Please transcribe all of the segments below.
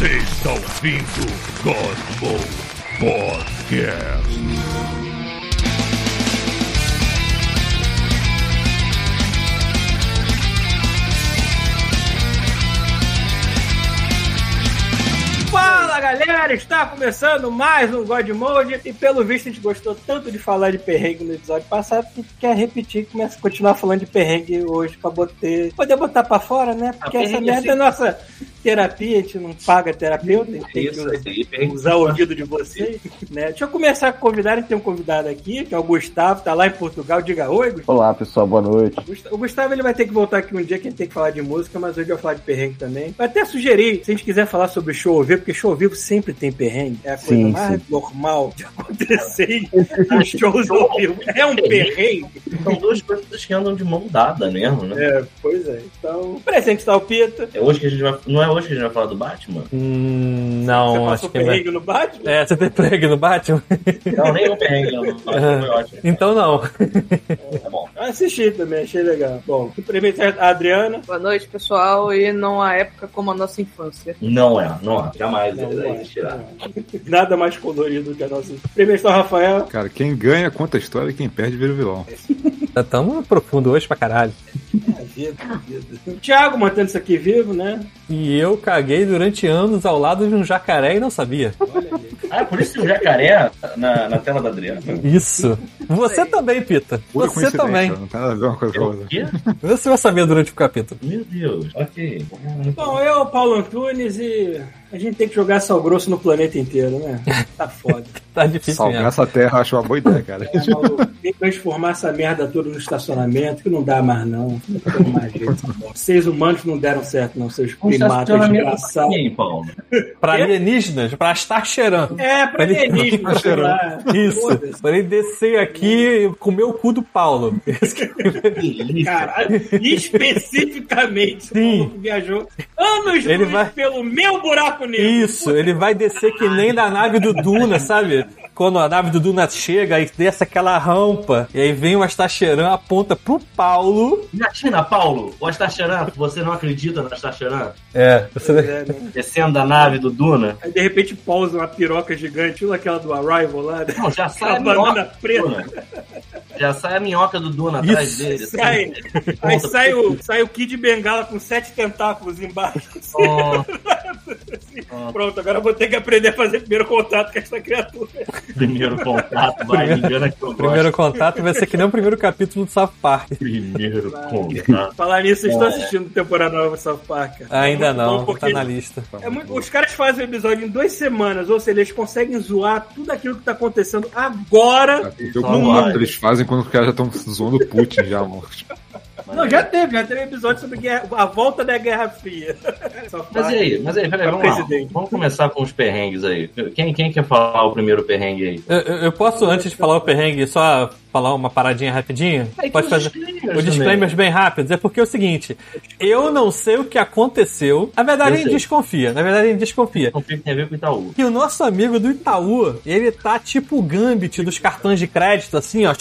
Você está ouvindo Godmo Podcast. Fala galera, está começando mais um God Mode e pelo visto a gente gostou tanto de falar de perrengue no episódio passado que quer repetir, começa a continuar falando de perrengue hoje pra botar, poder botar pra fora, né? Porque Ah, essa perrengue merda é assim. nossa terapia, a gente não paga terapeuta, a gente tem Isso, isso aí, que perrengue usar o ouvido de vocês, né? Deixa eu começar com o convidado, a gente tem um convidado aqui, que é o Gustavo, tá lá em Portugal, diga oi, Gustavo. Olá pessoal, boa noite. O Gustavo ele vai ter que voltar aqui um dia que a gente tem que falar de música, mas hoje eu vou falar de perrengue também. Vai até sugerir, se a gente quiser falar sobre show ao vivo, porque show ao vivo sempre tem perrengue. É a coisa Sim, mais sim. normal de acontecer em shows ao vivo. É um perrengue. São duas coisas que andam de mão dada mesmo, né? É, pois é. Então, presente está o Pita. É hoje que a gente vai. Não é hoje que a gente vai falar do Batman? Você Hum, não, passou acho que vai. perrengue no Batman? É, você tem perrengue no Batman? Não, nem o perrengue. Foi ótimo. Então não. Tá bom. Eu assisti também, achei legal. Bom, presente a Adriana. Boa noite, pessoal. E não há época como a nossa infância. Não é, não é. Jamais Não, não é, existirá. não é. Nada mais colorido que a nossa. Presente está o Rafael. Cara, quem ganha conta a história e quem perde vira o vilão. Tamo profundo hoje pra caralho. É, vida, vida. O Thiago mantendo isso aqui vivo, né? E eu caguei durante anos ao lado de um jacaré e não sabia. Olha aí. Ah, por isso tem um jacaré na, na tela da Adriana. Isso. Você também, Pita. Pura Você também. Não tem nada a ver uma coisa com a O outra. quê? Você vai saber durante o capítulo. Meu Deus. Ok. Bom, eu, Paulo Antunes, e a gente tem que jogar sal grosso no planeta inteiro, né? Tá foda. Tá difícil Salgar essa terra acho uma boa ideia, cara. É, maluco, tem que transformar essa merda toda no estacionamento, que não dá mais, não. Não mais jeito. Seres humanos não deram certo, não, seus Um primatas estacionamento desgraçados. Paulo. Pra alienígenas, pra estar cheirando. É, pra Ele- alienígena, sei lá. Isso. Pra ele descer aqui e comer o cu do Paulo. Caralho, especificamente, o Sim. maluco viajou anos Ele vai- pelo meu buraco Isso, ele vai descer que nem da nave do Duna, sabe? Quando a nave do Duna chega e desce aquela rampa, e aí vem o Astacheran, aponta pro Paulo. Imagina, Paulo, o Astacheran, você não acredita no Astacheran? É, você... É, né? Descendo da nave do Duna? Aí de repente pousa uma piroca gigante, tipo aquela do Arrival lá, né? Não, já sai a banana minhoca do preta. Duna. Já sai a minhoca do Duna atrás Isso, dele. assim. Sai, aí sai o, sai o Kid Bengala com sete tentáculos embaixo. Oh, Pronto, agora eu vou ter que aprender a fazer primeiro contato com essa criatura. Primeiro contato, vai, me engana que eu Primeiro contato vai ser que nem o primeiro capítulo do South Park. Primeiro contato. Falar nisso, vocês estão assistindo temporada nova de South Park? Ainda É bom não, porque tá na lista. é muito- os caras fazem o episódio em duas semanas, ou seja, eles conseguem zoar tudo aquilo que tá acontecendo agora. Porque o Só contato vai. que eles fazem quando os caras já estão zoando o Putin já, mano. Não, já teve, já teve episódio sobre guerra- a volta da Guerra Fria. Mas e aí, mas aí, peraí, vamos lá. Vamos começar com os perrengues aí. Quem, quem quer falar o primeiro perrengue aí? Eu, eu- eu posso, antes de falar o perrengue, só falar uma paradinha rapidinho? Aí, Pode fazer. Os disclaimers bem rápidos. É porque é o seguinte: eu não sei o que aconteceu. Na verdade, Eu a gente sei. desconfia. Na verdade, a gente desconfia. Que tem a ver com o Itaú. Que o nosso amigo do Itaú, ele tá tipo o Gambit dos cartões de crédito, assim, ó,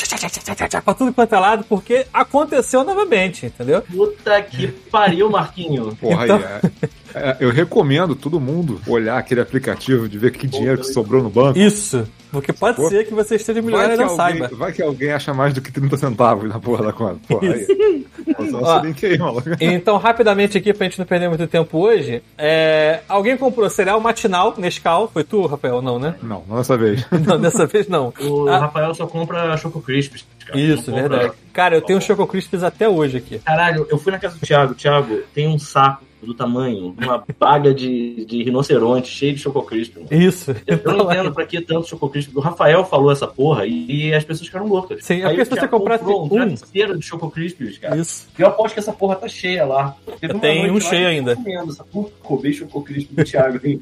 pra tudo quanto é lado, porque aconteceu novamente, entendeu? Puta que pariu, Marquinho. Porra, Então- é- é, eu recomendo todo mundo olhar aquele aplicativo de ver que dinheiro que sobrou no banco. Isso. Porque pode Pô, ser que você esteja milionário Vai e que, não alguém, saiba. vai que alguém acha mais do que 30 centavos na porra da conta. Porra, aí. Ó. aí, maluco. Então, rapidamente aqui, pra gente não perder muito tempo hoje, é... alguém comprou cereal matinal, Nescau. Foi tu, Rafael? Não, né? Não, não dessa vez. Não, dessa vez não. O Ah, Rafael só compra Choco Crisps. cara. Isso, compra- verdade. Cara, eu tenho Choco Crispies até hoje aqui. Caralho, eu fui na casa do Thiago. Thiago, tem um saco do tamanho, uma baga de, de rinoceronte cheio de Choco Crisp. mano. Isso. Eu, eu não entendo pra que tanto Choco Crisp. O Rafael falou essa porra e, e as pessoas ficaram loucas. Sim, é Aí porque o se você comprasse comprou um- travesseiro de Choco Crisps, cara. Isso. Eu aposto que essa porra tá cheia lá. Tem um cheio ainda. comendo Essa porra, roubei Choco Crisp do Thiago e,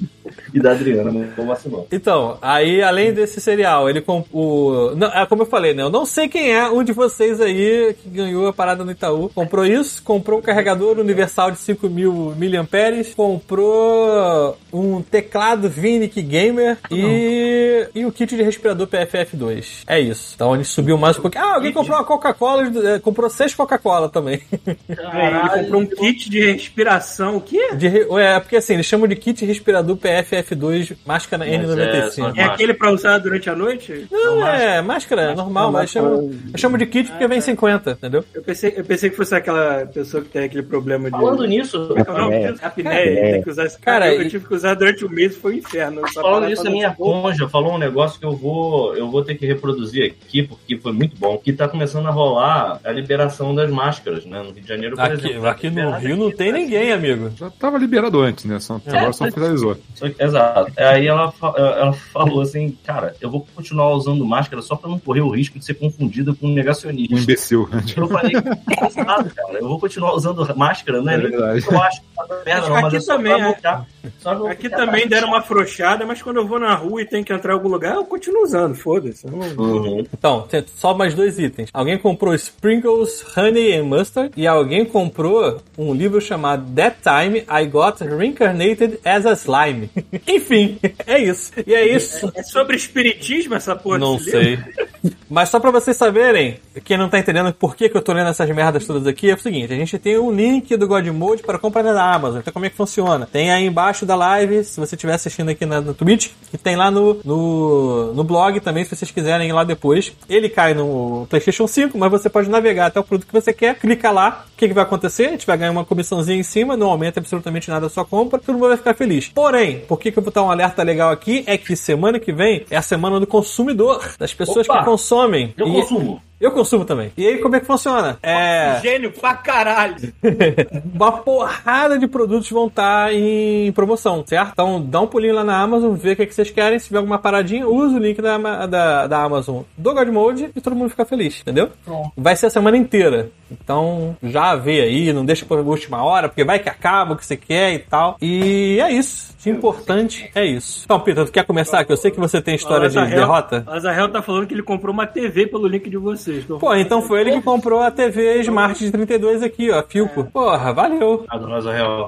e da Adriana, né? Então. Então, aí além desse cereal, ele comprou. Não, é como eu falei, né? Eu não sei quem é um de vocês aí que ganhou a parada no Itaú. Comprou isso, comprou um carregador universal de 5 mil mil miliamperes, comprou um teclado Vinic Gamer e, e o kit de respirador PFF2. É isso. Então ele subiu mais um pouquinho. Ah, alguém comprou uma Coca-Cola, eh, comprou seis Coca-Cola também. Ele comprou um kit de respiração. O quê? De é, porque assim, eles chamam de kit respirador PFF2 máscara Mas é, N95. só- É aquele pra usar durante a noite? Não, é máscara, normal, mas eu chamo, eu chamo de kit porque vem 50, entendeu? Eu pensei, eu pensei que fosse aquela pessoa que tem aquele problema de. Falando nisso, é é? Apneia, tem que usar esse Cara, cara. Eu, e- tive que usar durante o mês, foi um inferno. Só Falando nisso, pra a minha conja falou um negócio que eu vou, eu vou ter que reproduzir aqui, porque foi muito bom. Que tá começando a rolar a liberação das máscaras, né? No Rio de Janeiro, por Aqui, exemplo. aqui no Rio não tem ninguém, amigo. Já tava liberado antes, né? Só, agora só finalizou. Só que- Exato. Aí ela, ela falou assim, cara, eu vou continuar usando máscara só pra não correr o risco de ser confundida com um negacionista. Um imbecil. Eu falei, exato, cara, eu vou continuar usando máscara, né? É verdade. eu acho que tá merda, não, mas Aqui é só também, pra é. Só pra Aqui botar também deram uma afrouxada, mas quando eu vou na rua e tenho que entrar em algum lugar, eu continuo usando, foda-se. Uhum. Então, só mais dois itens. Alguém comprou Sprinkles Honey and Mustard e alguém comprou um livro chamado That Time I Got Reincarnated as a Slime. Enfim, é isso. E é isso. É sobre espiritismo essa porra Não desse livro? sei. Mas só pra vocês saberem, quem não tá entendendo por que, que eu tô lendo essas merdas todas aqui, é o seguinte: a gente tem um link do Godmode para compra da Amazon. Então, como é que funciona? Tem aí embaixo da live, se você estiver assistindo aqui na, Twitch, e tem lá no, no, no blog também, se vocês quiserem ir lá depois. Ele cai no PlayStation 5, mas você pode navegar até o produto que você quer, clica lá, o que, que vai acontecer? A gente vai ganhar uma comissãozinha em cima, não aumenta absolutamente nada a sua compra, todo mundo vai ficar feliz. Porém, por que, que eu vou botar um alerta legal aqui? É que semana que vem é a semana do consumidor, das pessoas Opa! que consomem. Eu E- consumo. Eu consumo também. E aí, como é que funciona? É. Gênio pra caralho! Uma porrada de produtos vão estar em promoção, certo? Então dá um pulinho lá na Amazon, vê o que, é que vocês querem. Se tiver alguma paradinha, usa o link da, da, da Amazon do Godmode e todo mundo fica feliz, entendeu? Pronto. Vai ser a semana inteira. Então já vê aí, não deixa pra última hora, porque vai que acaba o que você quer e tal. E é isso. O importante é isso. Então, Peter, tu quer começar? Que eu sei que você tem história de derrota. Mas a Hel tá falando que ele comprou uma TV pelo link de você. Pô, então foi ele que comprou a TV Smart de 32 aqui, ó, Filco. É. Porra, valeu.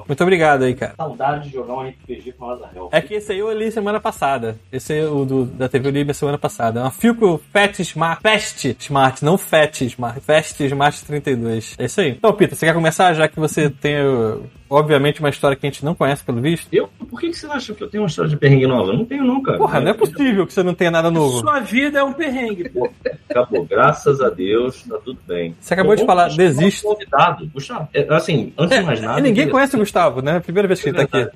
Muito obrigado aí, cara. Saudade de jogar um RPG com o Nazarel. É que esse aí eu li semana passada. Esse é o do, da TV Livre semana passada. É uma Filco Fat Smart. Fast Smart, não Fat Smart. Fast Smart 32. É isso aí. Então, Pita, você quer começar já que você tem obviamente, uma história que a gente não conhece, pelo visto. Eu? Por que, você acha que eu tenho uma história de perrengue nova? Eu não tenho, não, cara. Porra, não é possível que você não tenha nada novo. Sua vida é um perrengue, pô. Acabou. Graças a Deus, tá tudo bem. Você acabou de falar, chamar o desiste. Convidado. Gustavo, é, assim, antes de mais nada. E ninguém eu- conhece o Gustavo, né? Primeira vez que ele tá aqui.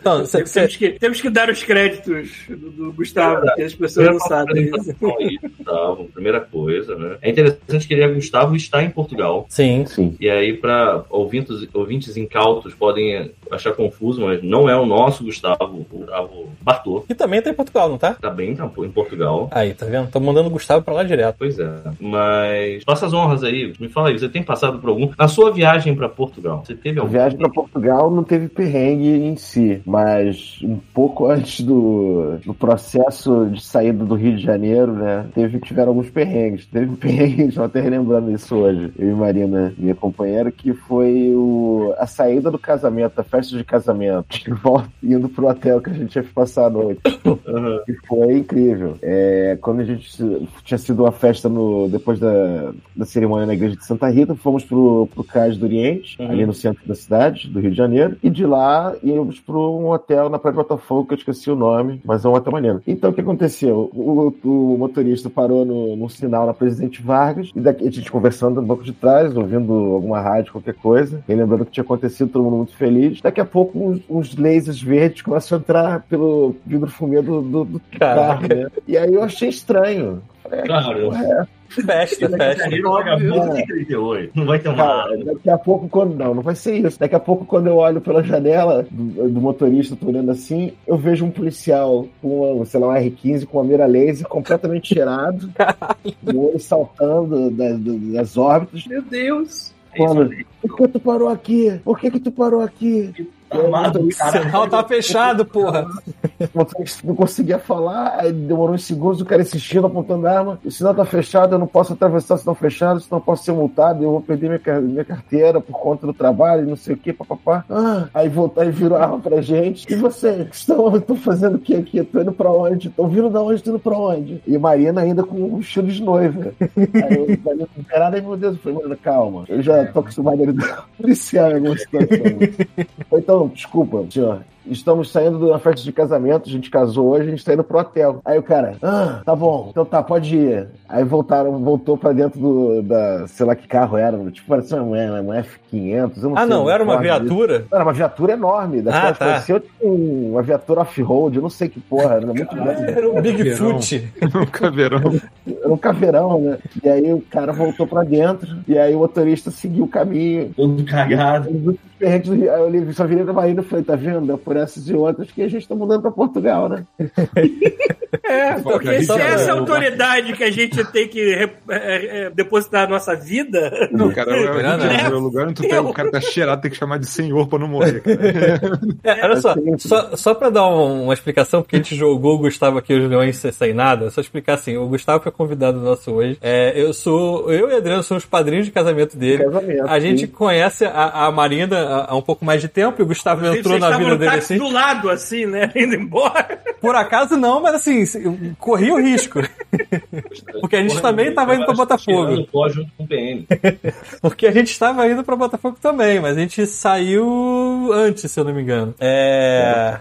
Então, Temos que, temos que dar os créditos do, Gustavo, que as pessoas não sabem Gustavo, primeira coisa, né? É interessante que ele é Gustavo e está em Portugal. Sim. sim. E aí, para ouvintes, ouvintes incautos podem achar confuso, mas não é o nosso Gustavo, o Gustavo Bartô. E também tá em Portugal, não tá? Tá bem tá, em Portugal. Aí, tá vendo? Tô mandando o Gustavo pra lá direto. Pois é. Mas faça as honras aí. Me fala aí, você tem passado por algum. Na sua viagem para Portugal, você teve A algum. viagem para Portugal não teve perrengue em si, mas um pouco antes do, do processo de saída do Rio de Janeiro, né? Teve, tiveram alguns perrengues. Teve um perrengue, estou até relembrando isso hoje, eu e Marina, minha companheira, que foi o, a saída do casamento, a festa de casamento, de volta, indo pro hotel que a gente ia passar a noite. Aham. E foi incrível. É, quando a gente tinha sido uma festa no, depois da, da cerimônia na igreja de Santa Rita, fomos pro, pro Cais do Oriente, Uhum. ali no centro da cidade, do Rio de Janeiro, e de lá íamos para um hotel na Praia de Botafogo, que eu esqueci o nome, mas é um hotel maneiro. Então o que aconteceu? O, o motorista parou no, num sinal na Presidente Vargas, e daqui a gente conversando no banco de trás, ouvindo alguma rádio, qualquer coisa, e lembrando o que tinha acontecido, todo mundo muito feliz. Daqui a pouco uns, uns lasers verdes começam a entrar pelo vidro fumê do, do, do carro, né? E aí eu achei estranho. Falei, Claro. Festa, festa. Não vai ter 38. Não vai ter uma. Cara, daqui a pouco, quando. Não, não vai ser isso. Daqui a pouco, quando eu olho pela janela do, do motorista, tô olhando assim, eu vejo um policial com, sei lá, um R15 com a mira laser completamente cheirado, o olho saltando da- do- das órbitas. Meu Deus. É aí. por que tu parou aqui? Por que que tu parou aqui? Armado, O sinal tá fechado, porra. Não conseguia falar, aí demorou uns segundos, o cara insistindo, apontando a arma. O sinal tá fechado, eu não posso atravessar o sinal fechado, senão eu posso ser multado, eu vou perder minha, minha carteira por conta do trabalho, não sei o que, papapá. Ah, aí voltou e virou a arma pra gente. E você? Estão, estão fazendo o que aqui? Tô indo pra onde? Estão vindo da onde? Tô indo pra onde? E Marina ainda com um estilo de noiva. Aí eu falei, caralho, ai, meu Deus, eu falei, Marina, calma. Eu já tô acostumado a lidar policial em algumas situações. Então, desculpa, senhor. Estamos saindo de uma festa de casamento, a gente casou hoje, a gente tá indo pro hotel. Aí o cara, ah, tá bom, então tá, pode ir. Aí voltaram, voltou pra dentro do, da, sei lá que carro era, tipo, parecia uma, uma F500. eu Ah, sei não, era uma Ford disso. viatura? Era uma viatura enorme, daquelas Ah, tá. parecia tipo uma viatura off-road, eu não sei que porra, era muito grande. Era um Bigfoot. No caveirão. Era um caveirão, né? E aí o cara voltou pra dentro, e aí o motorista seguiu o caminho. Todo cagado. Os Rio- Aí eu li- só virei pra Marina e falei, tá vendo? É por essas e outras que a gente tá mudando pra Portugal, né? É, porque se essa autoridade que a gente tem que re- é, é, depositar a nossa vida. Não, cara, é o é lugar onde tu pega o cara tá cheirado, tem que chamar de senhor pra não morrer, cara. É, olha só, só, só pra dar um- uma explicação, porque a gente jogou o Gustavo aqui, os leões sem- sem nada, só explicar assim, o Gustavo foi convidado nosso hoje, é, eu sou, eu e o Adriano somos padrinhos de casamento dele, Casamento, a gente sim. conhece a, a Marina há, um pouco mais de tempo, e o Gustavo Vocês entrou na vida no dele táxi assim, do lado, assim, né? Indo embora. por acaso não, mas assim, corria o risco, porque a gente também tava indo pra Botafogo. Pó junto com o PM. Porque a gente estava indo pra Botafogo também, mas a gente saiu antes, se eu não me engano. É.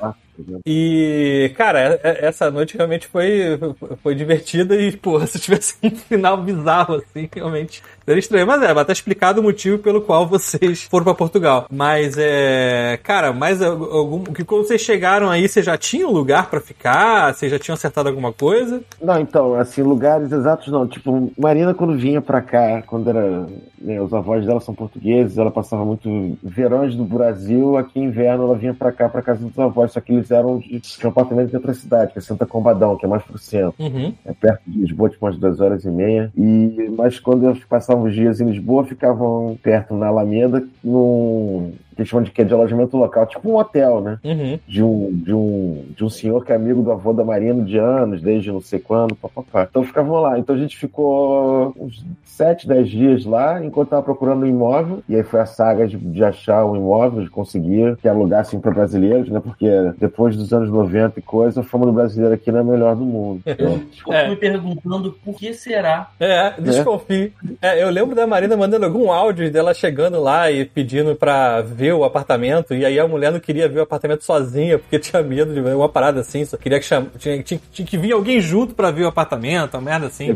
E, cara, é- essa noite realmente foi, foi divertida e, porra, se tivesse um final bizarro, assim, realmente seria estranho. Mas é, mas tá explicado o motivo pelo qual vocês foram pra Portugal. Mas é. Cara, mas algum. Que quando vocês chegaram aí, vocês já tinham lugar pra ficar? Vocês já tinham acertado alguma coisa? Não, então, assim, lugares exatos não. Tipo, Marina, quando vinha pra cá, quando era. né, os avós dela são portugueses, ela passava muito verões do Brasil, aqui inverno ela vinha pra cá, pra casa dos avós, só que eles eram de, um apartamento de outra cidade, que é Santa Combadão, que é mais pro centro. Uhum. É perto de Lisboa, tipo umas duas horas e meia. E, mas quando eu passava os dias em Lisboa, ficavam perto na Alameda, num. Que eles chamam de, que é de alojamento local, tipo um hotel, né? Uhum. de um, de um, de um senhor que é amigo do avô da Marina de anos, desde não sei quando, papapá. Então ficavam lá. Então a gente ficou uns 7, 10 dias lá, enquanto tava procurando um imóvel. E aí foi a saga de, de achar um imóvel, de conseguir que alugassem para brasileiros, né? Porque depois dos anos 90 e coisa, a fama do brasileiro aqui não é a melhor do mundo. Fico É. me perguntando por que será. É, desconfio. É, eu lembro da Marina mandando algum áudio dela chegando lá e pedindo pra ver o apartamento, e aí a mulher não queria ver o apartamento sozinha, porque tinha medo de ver uma parada assim, só queria que cham... tinha, tinha, tinha que vir alguém junto pra ver o apartamento, uma merda assim.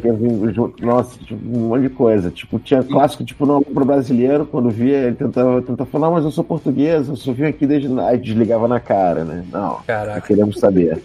Nossa, tipo, um monte de coisa. Tipo, tinha clássico, tipo, não pro brasileiro, quando via, ele tentava, tentava falar, não, mas eu sou português, eu só vim aqui desde. Aí desligava na cara, né? Não, não Caraca. queremos saber.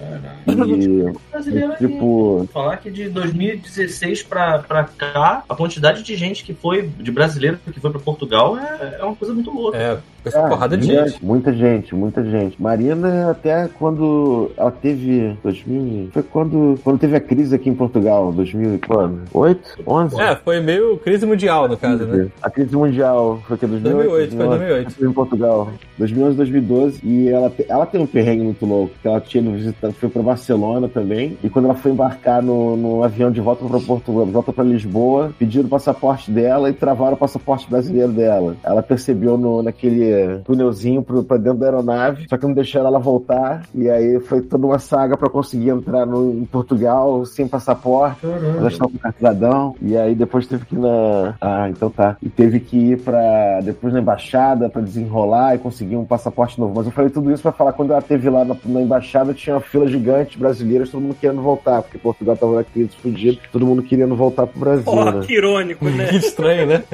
E, é tipo, Falar que de 2016 pra, pra cá, a quantidade de gente que foi, de brasileiro que foi pra Portugal é, é uma coisa muito louca. É, essa Ah, porrada de muita- gente. Muita gente, muita gente. Marina, até quando ela teve. 2000, foi quando, quando teve a crise aqui em Portugal, 2000 e quando? 8? 11? É, foi meio crise mundial, no caso, né? A crise mundial foi que 2008? 2008, foi 2008. Em Portugal. 2011, 2012. E ela, ela tem um perrengue muito louco. Que ela tinha ido visitar, foi pra Barcelona também. E quando ela foi embarcar no, no avião de volta pra Portugal, de volta pra Lisboa, pediram o passaporte dela e travaram o passaporte brasileiro dela. Ela percebeu no, naquele túnelzinho pro, pra dentro da aeronave, só que não deixaram ela voltar. E aí foi toda uma saga pra conseguir entrar no, em Portugal sem passaporte. Ela estava com cartão. E aí depois teve que ir na. Ah, então tá. E teve que ir pra. Depois na embaixada pra desenrolar e conseguir um passaporte novo. Mas eu falei tudo isso pra falar quando ela teve lá na, na embaixada, tinha uma fila gigante de brasileiros, todo mundo querendo voltar, porque Portugal tava crise fudido, todo mundo querendo voltar pro Brasil, Porra, né? que irônico, né? Que estranho, né?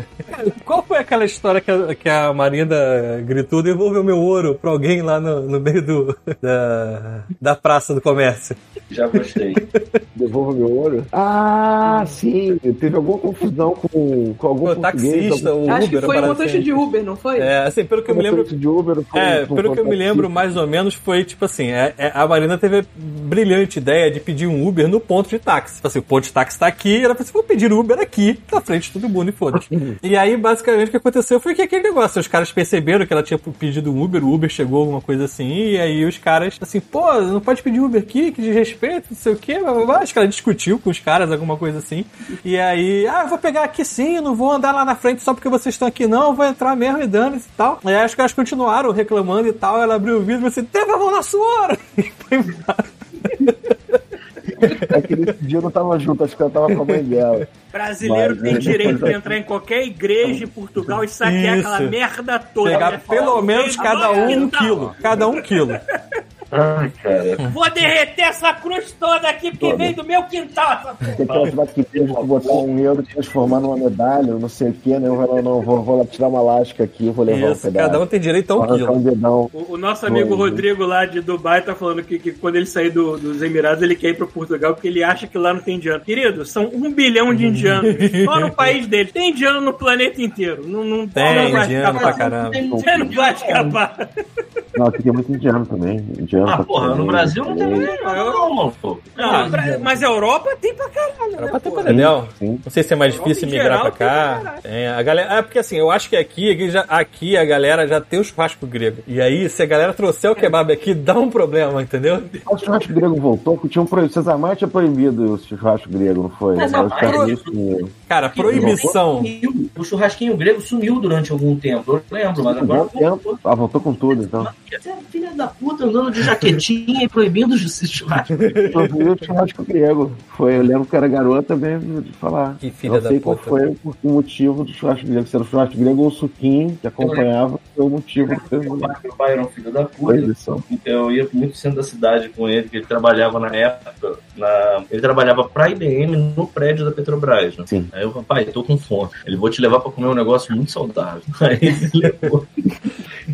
Qual foi aquela história que a, que a Marina gritou, devolveu meu ouro pra alguém lá no, no meio do, da, da praça do comércio? Já gostei. Devolva meu ouro. Ah, sim. Teve alguma confusão com, com algum O taxista, algum o Acho Uber, que foi um motorista assim. de Uber, não foi? É, assim, pelo que eu me lembro, de Uber, com- É, pelo com que eu me lembro, mais ou menos, foi tipo assim: é- é- a Marina teve a brilhante ideia de pedir um Uber no ponto de táxi. Tipo Assim, o ponto de táxi tá aqui, ela falou assim: vou pedir Uber aqui, na frente de todo mundo e foda-se. e aí, basicamente, o que aconteceu foi que aquele negócio, os caras perceberam que ela tinha pedido um Uber, o Uber chegou, alguma coisa assim, e aí os caras, assim, pô, não pode pedir Uber aqui, que desrespeito, não sei o quê, blá, blá, blá. acho que ela discutiu com os caras, alguma coisa assim, e aí, ah, eu vou pegar aqui sim, não vou andar lá na frente só porque vocês estão aqui não, eu vou entrar mesmo e dando e tal. E aí os caras continuaram reclamando e tal, ela abriu o vidro e você, teve a mão na sua! E foi embora. É que nesse dia eu não tava junto, acho que ela tava com a mãe dela. Brasileiro Mas, tem né, direito de entrar em qualquer igreja em Portugal e saquear Isso. aquela merda toda. Pegar né? pelo menos cada um um quilo. Cada um quilo. Ai, cara. Vou derreter essa cruz toda aqui porque Toda. vem do meu quintal. essa Tem aquelas maquininhas pra botar um euro e transformar numa medalha, não sei o que, né? Eu vou, não, não, vou, vou lá tirar uma lasca aqui, vou levar um Isso, pedaço. cada um tem direito a um um quilo. dedão. O, o nosso amigo Foi. Rodrigo lá de Dubai tá falando que, que quando ele sair do- dos Emirados ele quer ir pra Portugal porque ele acha que lá não tem indiano. Querido, são um bilhão de indianos só no país dele. Tem indiano no planeta inteiro. Não, não, Tem não vai indiano pra escapar. caramba. Você não vai escapar. Não, aqui tem muito indiano também. Indiano Ah, pra porra, no Brasil não tem também. ninguém, não, pra- mas a Europa tem pra caralho, né? Pra ter pô? Padedel. Sim. Não sei se é mais difícil migrar geral, pra cá. tem pra caralho. É, a galera, é porque assim, eu acho que aqui, aqui, já- aqui a galera já tem o churrasco grego. E aí, se a galera trouxer o kebab aqui, dá um problema, entendeu? O churrasco grego voltou, porque tinha um proibido. Cesar Maia tinha proibido o churrasco grego, não foi? Mas sumiram. Cara, proibição. O churrasquinho grego sumiu durante algum tempo. Eu lembro, mas agora. Tempo. Ah, voltou com tudo, então. Você é filha da puta andando de jaquetinha e proibindo esse churrasco. Eu vi o churrasco grego. Foi, eu lembro que era garota também de falar. Que filha não sei qual puta. foi o motivo do churrasco grego. Se era o churrasco grego ou o suquinho que acompanhava, foi o motivo Meu pai, meu pai era um filho da puta. eleição. Eu ia muito centro da cidade com ele, que ele trabalhava na época. Na... Ele trabalhava pra IBM no prédio da Petrobras. Né? Sim. Aí eu, papai, tô com fome. Ele vou te levar pra comer um negócio muito saudável. Aí ele me levou.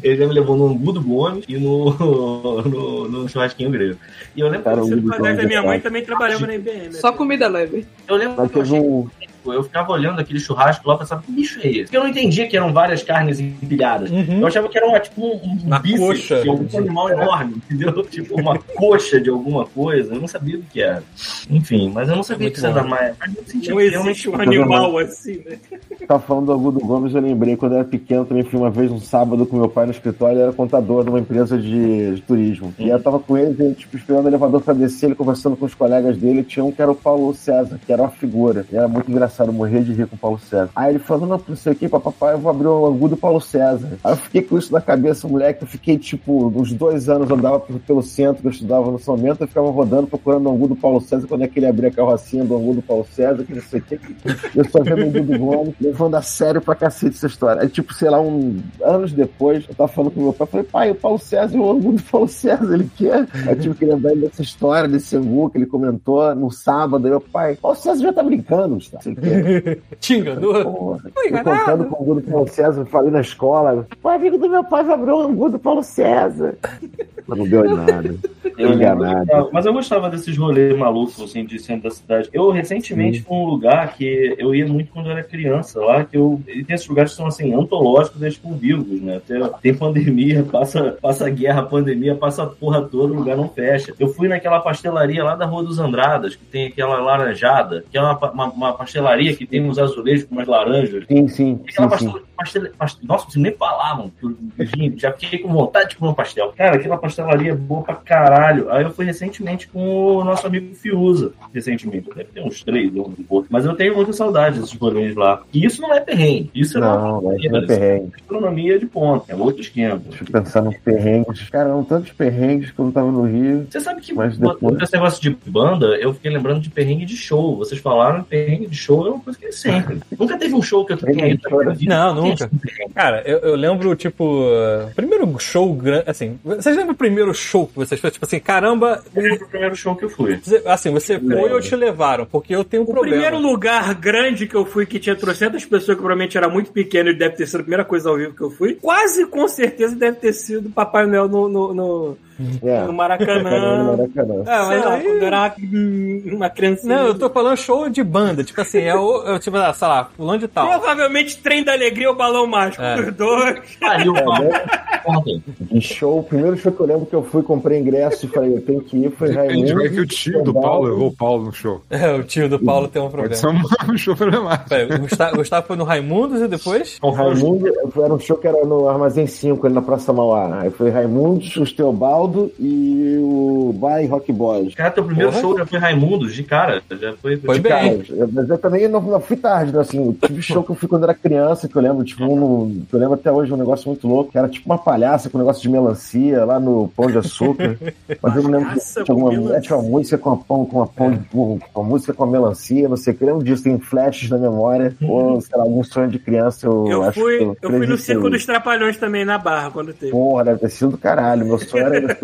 Ele me levou no do Gomes e no, no, no churrasquinho grego. E eu lembro Cara, que o padrão da minha mãe também trabalhava na IBM. Só comida leve. eu lembro Mas que eu achei um. Eu ficava olhando aquele churrasco lá e pensava, que bicho é esse? Porque eu não entendia que eram várias carnes empilhadas. Uhum. Eu achava que era uma, tipo um, um Uma bife coxa. de algum animal enorme, entendeu? Tipo uma coxa de alguma coisa. Eu não sabia o que era. Enfim, mas eu não sabia Muito que César bom. Maia. Faz muito sentido. Não realmente existe um animal assim, né? Tava falando do Agudo Gomes, eu lembrei, quando eu era pequeno, também fui uma vez um sábado com meu pai no escritório, ele era contador de uma empresa de, de turismo. E eu tava com ele, ele, tipo, esperando o elevador pra descer, ele conversando com os colegas dele, tinha um que era o Paulo César, que era uma figura. E era muito engraçado, eu morria de rir com o Paulo César. Aí ele falou, não, não sei o que, papai, eu vou abrir o Angu do Paulo César. Aí eu fiquei com isso na cabeça, moleque, eu fiquei, tipo, uns dois anos, andava pelo centro, eu estudava no São Bento, eu ficava rodando, procurando o Angu do Paulo César, quando é que ele abria a carrocinha do Angu do Paulo César, que não sei o que. Eu só vendo o Angu do Gomes, levando a sério pra cacete essa história. Aí, tipo, sei lá, um, anos depois, eu tava falando com meu pai, falei, pai, o Paulo César e o Angu do Paulo César, ele quer? Aí eu tive que lembrar dessa história, desse Angu que ele comentou no sábado, aí meu pai, Paulo César já tá brincando, Gustavo. Quer? Te enganou? Porra, Foi enganado. contando com o Angu do Paulo César, falei na escola, o amigo do meu pai vai abrir o Angu do Paulo César. Não deu em nada. Eu Enganado. Mas eu gostava desses rolês malucos, assim, de centro da cidade. Eu, recentemente, fui num lugar que eu ia muito quando eu era criança, lá, que eu... E tem esses lugares que são, assim, antológicos, eles ficam vivos, né? Tem, tem pandemia, passa, passa guerra, pandemia, passa a porra toda, o lugar não fecha. Eu fui naquela pastelaria lá da Rua dos Andradas, que tem aquela laranjada, que é uma, uma, uma pastelaria que tem uns azulejos com umas laranjas. Sim, sim, Aquela sim, sim. pastel, pastel, pastel- Nossa, vocês nem falavam. já fiquei com vontade de comer um pastel. Cara, aquela pastelaria é boa pra caralho. Aí eu fui recentemente com o nosso amigo Fiuza. Recentemente, deve ter uns três ou um pouco. Mas eu tenho muita saudade desses rolês lá. E isso não é perrengue. Isso é Não, uma mas não é perrengue. gastronomia de ponta. É outro esquema. Deixa eu pensar nos perrengues. Cara, eram tantos perrengues quando eu tava no Rio. Você sabe que Mas depois- esse negócio de banda, eu fiquei lembrando de perrengue de show. Vocês falaram perrengue de show é uma coisa que é sempre. Nunca teve um show que eu tenha ido na vida. Não, nunca. Cara, eu, eu lembro, tipo, uh, primeiro show grande, assim, vocês lembram o primeiro show que vocês fizeram? Tipo assim, caramba, Eu lembro do primeiro show que eu fui. você- assim, você foi ou te levaram? Porque eu tenho um O problema. primeiro lugar grande que eu fui, que tinha trocentas pessoas, que provavelmente era muito pequeno e deve ter sido a primeira coisa ao vivo que eu fui, quase com certeza deve ter sido Papai Noel no, no, no, É. no No Maracanã. Maracanã. É, Sei mas lá, aí... quando eu era uma, uma criancinha. Não, eu tô falando show de banda. Tipo assim, é o, é tipo, ah, sei lá, fulano de tal. Provavelmente Trem da Alegria ou Balão Mágico. É. Os dois. Pariu, É, Paulo. né? Show, o primeiro show que eu lembro que eu fui, comprei ingresso e falei, eu tenho que ir, foi Raimundo. vai que o tio do Paulo levou o Paulo no show. É, o tio do Paulo tem um Pode problema. ser um, show problemático. O Gustavo, Gustavo foi no Raimundos e depois? O Raimundo, era um show que era no Armazém 5, ali na Praça Mauá. Aí foi Raimundo, o Teobaldo e o Bay Rock Boys. Cara, teu primeiro Porra. show já foi Raimundos, de cara. Já foi. Foi Cara, bem. eu- mas eu também não, não fui tarde, né? Assim, tive show que eu fui quando era criança, que eu lembro, tipo, um, que eu lembro até hoje um negócio muito louco, que era tipo uma palhaça com um negócio de melancia lá no Pão de Açúcar. Mas eu não lembro que tinha é, tinha uma música com a pão, com a pão, de- com, com a música com a melancia, não sei o que. Eu lembro disso, tem flashes na memória. Ou, sei lá, algum sonho de criança. Eu, Eu acho fui, que eu fui no. Circo dos Trapalhões também, na Barra, quando teve. Porra, deve ter sido do caralho. Meu sonho era.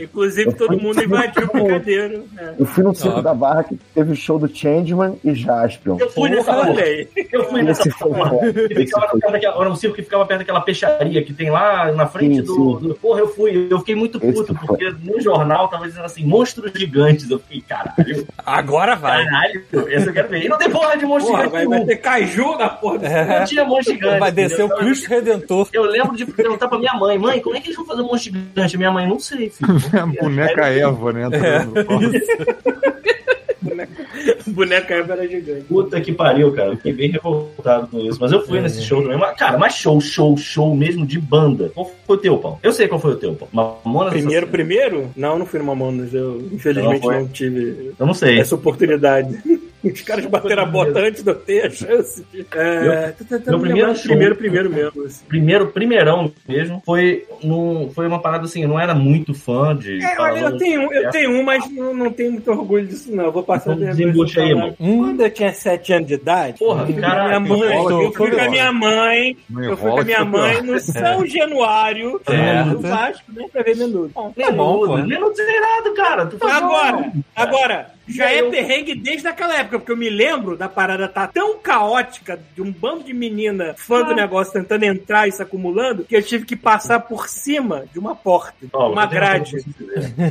Inclusive, Eu todo mundo invadiu o brincadeiro. É. Eu fui no Circo da Barra que teve o show do Changeman e Jaspion. Eu fui nessa aí. Eu fui nessa daquela- Era um circo que ficava perto daquela peixaria que tem lá na frente Sim, do, sim. do- Porra, eu fui. Eu fiquei muito Esse puto, foi. porque no jornal tava dizendo assim, monstros gigantes. Eu fiquei, caralho, Agora vai. caralho, esse eu quero ver. E não tem porra de monstro Porra, gigante. vai, ter caju na porra. É. Não tinha monstro gigante. Vai descer o? Cristo Redentor. Eu lembro de perguntar pra minha mãe, mãe, como é que eles vão fazer um monstro gigante? Minha mãe, não sei, filho. A boneca Eva, né? palco. Boneca Eva era gigante. Puta que pariu, cara. Eu Fiquei bem revoltado com isso. Mas eu fui nesse show também. Mas, cara, mas show, show, show mesmo de banda. Qual foi o teu, pau? Eu sei qual foi o teu, pau. Mamonas Primeiro, primeiro? Não, não fui no Mamonas. Eu, infelizmente, Não não tive Eu não sei. essa oportunidade. Os caras bateram a bota antes de eu ter a chance. De... É, tentando meu me primeiro show- primeiro, primeiro mesmo. assim. Primeiro, primeirão mesmo, foi, num, foi uma parada assim, eu não era muito fã de. É, olha, eu tenho, eu tenho um, mas não, não tenho muito orgulho disso, não. Eu Vou passar Então desembucha de aí, mano. Quando eu tinha 7 anos de idade, Porra, eu fui com a caralho, minha mãe, eu fui com a minha mãe, eu fui com a minha mãe no São Januário, Certo. no Vasco, né, pra ver menudo. Tá bom, pô. Sei nada, cara. Tu Agora, agora, já é Eu- perrengue desde aquela época, porque eu me lembro da parada tá tão caótica, de um bando de menina fã Ah. do negócio tentando entrar e se acumulando, que eu tive que passar por cima de uma porta, Paulo, uma eu grade.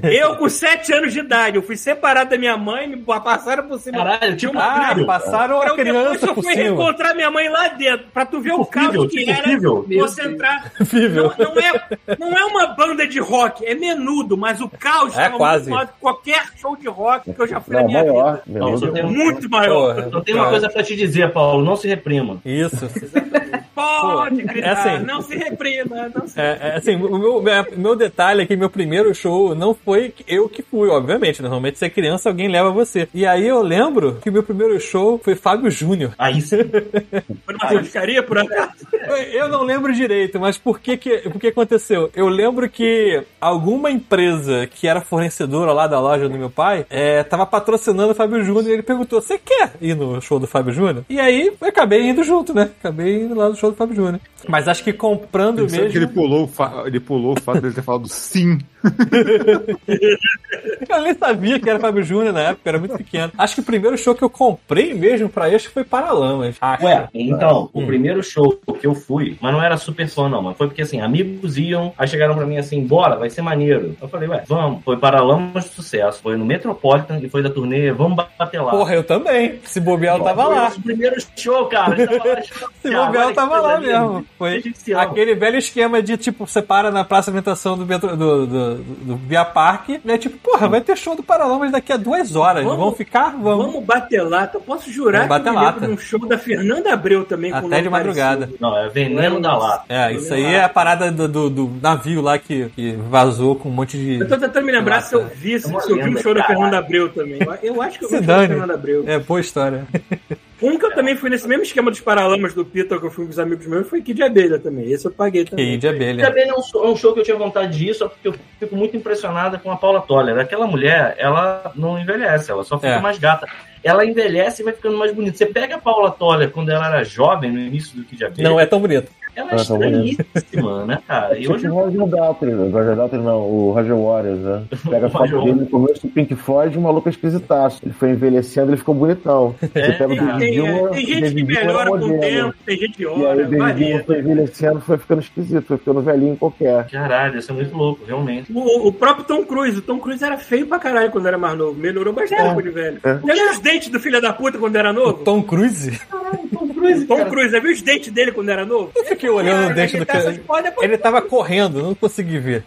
Eu, com 7 anos de idade, eu fui separado da minha mãe, me passaram por cima Caralho, de tipo, uma Ah, grade. passaram a eu depois criança eu por fui cima. reencontrar minha mãe lá dentro, pra tu ver o caos que era Fível. você entrar. Fível. Não, não é, não é uma banda de rock, é menudo, mas o caos É, tava quase. muito maior que qualquer show de rock que eu já Não, minha maior. vida. Não, só um- Muito maior. Porra. só tem uma coisa pra te dizer, Paulo. Não se reprima. Isso. Pode Pô, gritar, é assim. não se reprima, não se É, é, assim, o meu, meu- meu detalhe aqui, meu primeiro show, não foi eu que fui, obviamente. Normalmente, se é criança, alguém leva você. E aí eu lembro que o meu primeiro show foi Fábio Júnior. Aí sim. Foi numa churrascaria, por acaso? Eu não lembro direito, mas por que que, por que aconteceu? Eu lembro que alguma empresa que era fornecedora lá da loja do meu pai é, tava patrocinando o Fábio Júnior e ele perguntou: Você quer ir no show do Fábio Júnior? E aí eu acabei indo junto, né? Acabei indo lá no show do Fábio Júnior. Mas acho que comprando Pensando mesmo. que ele pulou, o fa- ele pulou o fato dele ter falado sim. Eu nem sabia que era Fábio Júnior na época, era muito pequeno. Acho que o primeiro show que eu comprei mesmo pra este foi Paralamas. Acho. Ué, então, Hum. o primeiro show que eu fui, mas não era super fã, não, mas foi porque assim, amigos iam, aí chegaram pra mim assim, bora, vai ser maneiro. Eu falei, ué, vamos. Foi para Lamas de Sucesso, foi no Metropolitan e foi da turnê Vamos Bater Lá. Porra, eu também. Se bobear, eu tava Foi lá. O primeiro show, cara. tava lá, Se bobear, eu tava lá linda. mesmo. Foi se aquele velho esquema de, tipo, você para na praça de alimentação do, metro, do, do, do, do Via Parque, né? Tipo, porra, vai ter show do Paralamas daqui a duas horas. Vamos- Vamos ficar? Vamos. Vamos bater lata. Eu posso jurar Vamos que eu lata. um show da Fernanda Abreu também. com Até nome de madrugada. parecido. Não, é Veneno da Lata. É, isso aí é a parada do, do, do navio lá que, que vazou com um monte de. Eu tô tentando me lembrar se eu vi, se uma eu vi um show da. Fernanda Abreu também. Eu acho que eu vi Se um show da. Fernanda Abreu. É, boa história. Um que eu também fui nesse mesmo esquema dos Paralamas do Pita, que eu fui com os amigos meus, foi Kid Abelha também. Esse eu paguei também. Que de abelha. Também é um show, é um show que eu tinha vontade de ir, só porque eu fico muito impressionada com a Paula Toller. Aquela mulher, ela não envelhece, ela só fica É. mais gata. Ela envelhece e vai ficando mais bonita. Você pega a Paula Toller quando ela era jovem, no início do Kid Abelha, Não é tão bonito. Ela é Ah, estranhíssima, né, cara? E Tipo hoje o Roger Daltrey, o Roger Daltrey não, o Roger Waters, né? Pega a foto Roger dele no começo do Pink Floyd, o maluco é esquisitaço. Ele foi envelhecendo, ele ficou bonitão. O Tem, David tem- o gente que melhora com o tempo, tem gente que E aí o varia. foi envelhecendo, foi ficando esquisito, foi ficando velhinho qualquer. Caralho, isso é muito louco, realmente. O, o próprio Tom Cruise, o Tom Cruise era feio pra caralho quando era mais novo. Melhorou bastante quando de velho. É. Já viu os dentes do filho da puta quando era O novo? Tom Cruise? Tom Cruise, Tom Cruise, já viu os dentes dele quando era novo? Eu fiquei olhando o Cara, dente ele do tá cara. Ele tava correndo, não consegui ver.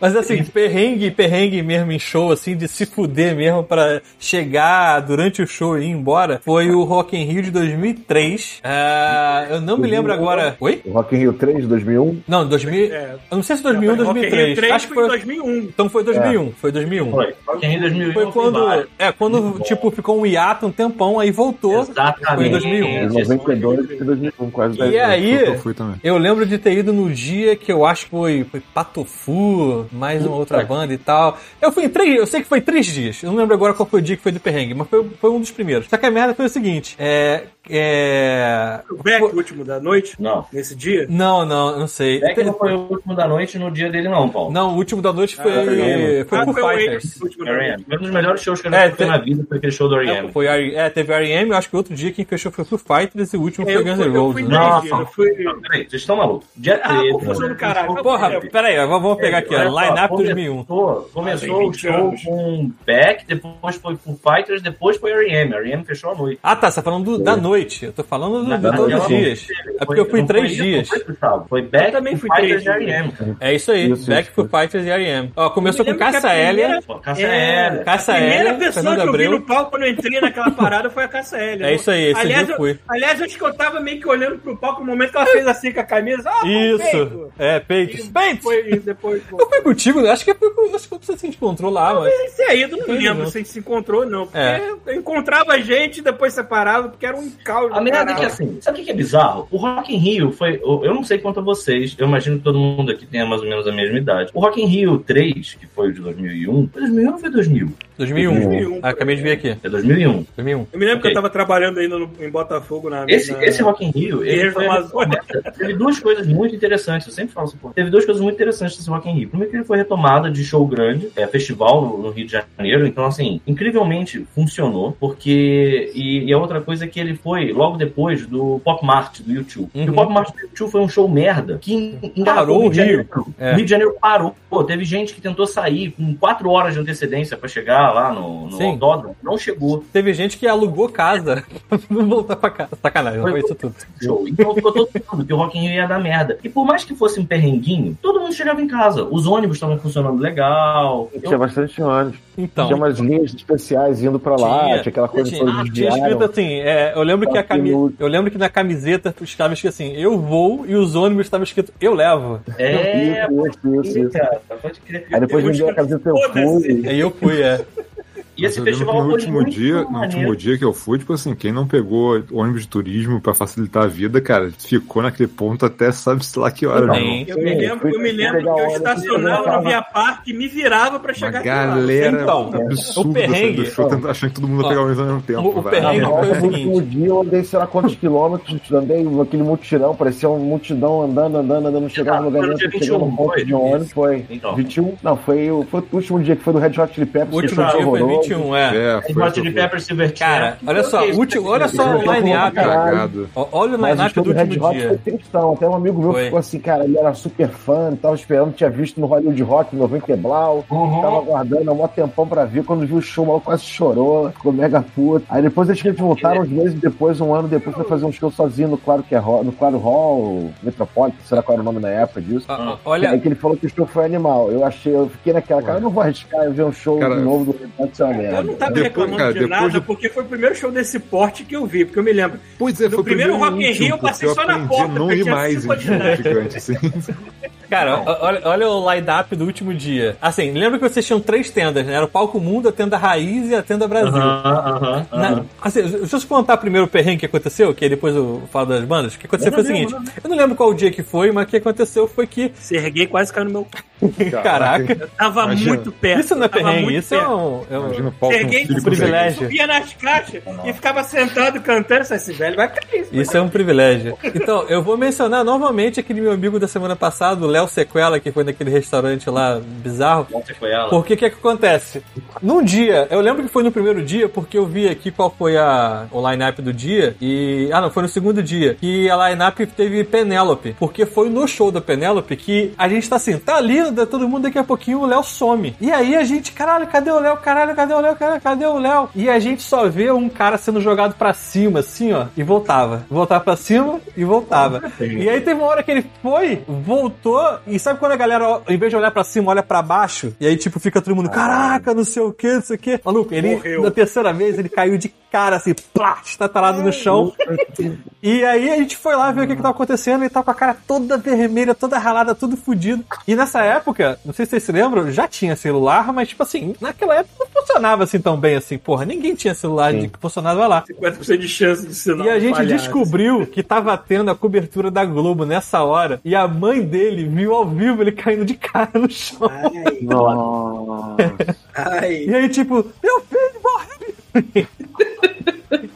Mas assim, perrengue, perrengue mesmo em show, assim, de se fuder mesmo pra chegar durante o show e ir embora, foi o Rock in Rio de 2003. Ah, eu não me lembro agora. Oi? O Rock in Rio 3 de 2001, Não, 2000. É. Eu não sei se 2001 ou Rock in Rio 2003. 3 Acho que foi em foi. 2001. Então foi 2001. Foi 2001. Foi. Rock in Rio 2001 Foi quando. É, quando, tipo, ficou um hiato um tempão, aí voltou. Exatamente. Foi em 2001. em 92 e 2001, quase 10 E anos. Aí, Eu fui também. eu lembro de ter ido no dia que eu acho que foi, foi Patofu, mais uma outra banda e tal. Eu fui em três, eu sei que foi três dias. Eu não lembro agora qual foi o dia que foi do perrengue, mas foi, foi um dos primeiros. Só que a merda foi o seguinte: é. É... O Beck, o último da noite, Não. nesse dia. Não, não, não sei. É que não foi o último da noite no dia dele, não, Paulo. Não, o último da noite foi. Ah, foi Ah, foi o Fighters. O noite. R.E.M. Foi um dos melhores shows que eu É, já fui tem- na vida, foi aquele show do R.E.M. Foi R- é, teve R.E.M., eu acho que outro dia quem fechou foi Foo Fighters e o último É, foi Guns fui- N' Roses. fui né? Nossa. eu fui- Não, Peraí, vocês estão malucos. Dia Ah, 13. confusão do caralho. Porra, pera aí, vamos pegar aqui, ó. Line-up come- 2001. Começou, Ah, o 20 show com Beck, depois foi Foo Fighters, depois foi R.E.M. R.E.M. fechou a noite. Ah, tá, você tá falando do- da noite. Eu tô falando do, de Naquela todos os noite. dias. É porque eu fui Não três foi isso, dias. não Foi, foi Beck, Eu também fui três e R.E.M. É isso aí, Isso, Back isso. for Fighters e R.E.M. Ó, começou com me lembro que Cássia a primeira- Hélia. Eller. Cássia a primeira Hélia, pessoa que eu vi no palco quando eu entrei naquela parada foi a Cássia Hélia. É isso aí, esse aliás, dia eu fui. Aliás, acho que eu tava meio que olhando pro palco no momento que ela fez assim com a camisa. Ah, Isso, é, peitos. Peitos! Foi, e depois. Eu fui contigo, acho que foi acho que você se encontrou lá, mas... Esse aí, eu não Foi, lembro se a gente se encontrou, não. Porque É. eu encontrava a gente e depois separava, porque era um caos. A merda é que assim, sabe o que que é bizarro? O Rock in Rio foi. Eu não sei quanto a vocês, eu imagino que todo mundo aqui tenha mais ou menos a mesma idade. O Rock in Rio 3, que foi o de 2001, foi 2001 ou foi 2000? 2001. 2001. Ah, acabei de ver aqui. É 2001. 2001. Eu me lembro que Ok. eu tava trabalhando ainda no- em Botafogo na. Esse, na... esse Rock in Rio, ele foi Amazônia. teve duas coisas muito interessantes, eu sempre falo isso, pô. Teve duas coisas muito interessantes desse Rock in Rio. Primeiro que ele foi retomada de show grande, é, festival no, no Rio de Janeiro, então assim, incrivelmente funcionou, porque e, e a outra coisa é que ele foi logo depois do Pop Mart do YouTube. E Uhum. o Pop Mart do YouTube foi um show merda que engarrafou Parou o de Janeiro. Rio. É. O Rio de Janeiro parou. Pô, teve gente que tentou sair com quatro horas de antecedência pra chegar lá no, no autódromo, não chegou. Teve gente que alugou casa pra não voltar pra casa. Sacanagem, não foi isso tudo. show. Então ficou todo mundo que o Rock in Rio ia dar merda. E por mais que fosse um perrenguinho, todo mundo chegava em casa. Os ônibus estavam funcionando legal. Tinha bastante ônibus. Então. Tinha umas linhas especiais indo pra lá, tinha, aquela coisa tinha, toda tinha desviaram. escrito assim, é, eu lembro que a cami... Eu lembro que na camiseta estava escrito assim, eu vou e os ônibus estavam escrito eu levo. É, Isso, isso. Aí depois Eu me deu a camiseta eu fui. Aí eu fui, é. E esse eu lembro que festival no foi último muito dia, no maneiro. último dia que eu fui, tipo assim, quem não pegou ônibus de turismo pra facilitar a vida, cara, ficou naquele ponto até sabe-se lá que hora, Não. irmão. Eu me lembro, eu me lembro que eu estacionava no Via Parque e me virava pra Uma chegar aqui lá. galera Então, o perrengue- saindo do show, tentando- achando que todo mundo ia pegar o ônibus ao mesmo tempo. o- o perrengue- Não, foi o no último seguinte. dia eu andei sei lá quantos quilômetros, andei aquele mutirão, parecia uma multidão andando, andando, andando, chegava no lugar nenhum, dia chegava no 21, ponto de ônibus, foi. Então. 21? Não, foi, o- foi o último dia que foi do Red Hot Chili Peppers. O que último foi dia foi horroroso. 21, é. É, Aí Hot Chili Peppers Silverchair. Cara, olha só, último, olha só o line-up. Olha o line-up do último Hot foi dia. tristão. Até um amigo meu Foi. ficou assim, cara, ele era super fã, tava esperando, tinha visto no Hollywood Rock, no 90 Blau, Uhum. tava aguardando há um tempão pra ver. Quando viu o show, o quase chorou, ficou mega puto. Aí depois acho que eles voltaram uns meses depois, um ano depois, pra fazer um show sozinho no Claro, que é Hall, no Claro Hall, Metropolitan, sei lá qual era o nome na época disso. Ó, Aí Olha, que ele falou que o show foi animal. Eu achei, eu fiquei naquela, cara, eu não vou arriscar eu ver um show Cara, de novo do Red Hot ser uma Eu não merda. tava Depois, reclamando cara, de depois nada, porque foi o primeiro show desse porte que eu vi, porque eu me lembro. Pois é, No foi o primeiro primeiro Rock in Rio eu passei só na porta, não porque ir tinha mais em gigante, assim. Cara, olha, olha o line-up do último dia. Assim, lembra que vocês tinham três tendas, né? Era o Palco Mundo, a Tenda Raiz e a Tenda Brasil. Aham, aham, Na- assim, deixa eu te contar primeiro o perrengue que aconteceu, que aí depois eu falo das bandas. O que aconteceu foi o seguinte: eu não lembro qual dia que foi, mas o que aconteceu foi que. Serguei quase caiu no meu. Caraca, Eu tava Imagina. muito perto. isso não é perrengue, isso é perto. um. é um- Imagina o palco com Cheguei, um privilégio. Subia nas caixas e ficava sentado cantando. Esse velho vai cair. Isso é um privilégio. Então, eu vou mencionar novamente aquele meu amigo da semana passada, o Léo Sequela, que foi naquele restaurante lá bizarro. Porque o que, é que acontece? Num dia, eu lembro que foi no primeiro dia, porque eu vi aqui qual foi a, o line-up do dia. E. Ah, não, foi no segundo dia. Que a line-up teve Penélope. Porque foi no show da Penélope que a gente tá assim, tá lindo, todo mundo daqui a pouquinho o Léo some. E aí a gente, caralho, cadê o Léo? Caralho, cadê o Léo? Caralho, cadê o Léo? E a gente só vê um cara sendo jogado pra cima, assim, ó, e voltava. Voltava pra cima e voltava. E aí teve uma hora que ele foi, voltou, e sabe quando a galera, em vez de olhar pra cima, olha pra baixo? E aí, tipo, fica todo mundo, caraca, não sei o que, não sei o que. Maluco, ele, Morreu. na terceira vez, ele caiu de cara, assim, plá, estatalado no chão. E aí a gente foi lá ver o que, que tava acontecendo e tava com a cara toda vermelha, toda ralada, tudo fudido. E nessa época, não sei se vocês se lembram, já tinha celular, mas tipo assim, naquela época funcionava assim tão bem assim, porra. Ninguém tinha celular de que funcionava lá. 50% de chance de sinal. E a gente falhar. descobriu que tava tendo a cobertura da Globo nessa hora. E a mãe dele viu ao vivo ele caindo de cara no chão. Ai, Nossa. ai. E aí, tipo, meu filho morreu!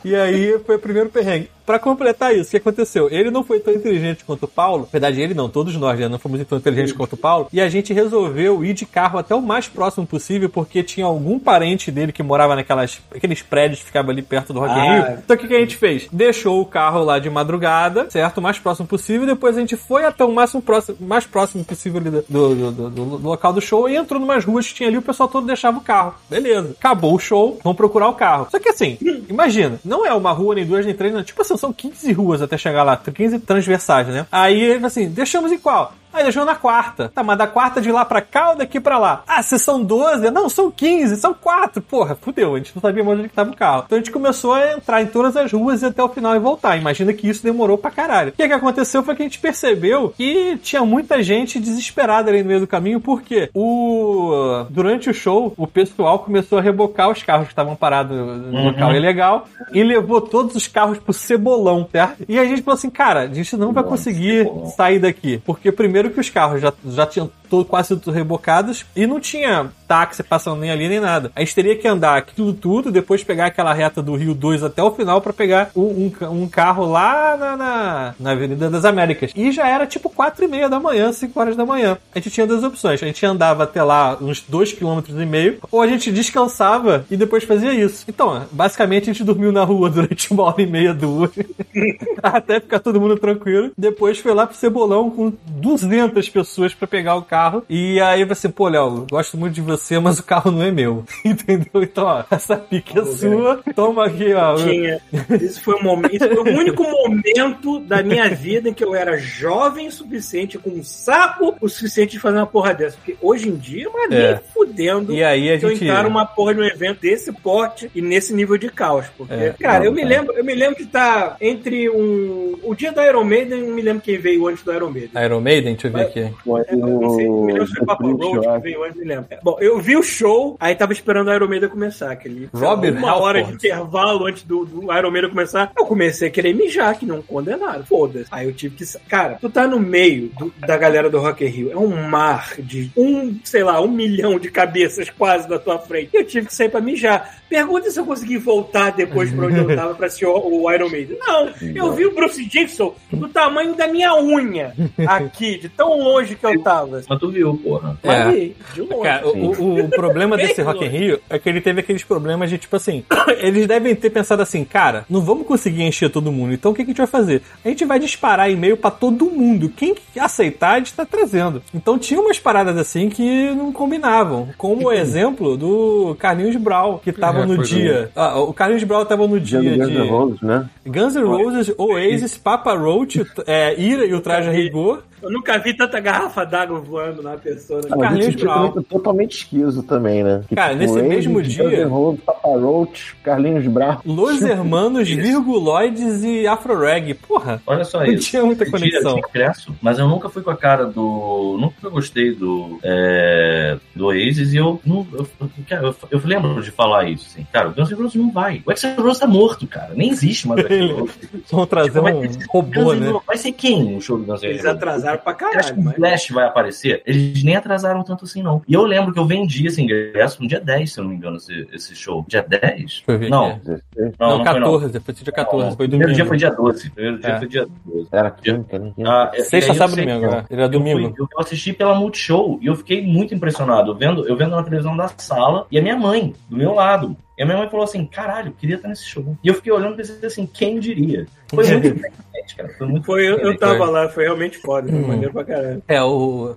E aí foi o primeiro perrengue. Pra completar isso, o que aconteceu? Ele não foi tão inteligente quanto o Paulo. Na verdade, ele não, todos nós né, não fomos tão inteligentes quanto o Paulo. E a gente resolveu ir de carro até o mais próximo possível, porque tinha algum parente dele que morava naquelas aqueles prédios que ficavam ali perto do Rock Ah. Rio. Então o que, que a gente fez? Deixou o carro lá de madrugada, certo? O mais próximo possível. Depois a gente foi até o máximo próximo, mais próximo possível do- do- do- do local do show e entrou numas ruas que tinha ali. O pessoal todo deixava o carro. Beleza. Acabou o show, vamos procurar o carro. Só que assim, imagina, não é uma rua, nem duas, nem três, não. Tipo assim, são 15 ruas até chegar lá, 15 transversais, né? Aí assim, deixamos em qual? Aí deixou na quarta. Tá, mas da quarta de lá pra cá ou daqui pra lá? Ah, se são 12? Não, são 15, são 4. Porra, fudeu, a gente não sabia mais onde que tava o carro. Então a gente começou a entrar em todas as ruas e até o final e voltar. Imagina que isso demorou pra caralho. O que, que aconteceu foi que a gente percebeu que tinha muita gente desesperada ali no meio do caminho, porque o durante o show, o pessoal começou a rebocar os carros que estavam parados no local ilegal e levou todos os carros pro cebolão, certo? E a gente falou assim, cara, a gente não vai conseguir sair daqui, porque primeiro que os carros já, já tinham todo, quase tudo rebocados e não tinha táxi passando nem ali nem nada. A gente teria que andar aquilo tudo, depois pegar aquela reta do Rio 2 até o final pra pegar um, um um carro lá na, na, na Avenida das Américas. E já era tipo 4 e meia da manhã, 5 horas da manhã. A gente tinha duas opções. A gente andava até lá uns 2 km e meio, ou a gente descansava e depois fazia isso. Então, basicamente a gente dormiu na rua durante uma hora e meia, duas, até ficar todo mundo tranquilo. Depois foi lá pro Cebolão com 200 pessoas pra pegar o carro. E aí você, pô, Léo, gosto muito de você, mas o carro não é meu. Entendeu? Então, ó, essa pique é sua. Toma aqui, ó. Tinha. Esse foi o momento. Esse foi o único momento da minha vida em que eu era jovem o suficiente, com um saco o suficiente de fazer uma porra dessa. Porque hoje em dia, mas nem É. fudendo. E aí a que eu gente. encaro uma porra de um evento desse porte e nesse nível de caos. Porque, É. cara, eu Não, me cara. lembro, eu me lembro de estar entre um. O dia da Iron Maiden, eu me lembro quem veio antes do Iron Maiden. Iron Maiden, deixa eu ver aqui. Foi É, não sei, não me lembro se foi o Papa Roach eu que veio antes, me lembro. Bom, eu vi o show, aí tava esperando o Iron Maiden começar. Aquele, Robert uma hora de Halford. intervalo antes do, do Iron Maiden começar. Eu comecei a querer mijar, que não condenaram. Foda-se. Aí eu tive que. Cara, tu tá no meio do- da galera do Rock in Rio. É um mar de um, sei lá, um milhão de cabeças quase na tua frente. E eu tive que sair pra mijar. Pergunta se eu consegui voltar depois pra onde eu tava pra assistir o, o Iron Maiden. Não, eu vi o Bruce Dixon do tamanho da minha unha aqui, de tão longe que eu tava. Mas tu viu, porra. Mas É. vi, de longe. Cara, o, o- o problema desse Rock in. Rio é que ele teve aqueles problemas de tipo assim. Eles devem ter pensado assim, cara, não vamos conseguir encher todo mundo. Então o que, que a gente vai fazer? A gente vai disparar e-mail pra todo mundo. Quem que aceitar, a gente tá trazendo. Então tinha umas paradas assim que não combinavam. Como o exemplo do Carlinhos Brau, que tava É, no pois dia. Ah, o Carlinhos Brau tava no dia Guns de. N' Roses, né? Guns N' Roses, Oasis, Papa Roach, é, Ira e o Traje a Rigor. Eu nunca vi tanta garrafa d'água voando na pessoa. Né? Ah, Carlinhos Brown. totalmente esquiso também, né? Que, Cara, nesse Raven, mesmo dia- Guns N' Roses, Papa Roach, Carlinhos Brown. Los Hermanos, Virguloides e Afro-Reg. Porra, Olha só não isso. tinha muita conexão. tinha ingresso, mas eu nunca fui com a cara do. Nunca gostei do. É, do Oasis e eu, não, eu, eu, eu, eu lembro de falar isso, assim. Cara, o Guns N' Roses não vai. O Axl Rose tá morto, cara. Nem existe mais o Axl Rose. Vão trazer Vai um robô, Guns N' né? Roses- Vai ser quem o show do Guns N' Eles Roses? Atrasaram pra Você acha que caralho, o mas... Flash vai aparecer? Eles nem atrasaram tanto assim, não. E eu lembro que eu vendi esse ingresso no dia 10, se eu não me engano, esse, esse show. Dia 10? Deixa eu ver Não, aqui. não, Não, não, foi não. 14, foi dia 14, Não, foi o primeiro dia domingo. foi dia 12. O primeiro dia É. foi dia 12. Era quinta, né? Ah, é- Sexta, eu sábado e domingo, né? Era eu, fui- domingo. eu assisti pela Multishow e eu fiquei muito impressionado. Eu vendo, eu vendo na televisão da sala e a minha mãe, do meu lado. E a minha mãe falou assim: caralho, eu queria estar nesse show. E eu fiquei olhando e pensei assim: quem diria? Foi muito diferente, cara. Foi muito Foi, eu, tava lá, foi realmente foda, foi Hum. maneiro pra caralho. É, o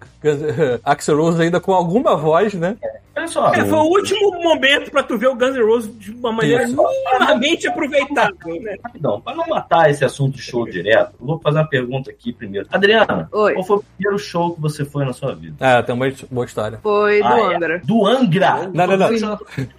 Axel Rose ainda com alguma voz, né? Olha só. É, foi o último momento pra tu ver o Guns N' Roses de uma maneira minimamente aproveitável, né? Rapidão, para não matar esse assunto de show direto, eu vou fazer uma pergunta aqui primeiro. Adriana, Oi. qual foi o primeiro show que você foi na sua vida? Ah, tem uma boa história. Foi do Ah, é. Angra. Do Angra! Não, não, não.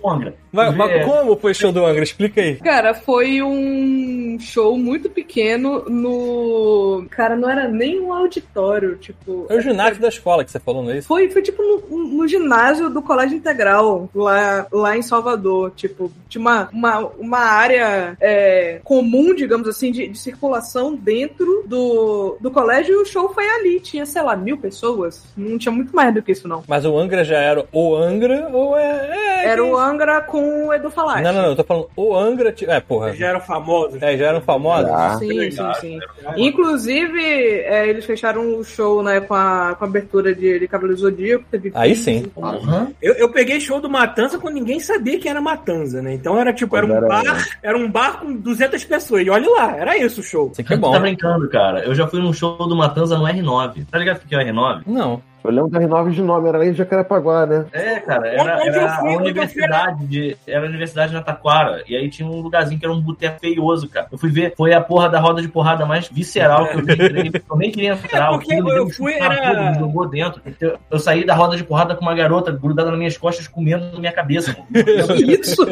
Do Angra. Mas, mas É, como foi o show do Angra? Explica aí. Cara, foi um show muito pequeno no. Cara, não era nem um auditório, tipo. É o ginásio da escola que você falou, não é isso? Foi, foi tipo no, no ginásio do Colégio Integral, lá, lá em Salvador. Tipo, tinha uma, uma, uma área é, comum, digamos assim, de, de circulação dentro do, do colégio e o show foi ali. Tinha, sei lá, mil pessoas. Não tinha muito mais do que isso, não. Mas o Angra já era o Angra ou é. é Era que- o Angra com o Edu Falaschi. Não, não, não, eu tô falando o Angra. É, porra. Eles já eram famosos. É, já eram famosos. Ah, Sim, legal, sim, sim. Inclusive, é, eles fecharam o show né, com, a, com a abertura de, de Cavaleiro Zodíaco. Teve Aí sim. Porra. Eu, eu peguei show do Matanza quando ninguém sabia que era Matanza, né? Então era tipo, era um Era- bar, era um bar com 200 pessoas. E olha lá, era isso o show. Isso aqui é Você bom. tá brincando, cara. Eu já fui num show do Matanza no R9. Tá ligado o que é o R9? Não. Eu lembro da R9 de nome, era lá em Jacarepaguá, né? É, cara, era, eu era a eu universidade de. Era a universidade na Taquara. E aí tinha um lugarzinho que era um boteco feioso, cara. Eu fui ver, foi a porra da roda de porrada mais visceral que eu vi. entrei. Eu nem queria entrar. É, porque eu um fui, era- me jogou dentro. Eu, eu saí da roda de porrada com uma garota grudada nas minhas costas, comendo na minha cabeça. Isso!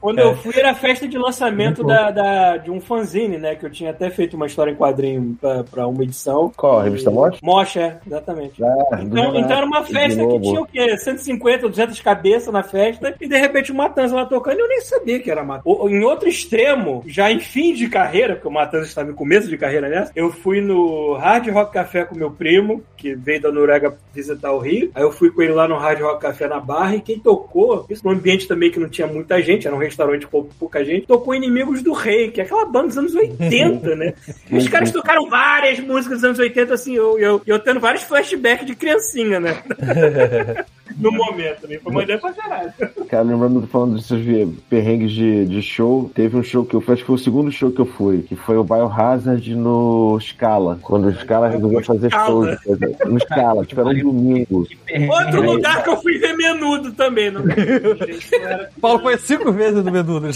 Quando É. eu fui, era a festa de lançamento da, da- de um fanzine, né? Que eu tinha até feito uma história em quadrinho pra, pra uma edição. Qual? A revista Mocha? Mocha, é, exatamente. Ah, do Então, então era uma festa que tinha o quê? 150, 200 cabeças na festa e de repente o Matanza lá tocando e eu nem sabia que era Matanza. Em outro extremo, já em fim de carreira, porque o Matanza estava em começo de carreira nessa, eu fui no Hard Rock Café com meu primo, que veio da Noruega visitar o Rio. Aí eu fui com ele lá no Hard Rock Café na Barra e quem tocou, isso num ambiente também que não tinha muita gente, era um restaurante com pouca gente, tocou Inimigos do Rei, que é aquela banda dos anos 80, né? Os caras tocaram várias músicas dos anos 80, assim, eu, eu, eu tendo vários flashbacks de criancinha, né? no momento, né? Foi maneiro pra caralho. Cara, lembrando, falando desses perrengues de, de show, teve um show que eu fui, acho que foi o segundo show que eu fui, que foi o Biohazard no Scala, quando o Scala resolveu fazer show. No Scala, tipo, era um domingo. Outro lugar que eu fui ver menudo também, não. Eu, era, Paulo foi cinco vezes no Medudo.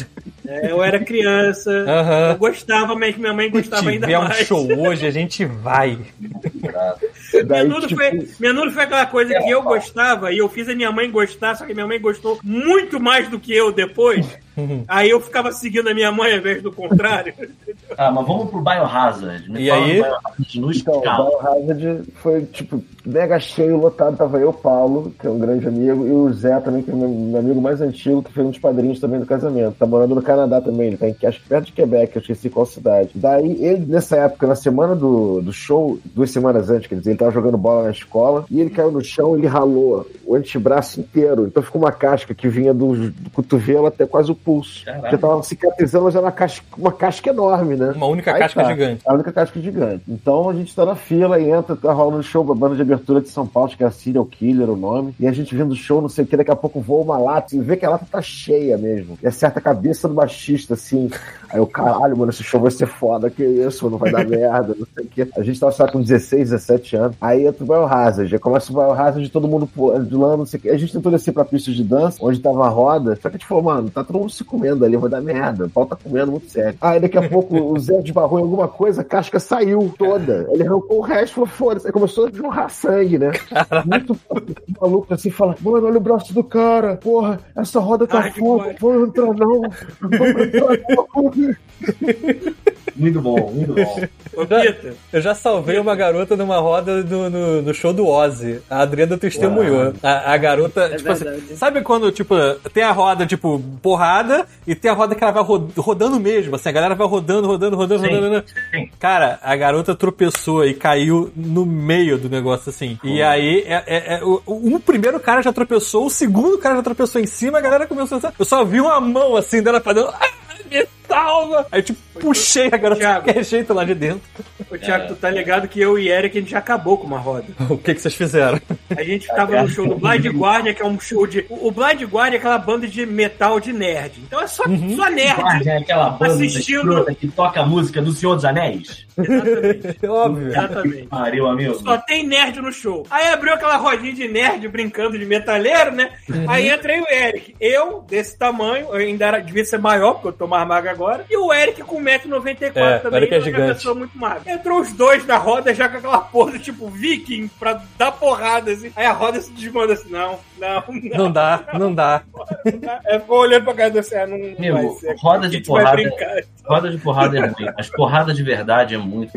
é, eu era criança, eu Aham. gostava, mas minha mãe Se gostava ainda tiver um mais. show hoje, a gente vai. Menudo, tipo, foi, menudo foi aquela coisa que eu gostava e eu fiz a minha mãe gostar, só que minha mãe gostou muito mais do que eu depois. Aí eu ficava seguindo a minha mãe ao invés do contrário. Ah, mas vamos pro Biohazard. Me E fala aí? Biohazard no Então. Biohazard foi, tipo, mega cheio, lotado. Tava eu, Paulo, que é um grande amigo, e o Zé também, que é meu, meu amigo mais antigo, que foi um dos padrinhos também do casamento. Tá morando no Canadá também, ele tá em, acho que perto de Quebec, eu esqueci qual cidade. Daí, ele, nessa época, na semana do, do show, duas semanas antes, quer dizer, ele tava jogando bola na escola, e ele caiu no chão, ele ralou o antebraço inteiro. Então ficou uma casca que vinha do, do cotovelo até quase o pulso. Caralho. Porque tava cicatrizando, era uma casca, uma casca enorme, né? Uma única Aí casca tá. gigante. A única casca gigante. Então a gente tá na fila e entra, tá rolando show, a banda de abertura de São Paulo, acho que é a Serial Killer o nome. E a gente vendo o show, não sei o que, daqui a pouco voa uma lata e vê que a lata tá cheia mesmo. E acerta a cabeça do baixista, assim. Aí eu, caralho, mano, esse show vai ser foda, que isso, não vai dar merda, não sei o que. A gente tava só com 16, 17 anos. Aí entra o Biohazard, já começa o Biohazard, todo mundo pulando, não sei o que. A gente tentou descer pra pista de dança, onde tava a roda, só que a gente falou, mano, tá todo mundo se comendo ali, vai dar merda. O pau tá comendo muito sério. Aí daqui a pouco o Zé desbarrou em alguma coisa, a casca saiu toda. Ele arrancou o resto, falou, foda-se. Aí começou a jorrar sangue, né? Muito maluco assim, fala, mano, olha o braço do cara, porra, essa roda tá Ai, pariu. vou entrar não, vou entrar não. Muito bom, muito bom. Eu já salvei uma garota numa roda do, no, no show do Ozzy. A Adriana testemunhou. A, a garota, tipo assim, sabe quando, tipo, tem a roda, tipo, porrada, e tem a roda que ela vai ro- rodando mesmo, assim, a galera vai rodando, rodando, rodando, Sim, rodando. sim. Cara, a garota tropeçou e caiu no meio do negócio, assim. E aí, é, é- é- o, o primeiro cara já tropeçou, o segundo cara já tropeçou em cima, a galera começou a... Eu só vi uma mão, assim, dela fazendo... "Ah, me salva! Aí, tipo, puxei a garota de Thiago. qualquer jeito lá de dentro. ô, Thiago, tu tá ligado que eu e Eric, a gente já acabou com uma roda. O que que vocês fizeram? A gente tava no show do Blind Guardian, que é um show de... O Blind Guardian é aquela banda de metal de nerd. Então é só, só nerd. Guarda é aquela banda Assistindo- que toca a música do Senhor dos Anéis. Exatamente. Óbvio. Exatamente. Pariu, amigo. Só tem nerd no show. Aí abriu aquela rodinha de nerd brincando de metalheiro, né? Aí entrei o Eric. Eu, desse tamanho, eu ainda era, devia ser maior, porque eu tô mais magro agora. E o Eric com 1,94m É, também. Eric é então gigante. pessoa muito magra. Entrou os dois na roda já com aquela porra, tipo, viking, pra dar porrada, assim. Aí a roda se desmanda assim, não, não, não. Não dá, não dá. É, ficou olhando pra cara do céu, não Meu, vai ser. roda de porrada- brincar. Roda de porrada é ruim, mas porrada de verdade é muito.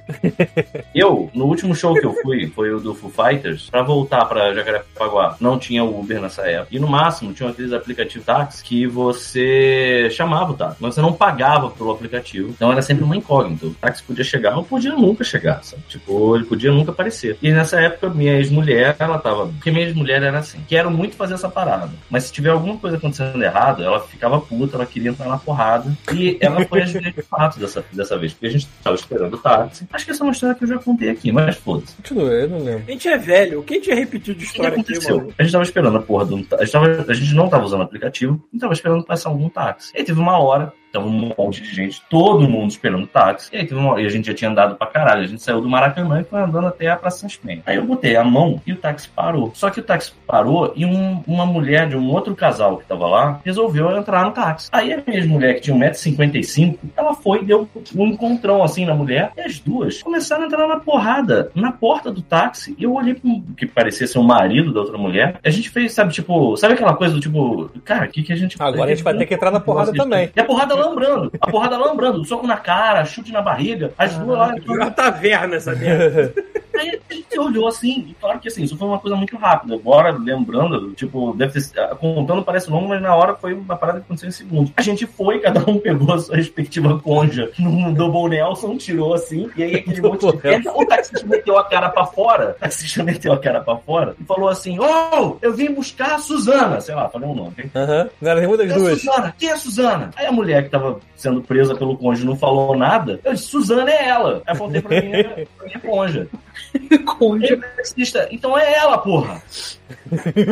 Eu, no último show que eu fui, foi o do Foo Fighters, pra voltar pra Jacarepaguá, não tinha Uber nessa época. E no máximo tinha aqueles aplicativos táxi que você chamava o táxi, mas você não pagava pelo aplicativo. Então era sempre uma incógnita. O táxi podia chegar ou podia nunca chegar, sabe? Tipo, ele podia nunca aparecer. E nessa época, minha ex-mulher, ela tava. Porque minha ex-mulher era assim: quero muito fazer essa parada, mas se tiver alguma coisa acontecendo errado, ela ficava puta, ela queria entrar na porrada. E ela foi de fato dessa, dessa vez, porque a gente tava esperando o táxi. Acho que essa é uma história que eu já contei aqui, mas foda-se. Continua, eu não lembro. A gente é velho. Quem tinha repetido de O que, história aqui, aconteceu? mano? A gente tava esperando a porra do. A gente, tava, a gente não tava usando o aplicativo, e tava esperando passar algum táxi. E aí teve uma hora. Tava um monte de gente, todo mundo esperando táxi. E aí uma e a gente já tinha andado pra caralho. A gente saiu do Maracanã e foi andando até a Praça São Penha. Aí eu botei a mão e o táxi parou. Só que o táxi parou e um- uma mulher de um outro casal que tava lá resolveu entrar no táxi. Aí a minha mulher, que tinha 1,55m, ela foi e deu um encontrão assim na mulher. E as duas começaram a entrar na porrada na porta do táxi. E eu olhei pro que parecia ser o marido da outra mulher. A gente fez, sabe, tipo, sabe aquela coisa do tipo, cara, o que, que a gente Agora a gente vai ter que entrar na porrada também. E a porrada lambrando. A porrada lambrando. Soco na cara, chute na barriga. As duas lá. Virou uma taverna essa merda. Aí a gente olhou assim, e claro que assim, isso foi uma coisa muito rápida. Bora lembrando, tipo, deve ter. Contando parece longo, mas na hora foi uma parada que aconteceu em segundos. A gente foi, cada um pegou a sua respectiva conja no Double Nelson, tirou assim, e aí aquele monte de merda. O taxista meteu a cara pra fora, o taxista meteu a cara pra fora e falou assim: Ô, eu vim buscar a Suzana, sei lá, falei um nome. hein? Aham. Não era nenhuma das é duas. Suzana? Quem é a Suzana? Aí a mulher que tava sendo presa pelo cônjuge não falou nada. Eu disse, Suzana é ela. Aí apontei pra minha, pra minha conja. Conde. O taxista, então é ela, porra.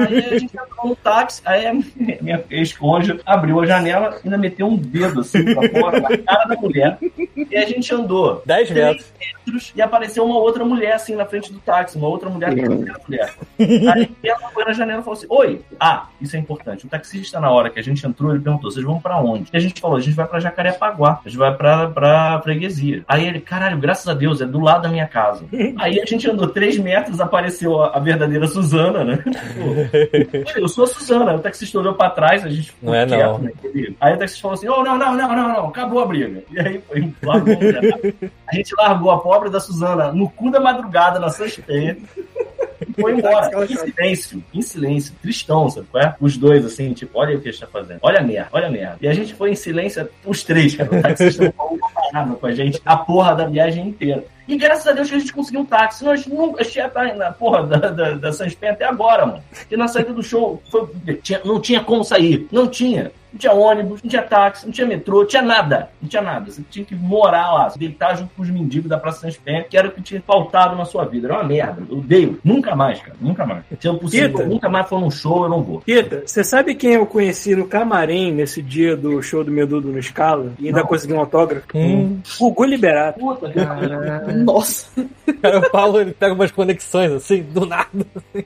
Aí a gente entrou no táxi, aí a minha, ex-conja abriu a janela e ainda meteu um dedo assim pra fora, na cara da mulher. E a gente andou 10 três metros. metros e apareceu uma outra mulher assim na frente do táxi, uma outra mulher, a primeira mulher. Aí ela foi na janela e falou assim: Oi, ah, isso é importante. O taxista, na hora que a gente entrou, ele perguntou: vocês vão pra onde? E a gente falou: a gente vai pra Jacarepaguá, a gente vai pra, pra freguesia. Aí ele, caralho, graças a Deus, é do lado da minha casa. Aí a gente andou três metros, apareceu a, a verdadeira Suzana, né? Pô, eu sou a Suzana. O taxista olhou pra trás, a gente ficou Não é, não. quieto, né? Ele- Aí o taxista falou assim: Oh, não, não, não, não, não, acabou a briga. E aí foi, largou a mulher. A gente largou a pobre da Suzana no cu da madrugada na Sexta-feira. E foi embora, em silêncio, em silêncio, tristão, sabe qual é? Os dois, assim, tipo, olha o que a gente tá fazendo, olha a merda, olha a merda. E a gente foi em silêncio, os três, cara, o taxista não com a gente a porra da viagem inteira. E graças a Deus que a gente conseguiu um táxi, senão a gente nunca a gente ia estar na porra da, da, da Sanspen até agora, mano. E na saída do show, foi- tinha- não tinha como sair, não tinha. Não tinha ônibus, não tinha táxi, não tinha metrô, não tinha nada. Não tinha nada. Você tinha que morar lá, deitar junto com os mendigos da Praça Sanspen, que era o que tinha faltado na sua vida. Era uma merda. Eu odeio. Nunca mais, cara. Nunca mais. Se eu possível, Eita. nunca mais for num show, eu não vou. Rita, você sabe quem eu conheci no camarim nesse dia do show do Medudo no Scala? E ainda Não. consegui um autógrafo? Hum. Gugu Liberato. Puta, cara. Nossa. Cara, o Paulo ele pega umas conexões assim, do nada.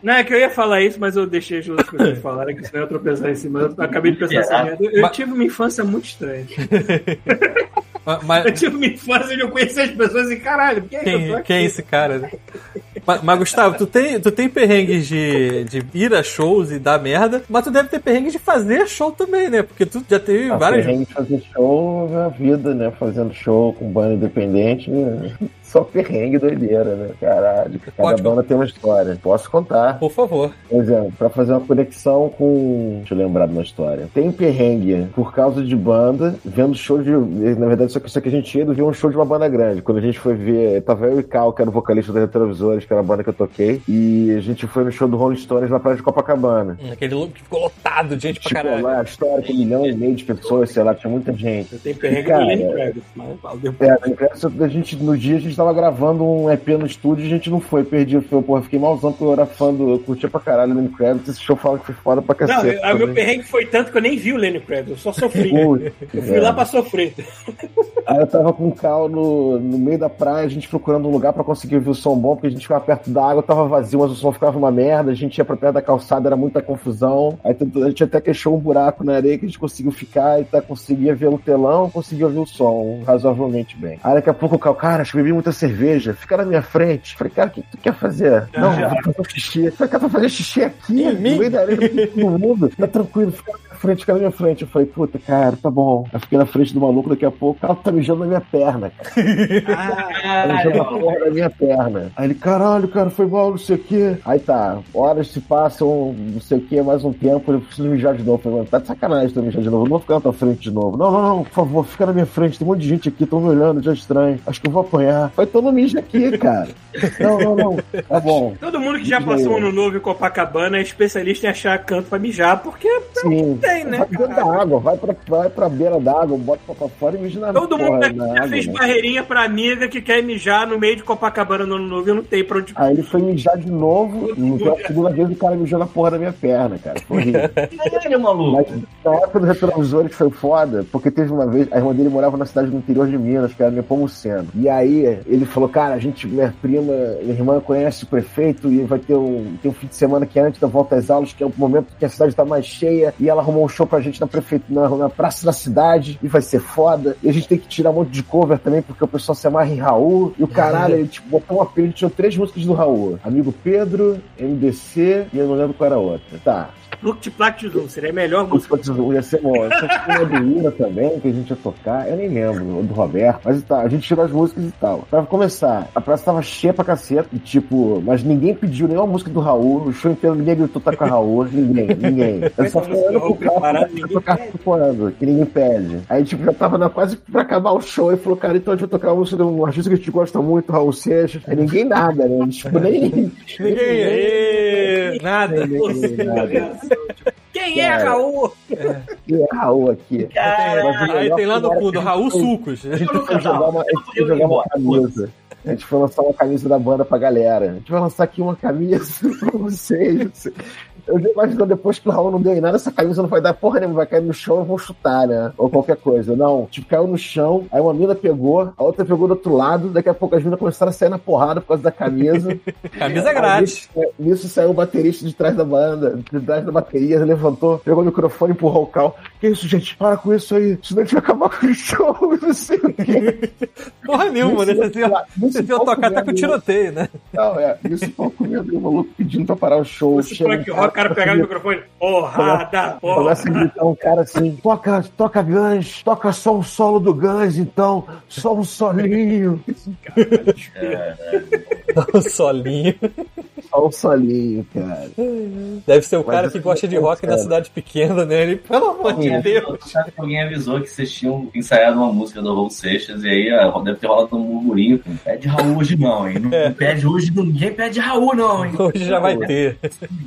Não, é que eu ia falar isso, mas eu deixei as outras pessoas falarem, que senão eu ia tropeçar em cima. Eu acabei de pensar essa merda Eu, eu Mas- tive uma infância muito estranha. Mas, Eu tive uma infância onde eu conheci as pessoas e caralho, por que, que eu tô Quem, quem é esse cara? Mas, mas, Gustavo, tu tem, tu tem perrengues de, de ir a shows e dar merda, mas tu deve ter perrengues de fazer show também, né? Porque tu já teve Ah, várias. perrengue de fazer show na vida, né? Fazendo show com banda independente. né? Só perrengue doideira, né? Caralho. Cada banda tem uma história. Posso contar. Por favor. Por exemplo, pra fazer uma conexão com. Deixa eu lembrar de uma história. Tem perrengue por causa de banda, vendo show de. Na verdade, só que, só que a gente ia ver um show de uma banda grande. Quando a gente foi ver, tava eu e Cal, que era o vocalista da Retrovisores, que era a banda que eu toquei, e a gente foi no show do Rolling Stones na praia de Copacabana. Aquele look que ficou lotado de gente pra Tipo, caralho. lá a história com um milhão e meio de pessoas, sei lá, tinha muita gente. Eu tenho perrengue do Lenny é. Kravitz, mas. É, a gente, no dia a gente tava gravando um EP no estúdio e a gente não foi, perdi, foi, porra, fiquei malzão porque eu era fã do, eu curtia pra caralho o Lenny Kravitz, esse show fala que foi foda pra Não, cacete. eu- o meu perrengue foi tanto que eu nem vi o Lenny Kravitz, eu só sofri. Eu fui lá velho. pra sofrer. Aí eu tava com o Cal no, no meio da praia, a gente procurando um lugar pra conseguir ouvir o som bom, porque a gente ficava perto da água, tava vazio, mas o som ficava uma merda, a gente ia pra perto da calçada, era muita confusão. Aí a gente até queixou um buraco na areia que a gente conseguiu ficar e tá, conseguia ver o telão, conseguia ouvir o som razoavelmente bem. Aí daqui a pouco o cara, acho que bebi muita cerveja, fica na minha frente. Falei, cara, o que tu quer fazer? Não, vou fazer xixi. Falei, cara, vai fazer xixi aqui, no meio da areia, todo mundo. Tá tranquilo, fica na minha frente, fica na minha frente. Eu falei, puta, cara, tá bom. Aí fiquei na frente do maluco, daqui a pouco, o cara tá mijando na minha perna, cara. Tá mijando na porra da minha perna. Aí ele, caralho, cara, foi mal, não sei o quê. Aí tá, horas se passam, não sei o quê, mais um tempo, eu preciso mijar de novo. Eu falei, tá de sacanagem tu mijar de novo, não vou ficar na tua frente de novo. Não, não, não, por favor, fica na minha frente, tem um monte de gente aqui, tão me olhando, já é estranho. Acho que eu vou apanhar. Foi então não mija aqui, cara. Não, não, não. Tá bom. Todo mundo que já passou um ano novo em Copacabana é especialista em achar canto pra mijar, porque Sim. tem, né, Vai dentro cara? da água, vai pra, vai pra beira da água, bota pra, pra fora e mija na todo porra, mundo aqui já água, fez né? barreirinha pra amiga que quer mijar no meio de Copacabana no ano novo e não tem pra onde. Aí ele foi mijar de novo, e pela segunda vez o cara mijou na porra da minha perna, cara. Foi. Caralho, maluco. Mas na época do retrovisores foi foda, porque teve uma vez, a irmã dele morava na cidade do interior de Minas, que era Nepomuceno. E aí ele falou, cara, a gente, minha prima, minha irmã conhece o prefeito e vai ter um, tem um fim de semana que é antes da volta às aulas, que é o momento que a cidade tá mais cheia, e ela arrumou um show pra gente na prefeitura, na, na praça da cidade, e vai ser foda. E a gente tem que tirar um monte de cover também, porque o pessoal se amarra em Raul, e o caralho, ele tipo, botou um apelido, tinha três músicas do Raul. Amigo Pedro, MDC, e eu não lembro qual era a outra. Tá, Pluct Plact Zoom, seria a melhor música. Ia ser bom. Essa tinha do Ira também, que a gente ia tocar. Eu nem lembro, o do Roberto. Mas tá, a gente tirou as músicas e tal. Pra começar, a praça tava cheia pra caceta. E, tipo, mas ninguém pediu nenhuma música do Raul. No show inteiro ninguém gritou tocar Raul. Ninguém, ninguém. Eu só Essa música falando do pro ninguém tocar pede. quando, que ninguém pede. Aí, tipo, já tava na, quase pra acabar o show. Ele falou, cara, então a gente vai tocar uma música de um artista que a gente gosta muito, Raul Seixas. Aí ninguém nada, né? Tipo, nem. Ninguém. Ê, Nada. ninguém Quem é Cara. Raul? E é Raul aqui. O Aí tem lá no fundo, Raul Sucos. A gente foi jogar uma, a gente foi jogar uma camisa. A gente foi lançar uma camisa da banda pra galera. A gente vai lançar aqui uma camisa pra vocês. Eu já imaginando depois que o Raul não deu em nada, essa camisa não vai dar porra nenhuma, vai cair no chão e vão chutar, né? Ou qualquer coisa. Não, tipo, caiu no chão, aí uma mina pegou, a outra pegou do outro lado, daqui a pouco as minas começaram a sair na porrada por causa da camisa. Camisa grátis. Aí, nisso, nisso saiu o baterista de trás da banda, de trás da bateria, levantou, pegou o microfone empurrou o cal. Que isso, gente? Para com isso aí, senão a gente vai acabar com o show, não sei o quê. Porra nenhuma, né? Vocês vocês iam tocar tá com tiroteio, né? Não, é, isso o palco mesmo, o maluco pedindo pra parar o show. O Frank Rock, o cara pegar o microfone. Porrada, Começa a porra. gritar um cara assim, toca, toca Guns, toca só um solo do Guns, então, só um solinho, Dá um solinho. só um solinho, cara. Deve ser o Mas cara que gosta de é rock na cidade pequena, né? Ele, pelo amor de Deus. alguém avisou que vocês tinham ensaiado uma música do Raul Seixas e aí deve ter rolado um murmurinho. Não pede Raul hoje não, hein? Não, não pede hoje, ninguém pede Raul não, hein? Hoje já vai ter.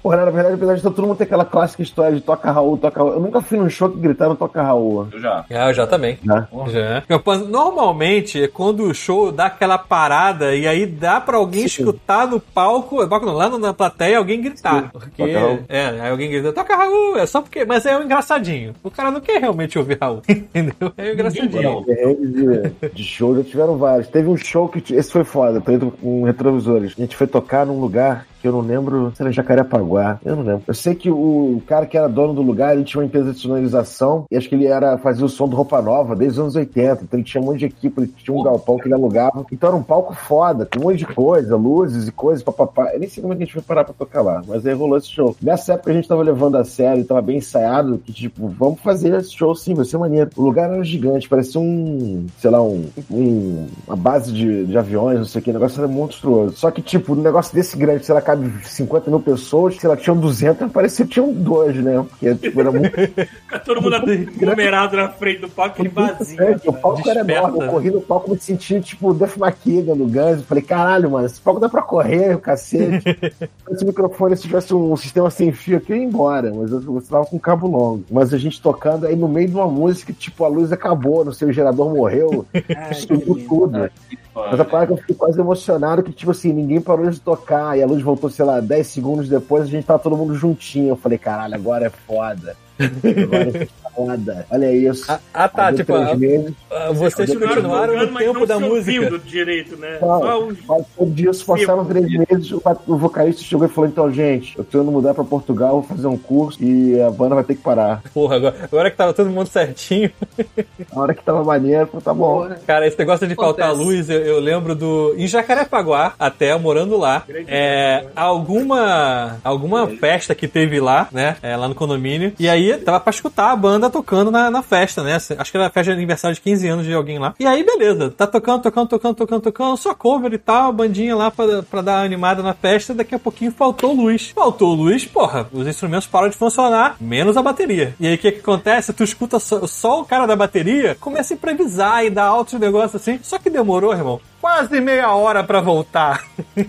Porra, na verdade, apesar de todo mundo ter aquela clássica história de toca Raul, toca Raul. Eu nunca fui num show que gritaram toca Raul. Eu já. Ah, eu já também. Já. Campanha- Normalmente é quando o show dá aquela parada e aí dá pra alguém escutar no palco, palco não, lá na plateia, alguém gritar. Porque, Toca Raul. é, aí alguém grita, toca Raul, é só porque, mas é um engraçadinho. O cara não quer realmente ouvir Raul, entendeu? É um engraçadinho. De, de show já tiveram vários. Teve um show que. Esse foi foda, preto com retrovisores. A gente foi tocar num lugar que eu não lembro se era Jacarepaguá. Eu não lembro. Eu sei que o cara que era dono do lugar, ele tinha uma empresa de sonorização e acho que ele era fazia o som do Roupa Nova desde os anos 80. Então ele tinha um monte de equipe, ele tinha um galpão que ele alugava. Então era um palco foda, com um monte de coisa, luzes e coisas, papapá. Eu nem sei como é que a gente foi parar pra tocar lá, mas aí rolou esse show. Nessa época a gente tava levando a sério, tava bem ensaiado, que tipo, vamos fazer esse show sim, vai ser maneiro. O lugar era gigante, parecia um, sei lá, um, um uma base de, de aviões, não sei o que, o negócio era monstruoso. Só que, tipo, um negócio desse grande, sei lá, cabe 50 mil pessoas, sei lá, tinham 200, parecia que tinham dois, né? Porque, tipo, era muito todo mundo aglomerado na frente do palco e vazio. O palco era Desperta, enorme, eu corri no palco me senti, tipo, Duff McKagan no Guns. Eu Falei, caralho, mano, esse palco dá pra correr, o cacete. Se esse microfone, se tivesse um sistema sem fio aqui, eu ia embora, mas eu, eu tava com cabo longo. Mas a gente tocando aí no meio de uma música, tipo, a luz acabou, não sei, o gerador morreu, subiu tudo. Mas a parada que eu fiquei quase emocionado que, tipo assim, ninguém parou de tocar e a luz voltou, sei lá, 10 segundos depois, a gente tava todo mundo juntinho. Eu falei, caralho, agora é foda. Agora. Olha isso. Ah, ah, tá, tipo, três ah, meses, ah, vocês continuaram no tempo da música. ouvindo direito, né? Não, Só todo dia se passaram três meses, o, o vocalista chegou e falou, então, gente, eu tô indo mudar pra Portugal, vou fazer um curso e a banda vai ter que parar. Porra, agora, agora que tava todo mundo certinho. Na hora que tava maneiro, tá bom. Cara, esse negócio de faltar luz, eu, eu lembro do. Em Jacarepaguá, até morando lá, é, alguma alguma festa que teve lá, né? é, lá no condomínio. E aí tava pra escutar a banda tocando na, na festa, né? Acho que era a festa de aniversário de 15 anos de alguém lá. E aí, beleza, tá tocando, tocando, tocando, tocando, tocando, só cover e tal, bandinha lá pra, pra dar animada na festa. Daqui a pouquinho faltou luz. Faltou luz, porra, os instrumentos param de funcionar, menos a bateria. E aí o que que acontece? Tu escuta só, só o cara da bateria, começa a improvisar e dar altos negócios assim. Só que demorou, irmão. Quase meia hora pra voltar.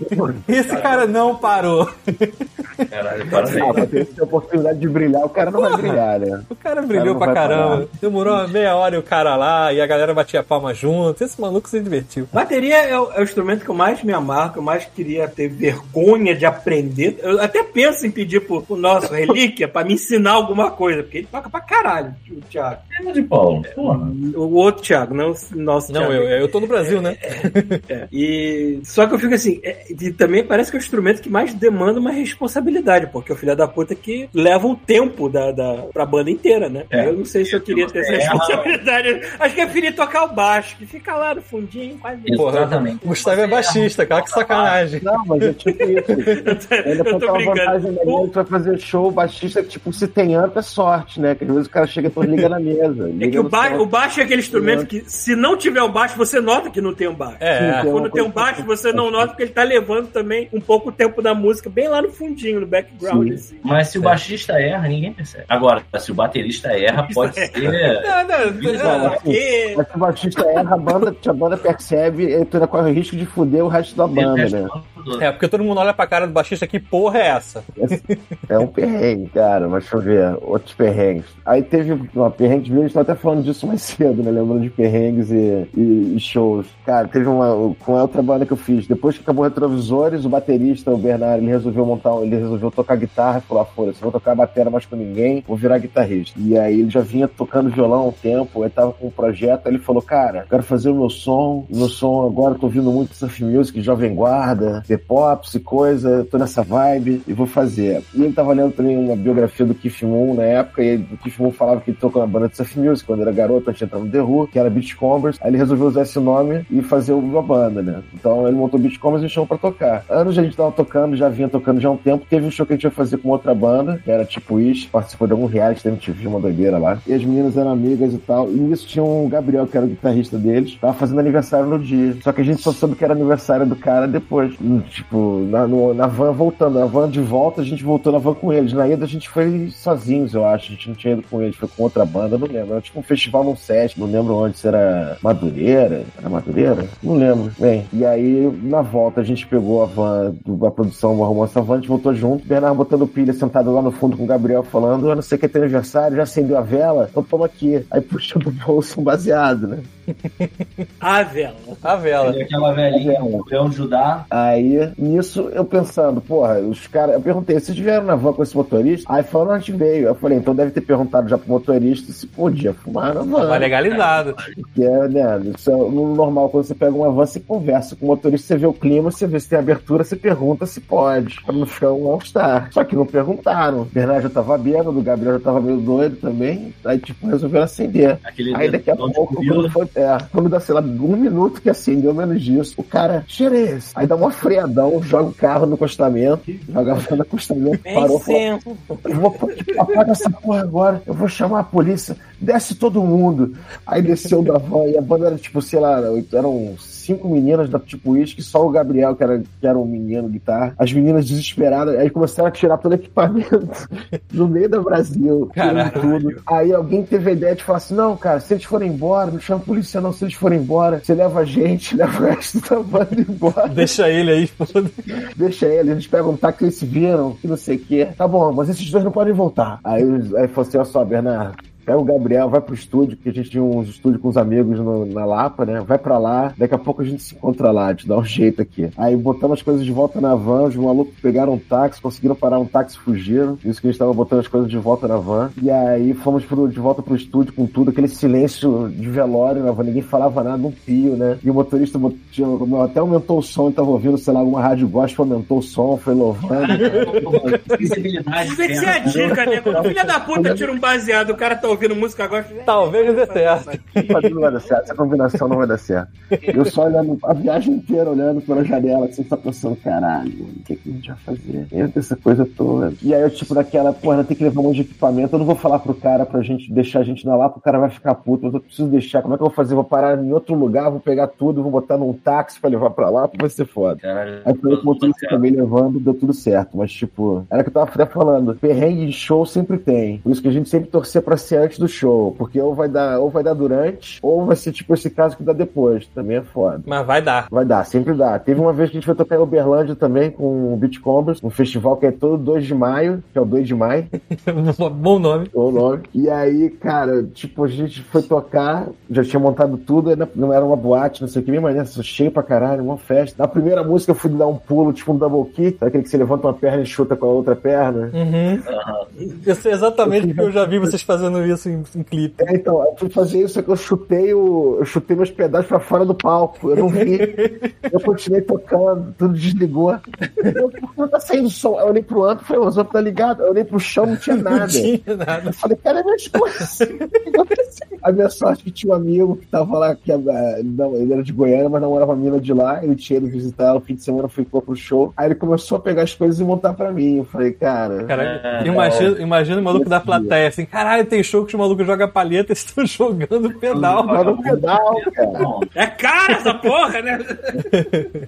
Esse cara não parou. Caralho, Ah, parabéns. pra ter essa oportunidade de brilhar, o cara não vai brilhar, né? O cara brilhou não pra vai caramba. parar. Demorou uma meia hora e o cara lá, e a galera batia palma junto. Esse maluco se divertiu. Bateria é o, é o instrumento que eu mais me amarro, que eu mais queria ter vergonha de aprender. Eu até penso em pedir pro, pro nosso relíquia pra me ensinar alguma coisa, porque ele toca pra caralho, o Thiago. Tema de Paulo. Porra. O outro Thiago, não o nosso Não, Thiago. eu, eu tô no Brasil, né? É, E só que eu fico assim, é, e também parece que é o instrumento que mais demanda uma responsabilidade, porque é o filho da puta que leva o tempo da, da, pra banda inteira, né? É. Eu não sei se eu queria ter essa É. responsabilidade. Acho que eu preferia tocar o baixo, que fica lá no fundinho, quase. Porra, Exatamente. o Gustavo é baixista, cara, que sacanagem. Não, mas é tipo isso. Ainda Eu tô brincando. vantagem vai fazer show, baixista, tipo, se tem amp é sorte, né? Que às vezes o cara chega e liga na mesa. É liga que o, ba o baixo é aquele instrumento que, se não tiver o baixo, você nota que não tem um baixo. É, Sim, Quando tem um baixo, você não nota porque ele tá levando também um pouco o tempo da música, bem lá no fundinho, no background. Sim. assim. Mas se o baixista erra, ninguém percebe. Agora, se o baterista erra, pode ser. Não, não, Não, não. E- mas se o baixista erra, a banda, a banda percebe, ele ainda corre o risco de fuder o resto da banda, né? É, porque todo mundo olha pra cara do baixista, que porra é essa? É um perrengue, cara, mas deixa eu ver, outros perrengues. Aí teve uma perrengue, a gente tá até falando disso mais cedo, né? Lembrando de perrengues e, e- e shows. Cara, teve uma, com a outra banda que eu fiz, depois que acabou Retrovisores, o baterista, o Bernardo, ele resolveu montar, ele resolveu tocar guitarra, falou, ah, foda-se, vou tocar bateria mais com ninguém, vou virar guitarrista. E aí ele já vinha tocando violão há um tempo, ele tava com um projeto, aí ele falou, cara, quero fazer o meu som, meu som agora eu tô ouvindo muito surf music, jovem guarda, The Pops e coisa, tô nessa vibe e vou fazer. E ele tava lendo também uma biografia do Keith Moon na época, e o Keith Moon falava que ele tocou na banda de surf music quando era garoto, antes de entrar no The Who, que era Beachcombers. Aí ele resolveu usar esse nome e fazer uma banda, né? Então ele montou Beachcombers e chamou pra tocar. Anos a gente tava tocando, já vinha tocando já há um tempo. Teve um show que a gente ia fazer com outra banda, que era tipo Ish, participou de algum reality da MTV, uma doideira lá. E as meninas eram amigas e tal. E nisso tinha um Gabriel, que era o guitarrista deles, tava fazendo aniversário no dia. Só que a gente só soube que era aniversário do cara depois. Hum, Tipo, na, no- na van voltando. Na van de volta, a gente voltou na van com eles. Na ida a gente foi sozinhos, eu acho. A gente não tinha ido com eles, foi com outra banda, não lembro. Era tipo um festival num set, não lembro onde, se era Madureira. Era Madureira? Não lembro. Bem, e aí na volta a gente pegou a van, do- a produção arrumou essa van, a gente voltou junto. O Bernardo botando pilha, sentado lá no fundo com o Gabriel falando: Eu não sei o que é teu aniversário, já acendeu a vela? Então toma aqui. Aí puxa do bolso um baseado, né? A vela. A vela. É aquela velhinha, o leão de Judá. Aí, nisso, eu pensando, porra, os caras. Eu perguntei, vocês vieram na van com esse motorista? Aí falaram, a gente veio. Eu falei, então deve ter perguntado já pro motorista se podia fumar na van. Tá legalizado. Que é, né, isso é no normal, quando você pega uma van, você conversa com o motorista, você vê o clima, você vê se tem abertura, você pergunta se pode, pra não ficar um all-star. Só que não perguntaram. O Bernardo já tava bêbado, o Gabriel já tava meio doido também, aí, tipo, resolveram acender. Aquele Aí daqui a pouco, quando, foi, é, quando dá, sei lá, um minuto que acendeu menos disso, o cara, cheira esse. Aí dá uma freadão, joga o carro no acostamento, joga a van no acostamento, Vem parou, falou, eu vou apaga essa porra agora, eu vou chamar a polícia, desce todo mundo. Aí desceu da van e a banda era tipo, sei lá, eram cinco meninas da tipo uísque, só o Gabriel, que era, que era um menino guitarra. As meninas desesperadas, aí começaram a tirar todo o equipamento no meio do Brasil, tudo. Aí alguém teve a ideia de falar assim: não, cara, se eles forem embora, não chama a polícia, não. Se eles forem embora, você leva a gente, leva o resto da banda embora. Deixa ele aí, foda Deixa ele, eles pegam um táxi, eles se viram, que não sei o quê. Tá bom, mas esses dois não podem voltar. Aí, aí falou assim: olha só, Bernardo. Pega o Gabriel, vai pro estúdio, que a gente tinha uns estúdios com os amigos no- na Lapa, né? Vai pra lá, daqui a pouco a gente se encontra lá, te dá um jeito aqui. Aí botamos as coisas de volta na van, os malucos pegaram um táxi, conseguiram parar um táxi e fugiram. Isso que a gente tava botando as coisas de volta na van. E aí fomos pro, de volta pro estúdio com tudo, aquele silêncio de velório na van, ninguém falava nada, um pio, né? E o motorista tinha- até aumentou o som, tava ouvindo, sei lá, alguma rádio gospel, aumentou o som, foi louvando. Visibilidade. Isso tem que ser a dica, né? Filho da puta tira um baseado, o cara tá ouvindo música agora. Talvez dê certo. Mas não vai dar certo, essa combinação não vai dar certo. Eu só olhando a viagem inteira, olhando pela janela, assim, só pensando, caralho, o que, que a gente vai fazer? Entra essa coisa toda. E aí eu, tipo, daquela, porra, tem que levar um monte de equipamento, eu não vou falar pro cara pra gente deixar a gente na lá, o cara vai ficar puto, mas eu preciso deixar, como é que eu vou fazer? Vou parar em outro lugar, vou pegar tudo, vou botar num táxi pra levar pra lá, vai ser foda. Caralho, Aí foi o motorista também levando, deu tudo certo. Mas, tipo, era o que eu tava até falando. Perrengue de show sempre tem. Por isso que a gente sempre torcia pra ser antes do show. Porque ou vai dar, ou vai dar durante, ou vai ser tipo esse caso que dá depois. Também é foda. Mas vai dar. Vai dar, sempre dá. Teve uma vez que a gente foi tocar em Uberlândia também com o Combers, um festival que é todo 2 de maio, que é o 2 de maio, Bom nome. o nome. E aí, cara, tipo, a gente foi tocar, já tinha montado tudo, não era uma boate, não sei o que, mas né, cheio pra caralho, uma festa. Na primeira música eu fui dar um pulo, tipo um double kick, sabe aquele que você levanta uma perna e chuta com a outra perna? Uhum. Eu sei exatamente porque eu já vi vocês fazendo isso em, em clipe. É, então, eu fui fazer isso, que eu chutei o. Eu chutei meus pedaços pra fora do palco. Eu não vi. eu continuei tocando, tudo desligou. Eu, não tá saindo som? Eu olhei pro amplo e falei, o amplo tá ligado. Eu olhei pro chão, não tinha Não nada. tinha nada. Eu falei, cara, é minhas coisas. O que aconteceu? A minha sorte é que tinha um amigo que tava lá, que eh, não, ele era de Goiânia, mas namorava a mina de lá. Ele tinha ido visitar ela, o fim de semana ficou pro show. Aí ele começou a pegar as coisas e montar pra mim. Eu falei, cara. Caralho, É, imagina, imagina o maluco da plateia assim, caralho, tem show que os malucos jogam palheta e estão jogando pedal. Tá no pedal, cara. Não, É cara essa porra, né?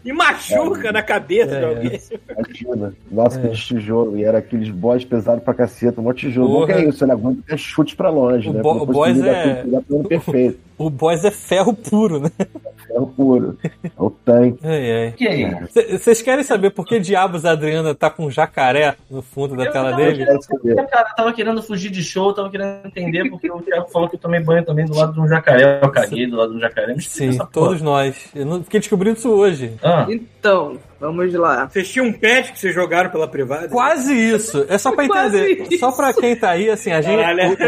E machuca na cabeça de É. alguém. Imagina. Nossa, aqueles tijolos. E era aqueles boys pesados pra caceta, um monte de tijolo. Bom Porra. que é isso, ele aguenta até chute pra longe, O né? bo- o boys é- tudo, tudo perfeito. O boss é ferro puro, né? Ferro puro. É o tanque. Ai, ai. que aí? Vocês querem saber por que diabos a Adriana tá com um jacaré no fundo da Eu tela dele? Cara, eu tava querendo fugir de show, tava querendo entender, porque o Thiago falou que eu tomei banho também do lado de um jacaré. Eu caguei do lado de um jacaré. Sim, todos nós. Eu não fiquei descobrindo isso hoje. Ah, Então, vamos lá. Vocês tinham um pet que vocês jogaram pela privada? Quase isso. É só pra entender. Só pra quem tá aí, assim, a gente,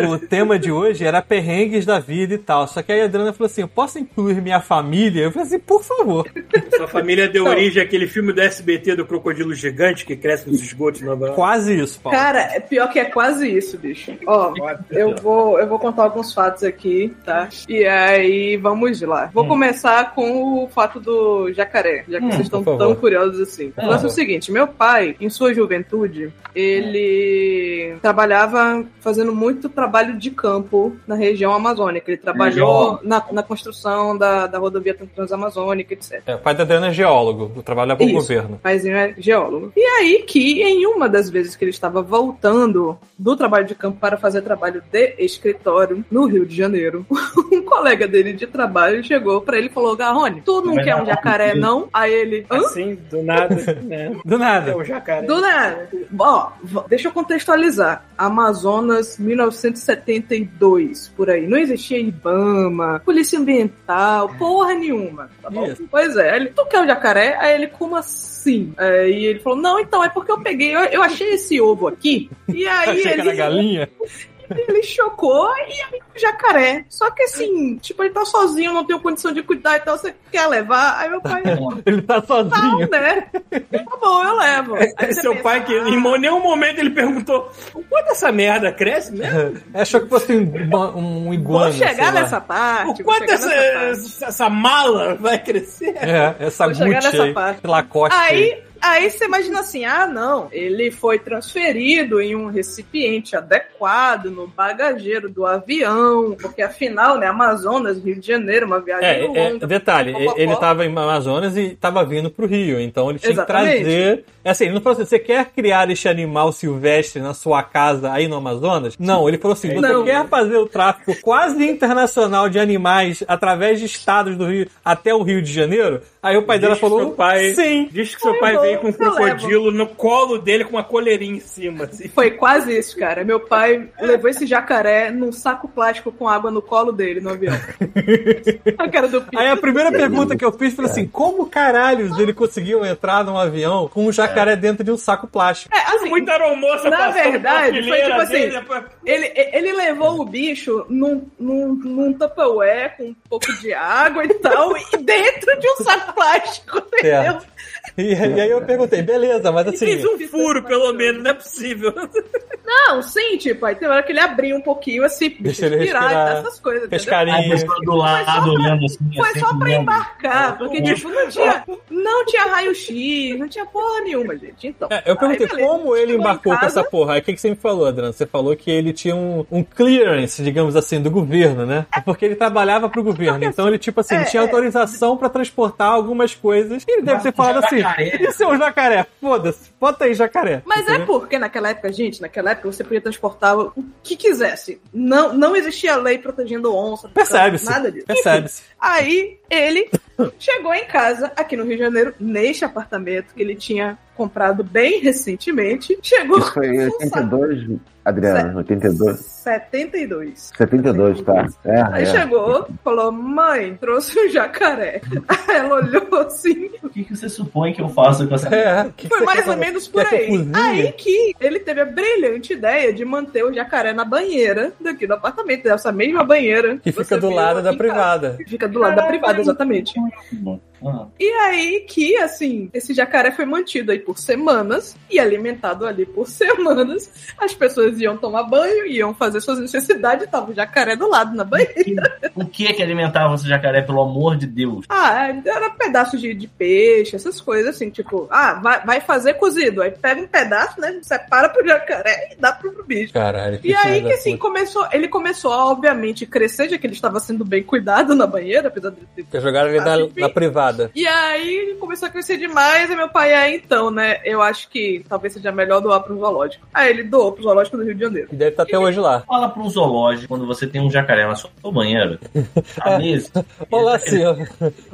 o, o tema de hoje era perrengues da vida e tal. Só que aí a Adriana falou assim: eu posso incluir minha família? Eu falei assim, por favor. Sua família deu origem àquele filme do SBT do crocodilo gigante que cresce nos esgotos Nova York. Quase isso, Paulo. Cara, é pior que é quase isso, bicho. Ó, eu vou, eu vou contar alguns fatos aqui, tá? E aí, vamos lá. Vou começar com o fato do jacaré, já que Hum, vocês estão tão curiosos assim. O lance é o seguinte, meu pai, em sua juventude, ele trabalhava fazendo muito trabalho de campo na região amazônica. Ele trabalhou na, na construção da, da rodovia transamazônica, etc. É, o pai da Adriana é geólogo, trabalha para o Isso. governo. Paizinho é geólogo. E aí que em uma das vezes que ele estava voltando do trabalho de campo para fazer trabalho de escritório no Rio de Janeiro, um colega dele de trabalho chegou pra ele e falou: Garrone, tu não Mas quer não, um jacaré, não? Aí ele. Hã? Assim, Do nada, né? Do É nada. o jacaré. Do nada. Ó, deixa eu contextualizar. Amazonas, 1972, por aí. Não existia Ibama, Polícia Ambiental, porra nenhuma. Tá bom? Isso. Pois é. Ele, tu quer o jacaré? Aí ele, como assim? Aí ele falou, não, então, é porque eu peguei, eu, eu achei esse ovo aqui, e aí Achei que ele... era galinha. Ele chocou e aí o jacaré. Só que assim, tipo, ele tá sozinho, não tenho condição de cuidar, então você quer levar? Aí meu pai, não, Ele tá sozinho. né? Tá bom, eu levo. Aí É seu pensa, pai que em nenhum momento ele perguntou: quanto essa merda cresce mesmo? Achou que fosse um, um iguana. Vou chegar nessa parte. O quanto essa, nessa parte. essa, essa mala vai crescer? É, essa Vou chegar nessa aí, parte. Lacoste. Aí, aí você imagina assim, ah, não, ele foi transferido em um recipiente adequado no bagageiro do avião, porque afinal, né, Amazonas, Rio de Janeiro, uma viagem É, é, longa. detalhe, Popopó. ele tava em Amazonas e tava vindo pro Rio, então ele tinha Exatamente. que trazer. É assim, ele não falou assim, você quer criar este animal silvestre na sua casa aí no Amazonas? Não, ele falou assim, você Não. quer fazer o tráfico quase internacional de animais através de estados do Rio até o Rio de Janeiro? Aí o pai dela Diz que falou, pai- sim. Diz que seu pai bom, veio com um crocodilo no colo dele com uma coleirinha em cima. Assim. Foi quase isso, cara. Meu pai levou esse jacaré num saco plástico com água no colo dele no avião. a cara do. Aí a primeira pergunta que eu fiz foi assim, como caralhos ele conseguiu entrar num avião com um jacaré dentro de um saco plástico? É, assim, Muita aeromoça Na verdade, foi tipo assim, depois- ele, ele levou o bicho num, num, num Tupperware com um pouco de água e tal, e dentro de um saco plástico, entendeu? Certo. E, e aí eu perguntei, beleza, mas assim... Fez um furo, pelo menos, não é possível. Não, sim, tipo, aí tem hora que ele abriu um pouquinho assim, Deixa ele respirar, respirar, essas coisas, entendeu? A Pescarinho. pessoa do lado olhando assim. Foi assim, só pra embarcar, porque, tipo, não tinha, não tinha raio-x, não tinha porra nenhuma, gente. Então, É, eu perguntei aí, como ele embarcou com essa porra. Aí o que, que você me falou, Adriano? Você falou que ele tinha um, um clearance, digamos assim, do governo, né? É porque ele trabalhava pro governo. Então ele, tipo assim, É, tinha é. autorização pra transportar algumas coisas. E ele deve ter falado assim: jacaré. Isso é um jacaré, foda-se, bota aí jacaré. Mas é porque naquela época, gente, naquela época você podia transportar o que quisesse. Não, não existia lei protegendo onça, Percebe-se. nada disso. Percebe-se. Aí ele chegou em casa, aqui no Rio de Janeiro, neste apartamento que ele tinha comprado bem recentemente. Chegou Isso foi em com um saco- 82, Adriano, 82. 72. 72, tá? É, Aí é. chegou, falou: Mãe, trouxe um jacaré. Aí ela olhou assim, O que, que você supõe que eu faço com essa. É, que que Foi você mais ou fazer? menos por que aí. Aí que ele teve a brilhante ideia de manter o jacaré na banheira daqui do apartamento, dessa mesma banheira. Que fica do lado da privada. Que Fica do lado da privada, exatamente. Ah, E aí que, assim, esse jacaré foi mantido aí por semanas e alimentado ali por semanas. As pessoas iam tomar banho, iam fazer suas necessidades, tava o jacaré do lado na banheira. O que que alimentava esse jacaré, pelo amor de Deus? Ah, era pedaços de, de peixe, essas coisas assim, tipo, ah, vai, vai fazer cozido. Aí pega um pedaço, né? Separa pro jacaré e dá pro, pro bicho. Caralho, que E aí que assim, puta. começou, ele começou a, obviamente, crescer, já que ele estava sendo bem cuidado na banheira, apesar de ter Quer jogar ele na, Enfim. na privada. E aí ele começou a crescer demais, e meu pai, é então, né? Eu acho que talvez seja melhor doar pro zoológico. Aí ele doou pro zoológico do Rio de Janeiro. Que deve estar até hoje lá. Fala pra um zoológico quando você tem um jacaré na sua banheira. A mesa. Olá, senhor.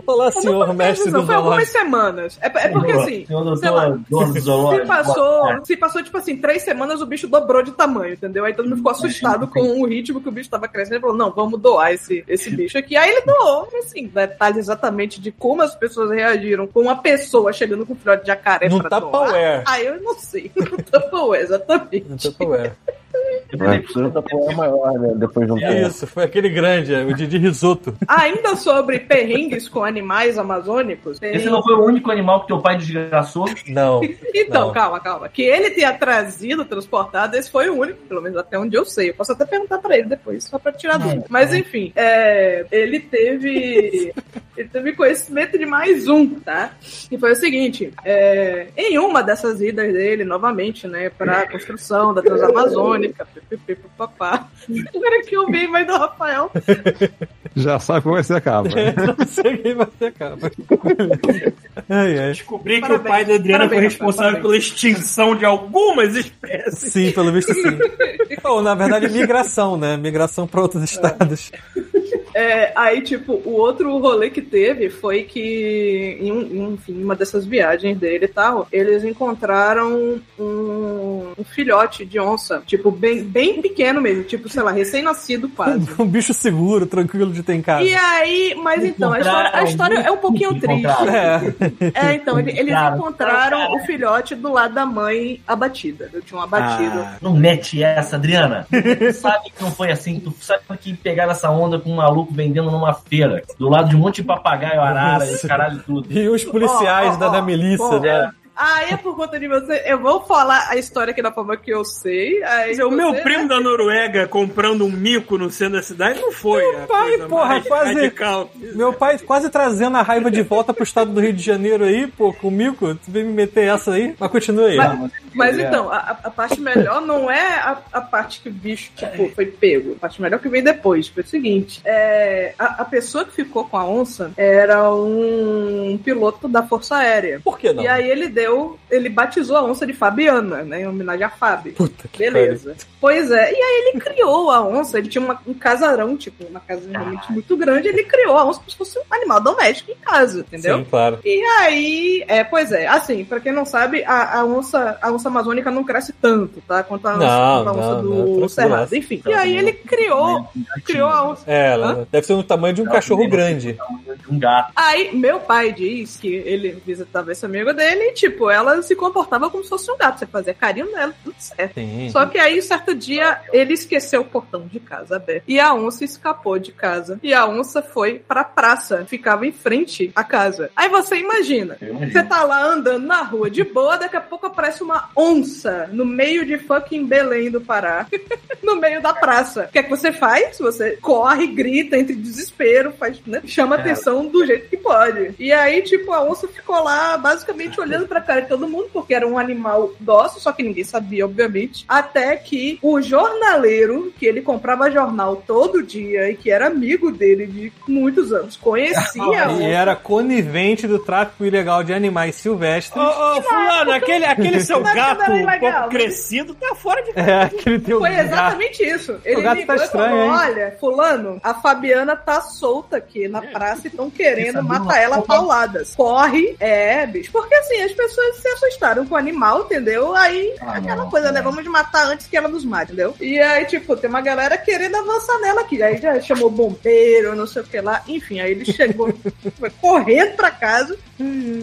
Olá, senhor mestre do Não, foi algumas semanas. É, é porque assim. Senhor sei lá, doutor, dono do Se passou, se passou, tipo assim, três semanas, o bicho dobrou de tamanho, entendeu? Aí todo mundo ficou assustado com o ritmo que o bicho tava crescendo. Ele falou, não, vamos doar esse, esse bicho aqui. Aí ele doou, assim, detalhes exatamente de como as pessoas reagiram com uma pessoa chegando com um filhote de jacaré No pra doar. Aí eu não sei. No Tupperware, exatamente. No Tupperware. Maior, né? Depois de um tempo. Isso, foi aquele grande, o de, de risoto. Ainda sobre perrengues com animais amazônicos. tem- Esse não foi o único animal que teu pai desgraçou. Não. Então, Não. calma, calma. Que ele tenha trazido, transportado, esse foi o único, pelo menos até onde eu sei. Eu posso até perguntar pra ele depois, só pra tirar dúvida. Mas enfim, é, ele teve. ele teve conhecimento de mais um, tá? E foi o seguinte: é, em uma dessas idas dele, novamente, né, pra construção da Transamazônica, papá. Agora que eu vi, mas do Rafael. Já sabe como vai ser a capa. Não sei quem vai ser a capa. Ai, ai. Descobri que Parabéns. o pai da Adriana foi responsável parabéns. pela extinção de algumas espécies. Sim, pelo visto sim. Ou, na verdade, migração, né? Migração para outros estados. É, aí, tipo, o outro rolê que teve foi que, em, um- enfim, uma dessas viagens dele e tal, eles encontraram um, um filhote de onça, tipo, bem, bem pequeno mesmo, tipo, sei lá, recém-nascido quase. Um bicho seguro, tranquilo de ter em casa. E aí, mas então, a história, a história é um pouquinho triste. É. É, então, ele- eles encontraram cara. o filhote do lado da mãe abatida. Eu tinha um abatido. Ah, Não mete essa, Adriana. Tu sabe que não foi assim. Tu sabe que pegaram essa onda com um maluco vendendo numa feira. Do lado de um monte de papagaio, arara e Nossa. caralho tudo. E os policiais Ó, ó, da, da milícia, ó, né? Aí é por conta de você. Eu vou falar a história aqui da forma que eu sei. Aí o meu primo da Noruega comprando um mico no centro da cidade não foi. a pai, coisa porra, mais quase- radical. Meu pai quase trazendo a raiva de volta pro estado do Rio de Janeiro aí, pô, comigo. Tu vem me meter essa aí? Mas continua aí. Mas, mas então, a, a parte melhor não é a, a parte que o bicho, tipo, foi pego. A parte melhor que vem depois. Foi o seguinte: é, a, a pessoa que ficou com a onça era um piloto da Força Aérea. Por que não? E aí ele deu, ele batizou a onça de Fabiana, né? Em homenagem a Fábio. Puta que Beleza. Pois é. E aí ele criou a onça. Ele tinha uma- um casarão, tipo, uma casa realmente muito grande. Ele criou a onça como se fosse um animal doméstico em casa, entendeu? Sim, claro. E aí, é, pois é, assim, pra quem não sabe, a, a onça, a onça amazônica não cresce tanto, tá? Quanto a onça, Não, quanto a onça não, do não, Cerrado. Enfim. E aí ele criou, criou a onça. É, ela deve ser o tamanho de um cachorro grande. Um gato. Aí, meu pai diz que ele visitava esse amigo dele e, tipo, ela se comportava como se fosse um gato. Você fazia carinho nela, tudo certo. Sim. Só que aí, certo dia, ele esqueceu o portão de casa aberto. E a onça escapou de casa. E a onça foi pra praça. Ficava em frente à casa. Aí você imagina. Você tá lá andando na rua de boa, daqui a pouco aparece uma onça no meio de fucking Belém do Pará. no meio da praça. O que é que você faz? Você corre, grita, entre desespero, faz, né? chama É. atenção do jeito que pode. E aí, tipo, a onça ficou lá basicamente olhando pra cara de todo mundo, porque era um animal dócil, só que ninguém sabia, obviamente. Até que o jornaleiro, que ele comprava jornal todo dia e que era amigo dele de muitos anos, conhecia E era conivente do tráfico ilegal de animais silvestres. Ô, ô, fulano, aquele, aquele seu gato um pouco mas- crescido tá fora de É, aquele teu Foi gato. exatamente isso. Ele gato ligou tá e falou: estranho, hein? Olha, fulano, a Fabiana tá solta aqui na praça e estão querendo Sabe matar ela pauladas. Corre, é, bicho. Porque assim, as pessoas se assustaram com o animal, entendeu? Aí, Ah, aquela não, coisa, né? é. Vamos matar antes que ela nos mate, entendeu? E aí, tipo, tem uma galera querendo avançar nela aqui. Aí já chamou bombeiro, não sei o que lá. Enfim, aí ele chegou, foi correndo pra casa,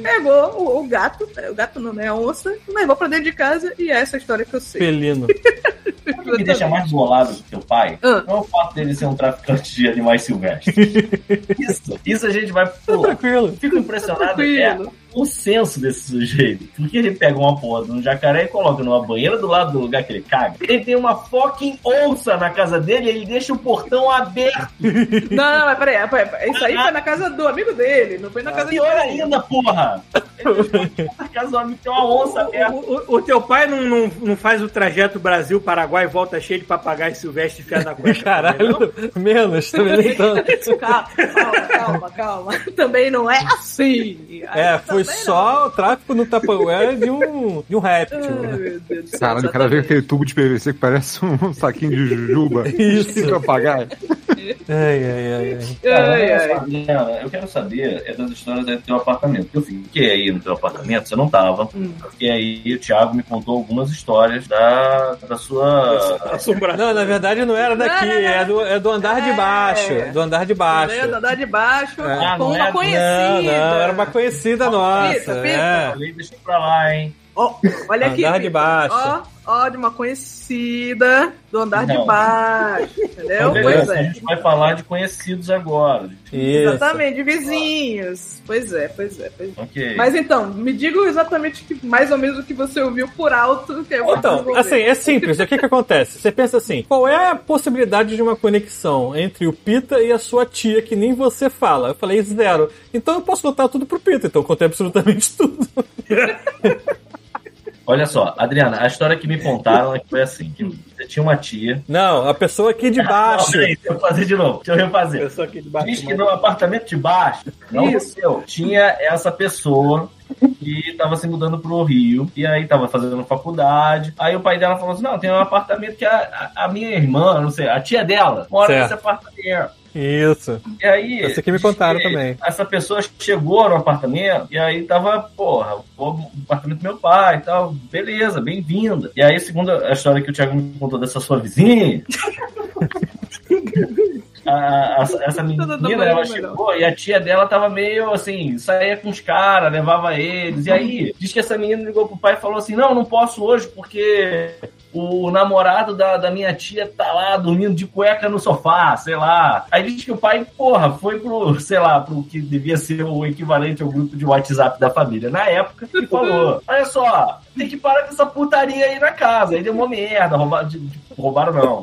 pegou o, o gato, o gato não, né? A onça, levou pra dentro de casa e é essa a história que eu sei. Felino. O que me deixa mais bolado do teu pai Ah. não é o fato dele ser um traficante de animais silvestres. Isso, isso a gente vai Tá pular. tranquilo. Fico impressionado é Tranquilo. O senso desse sujeito. Porque ele pega uma porra de um jacaré e coloca numa banheira do lado do lugar que ele caga. Ele tem uma fucking onça na casa dele e ele deixa o portão aberto. Não, não, mas peraí, peraí, peraí, isso aí foi na casa do amigo dele, não foi na casa de Pior ainda, porra! Ele deixa a casa do amigo tem uma onça aberta. O, o- o teu pai não, não, não faz o trajeto Brasil-Paraguai e volta cheio de papagaio silvestre enfiado na cueca? também, não? Caralho, menos, também nem tanto. Calma, calma, calma, calma. Também não é assim. É, foi Também só o tráfico no Tupperware de um, de um não. Ai, réptil. meu Deus do céu, Caralho, o cara vê exatamente. aquele tubo de PVC que parece um saquinho de jujuba. Isso. Fica Ai, ai, ai, ai. Ai, ai. só, Adriana, eu quero saber é das histórias do teu apartamento. Eu fiquei aí no teu apartamento, você não tava. Hum. Eu fiquei aí, o Thiago me contou algumas histórias da, da sua. Assombração. Não, na verdade não era daqui, Não, não, não. é do, é do andar de É. baixo. Do andar de baixo. Entendeu? Andar de baixo É. com Ah, não uma é? conhecida. Não, não, era uma conhecida nossa. Pita, pita. É. Falei, deixa pra lá, hein? Ó, olha aqui. Andar de baixo. Ó, ó, de uma conhecida do andar de Não. baixo. Entendeu? Então, Pois beleza, a é. gente vai falar de conhecidos agora. Isso. Exatamente, de vizinhos. Pois é, pois é, pois é. Ok. Mas então, me diga exatamente que, mais ou menos o que você ouviu por alto. Que eu vou Então, assim, é simples. O que que acontece? Você pensa assim, qual é a possibilidade de uma conexão entre o Pita e a sua tia que nem você fala? Eu falei zero. Então eu posso contar tudo pro Pita, então eu contei absolutamente tudo. Olha só, Adriana, a história que me contaram é que foi assim: que você tinha uma tia. Não, a pessoa aqui de Não, baixo. peraí, deixa eu fazer de novo. Deixa eu refazer. Eu sou aqui de baixo. Diz que no apartamento de baixo, não seu, tinha essa pessoa que estava se mudando pro Rio e aí tava fazendo faculdade. Aí o pai dela falou assim: não, tem um apartamento que a, a- a minha irmã, não sei, a tia dela, mora Certo. nesse apartamento. Isso. E aí. Essa aqui me contaram que também. Essa pessoa chegou no apartamento e aí tava, porra, o apartamento do meu pai e tal. Beleza, bem-vinda. E aí, segundo a história que o Thiago me contou dessa sua vizinha. a- a- essa menina, ela chegou e a tia dela tava meio assim, saía com os caras, levava eles. E aí, diz que essa menina ligou pro pai e falou assim: Não, não posso hoje porque o namorado da, da minha tia tá lá dormindo de cueca no sofá, sei lá. Aí diz que o pai, porra, foi pro, sei lá, pro que devia ser o equivalente ao grupo de WhatsApp da família na época e falou: Olha só, tem que parar com essa putaria aí na casa. Aí deu uma merda, roubaram, roubaram não.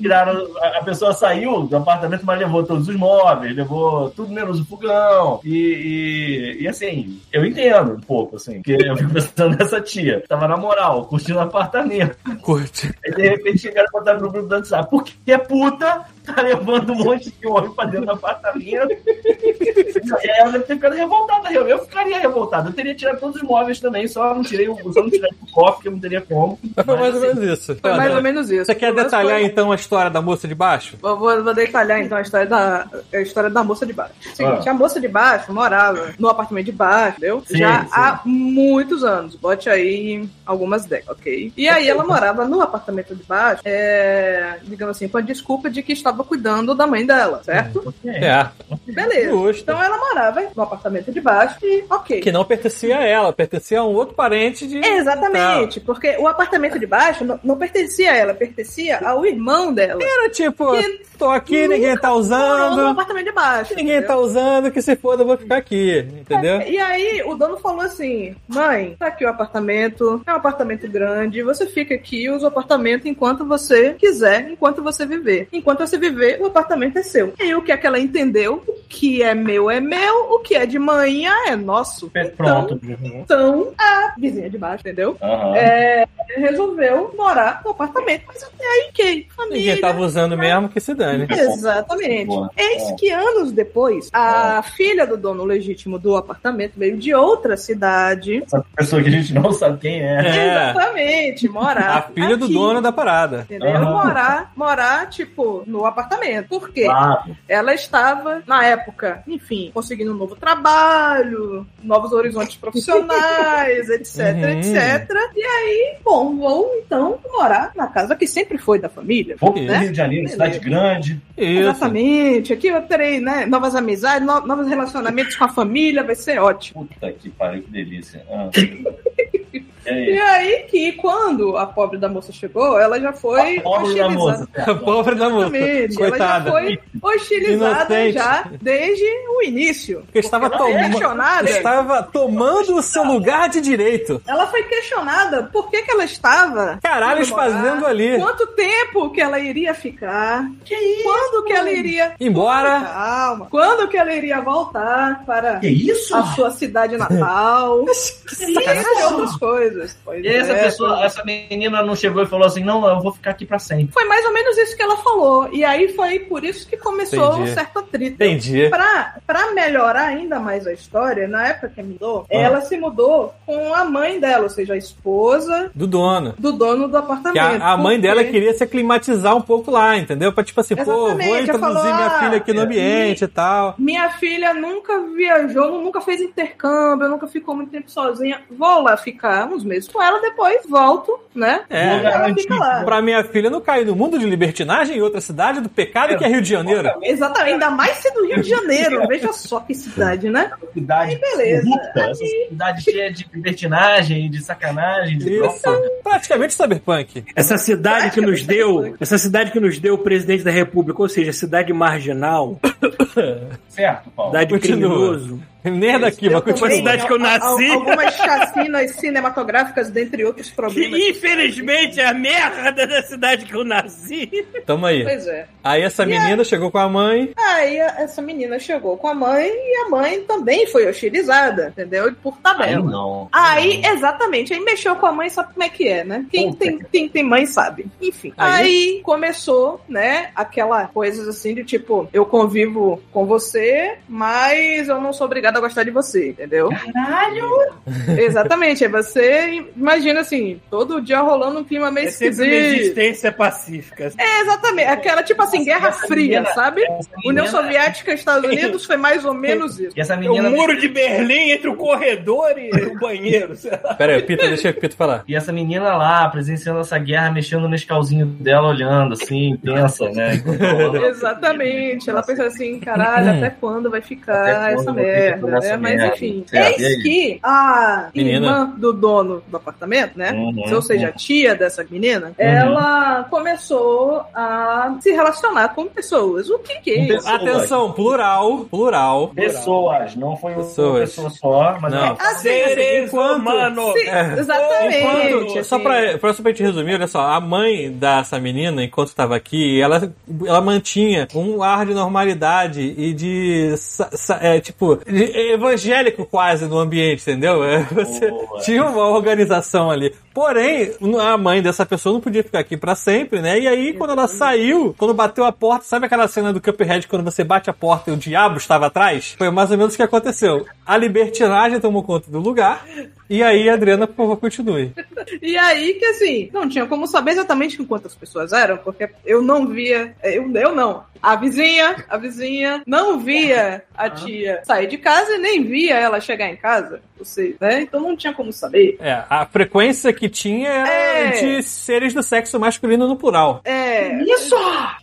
Tiraram, a, a pessoa saiu do apartamento, mas levou todos os móveis, levou tudo menos o fogão. E, e, e, assim, eu entendo um pouco, assim, porque eu fico pensando nessa tia. Tava na moral, curtindo o apartamento. Curte. Aí de repente chegaram e botaram no grupo do WhatsApp. Porque é puta, tá levando um monte de homem pra dentro do apartamento. E ela deve ter ficado revoltada. Eu, eu ficaria revoltado. Eu teria tirado todos os móveis também, só não tirei o, só não tirei o cofre, que eu não teria como. Mas foi mais ou assim, menos isso. Foi mais ou menos isso. Você quer detalhar foi- então a história da moça de baixo? Eu vou, vou detalhar então a história da, a história da moça de baixo. Seguinte, a moça de baixo morava no apartamento de baixo, entendeu? Sim, Já sim. há muitos anos. Bote aí algumas décadas, ok? E aí ela morava no apartamento de baixo, é, digamos assim, com a desculpa de que estava cuidando da mãe dela, certo? É. Beleza. Justo. Então ela morava no apartamento de baixo e ok. Que não pertencia a ela, pertencia a um outro parente de. Exatamente, porque o apartamento de baixo não, não pertencia a ela, pertencia ao irmão dela. Era tipo, Que tô aqui, ninguém tá Morou no usando. apartamento de baixo. Ninguém entendeu? tá usando, que se foda, eu vou ficar aqui. Entendeu? E aí, o dono falou assim: mãe, tá aqui o apartamento, é um apartamento grande, você fica aqui e usa o apartamento enquanto você quiser, enquanto você viver. Enquanto você viver, o apartamento é seu. E aí, o que é que ela entendeu? O que é meu é meu, o que é de manhã é nosso. Pronto. Então, a vizinha de baixo, entendeu? Aham. É, resolveu morar no apartamento, mas até aí, que família. Ninguém tava usando mesmo, que se dane. Exatamente. Boa. Eis É. que anos depois, a filha do dono legítimo do apartamento veio de outra cidade. Essa pessoa que a gente não sabe quem é. É. Exatamente, morar. A filha do aqui, dono da parada. Entendeu? Aham. Morar, morar, tipo, no apartamento. Por quê? Claro. Ela estava, na época, enfim, conseguindo um novo trabalho, novos horizontes profissionais, etc, Uhum. etc. E aí, bom, vou então morar na casa que sempre foi da família. Vou pro Rio de Janeiro, cidade grande. Isso. Exatamente. Aqui eu terei né, novas amizades, no- novos relacionamentos com a família, vai ser ótimo. Puta que pariu, que delícia. Ah. E aí? E aí que quando a pobre da moça chegou, ela já foi A pobre da moça. A pobre da moça. Exatamente. Ela já Coitada. foi hostilizada Inocente. já desde o início. Porque estava, ela foi toma- questionada. estava tomando o seu lugar de direito. Ela foi questionada por que, que ela estava. Caralho, fazendo ali. Quanto tempo que ela iria ficar? Que isso? Quando que ela iria. Embora. Calma. Quando que ela iria voltar para Que isso? a sua cidade natal? e outras coisas. Pois E essa é, pessoa, essa menina não chegou e falou assim: não, eu vou ficar aqui pra sempre. Foi mais ou menos isso que ela falou. E aí foi por isso que começou Entendi. um certo atrito. Entendi. Pra, pra melhorar ainda mais a história, na época que mudou, ela se mudou com a mãe dela, ou seja, a esposa Do dono. do dono do apartamento. Que a, a mãe Porque- dela queria se aclimatizar um pouco lá, entendeu? Pra tipo assim, pô, Exatamente, vou ela introduzir falou, minha ah, filha aqui no é. ambiente e tal. Minha filha nunca viajou, nunca fez intercâmbio, nunca ficou muito tempo sozinha. Vou lá ficar uns meses com ela, depois volto, né? É. E. Pra minha filha não cair no mundo de libertinagem em outra cidade do pecado que é Rio de Janeiro. Exatamente, ainda mais sendo Rio de Janeiro. Veja só que cidade, né? Cidade beleza. corrupta, essa cidade cheia de libertinagem, de sacanagem, de Isso. Praticamente cyberpunk. Essa cidade que nos deu, essa cidade que nos deu o presidente da República, ou seja, cidade marginal, certo, Paulo. cidade Continua. criminoso. Nem é daqui, mas Também, continua. cidade que eu nasci. al- Algumas chacinas cinematográficas, dentre outros problemas. Que infelizmente é a merda da cidade que eu nasci. Tamo aí. Pois é. Aí essa menina chegou com a mãe. Aí a- essa menina chegou com a mãe e a mãe também foi hostilizada, entendeu? Por Aí tabela. não. Aí, exatamente, aí mexeu com a mãe, sabe como é que é, né? Quem tem, quem tem mãe sabe. Enfim. Aí- Aí começou, né, aquela coisas assim de tipo, eu convivo com você, mas eu não sou obrigada a gostar de você, entendeu? Caralho! Exatamente, aí você imagina assim, todo dia rolando um clima meio É esquisito. existência pacífica. É, exatamente. Aquela, tipo assim, Guerra essa Fria, menina- sabe? União menina- Soviética e Estados Unidos foi mais ou menos isso. E essa É o menina. muro de Berlim entre o corredor e o banheiro. sei lá. Pera aí, Pita, deixa o Pita falar. E essa menina lá, presenciando essa guerra, mexendo no escalzinho dela, olhando, assim, tensa, né? Exatamente. Ela pensa assim, caralho, até quando vai Até ficar quando essa ficar merda, né? Mas merda? enfim. Certo, Eis aí? que a Menina. irmã do dono do apartamento, né? Uhum, ou seja, a tia dessa menina, Uhum. ela começou a se relacionar com pessoas. O que que é isso? Atenção, plural, plural. Pessoas, não foi uma Pessoas. pessoa só, mas Não. ela- Assim, Seres enquanto- humanos. É. exatamente. Enquanto, só assim. pra, pra, só pra gente resumir, olha só, a mãe dessa menina, enquanto estava aqui, ela, ela mantinha um ar de normalidade e de, sa- sa- é, tipo, de evangélico quase no ambiente, entendeu? É, Você Boa. tinha uma organização ali. Porém, a mãe dessa pessoa não podia ficar aqui pra sempre, né? E aí, quando ela saiu, quando bateu a porta, sabe aquela cena do Cuphead quando você bate a porta e o diabo estava atrás? Foi mais ou menos o que aconteceu. A libertinagem tomou conta do lugar, e aí, Adriana, por favor, continue. E aí que assim, não tinha como saber exatamente quantas pessoas eram, porque eu não via, eu, eu não. A vizinha, a vizinha não via a tia sair de casa e nem via ela chegar em casa. Você, né? Então não tinha como saber. É, a frequência que tinha era É. de seres do sexo masculino no plural. É. Isso!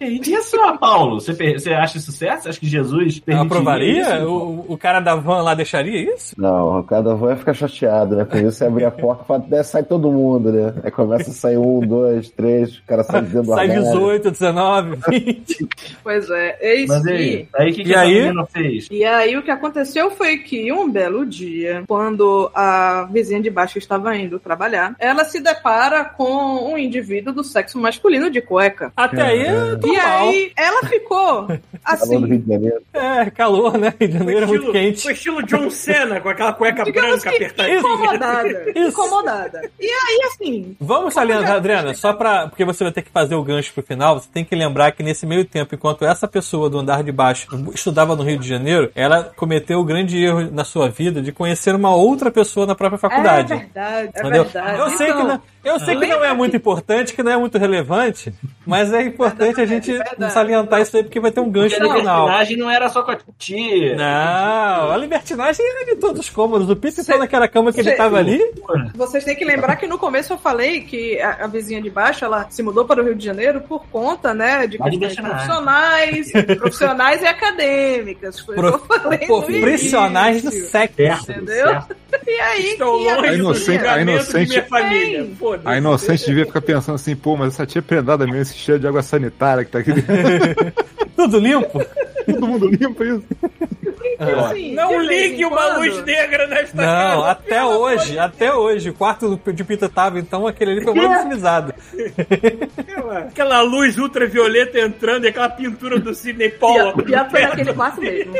Isso, Paulo? Você, você acha isso certo? Você acha que Jesus permitiria Aprovaria? isso? O, o cara da van lá deixaria isso? Não, cada vai ficar chateado, né? Por isso você abrir a porta e fala, "Deve sai todo mundo, né? Aí começa a sair um, dois, três, o cara sai dentro Sai armário. 18, 19, 20. Pois é, eis Mas que. aí, aí o que, que E aí? menina fez? E aí o que aconteceu foi que um belo dia, quando a vizinha de baixo estava indo trabalhar, ela se depara com um indivíduo do sexo masculino de cueca. Até aí é E aí ela ficou assim. de Janeiro. É, calor, né? Rio de Janeiro é muito estilo, quente. Foi estilo John Cena, com aquela cueca Digamos branca apertadinha. incomodada. Isso. Incomodada. E aí, assim, Vamos salientar, já- Adriana, só pra. Porque você vai ter que fazer o gancho pro final, você tem que lembrar que nesse meio tempo, enquanto essa pessoa do andar de baixo estudava no Rio de Janeiro, ela cometeu o grande erro na sua vida de conhecer uma outra pessoa na própria faculdade. é verdade, é Entendeu? verdade. Eu sei que Então, não, eu sei que não é muito importante, que não é muito relevante, mas é importante a gente verdade. salientar isso aí porque vai ter um gancho Porque a no final. libertinagem não era só com a tia. Não, a libertinagem era de todos os cômodos. O Cê- tá naquela cama que ele cê- tava ali. Vocês têm que lembrar que no começo eu falei que a, a vizinha de baixo ela se mudou para o Rio de Janeiro por conta, né, de questões profissionais, profissionais e acadêmicas. Foi o que eu falei Profissionais do sexo. Certo, Entendeu? E aí Estou que a longe A do inocente- a inocente- de minha família. A inocente devia ficar pensando assim, pô, mas essa tia é predada mesmo, esse cheiro de água sanitária que tá aqui dentro. Tudo limpo? Todo mundo limpa isso. assim, Não vez ligue em uma quando- luz negra nesta Não, casa. até hoje, até hoje. O quarto de Pita tava, então aquele ali foi mais utilizado. Aquela luz ultravioleta entrando e aquela pintura do Sidney Pollock. pior foi naquele quarto mesmo.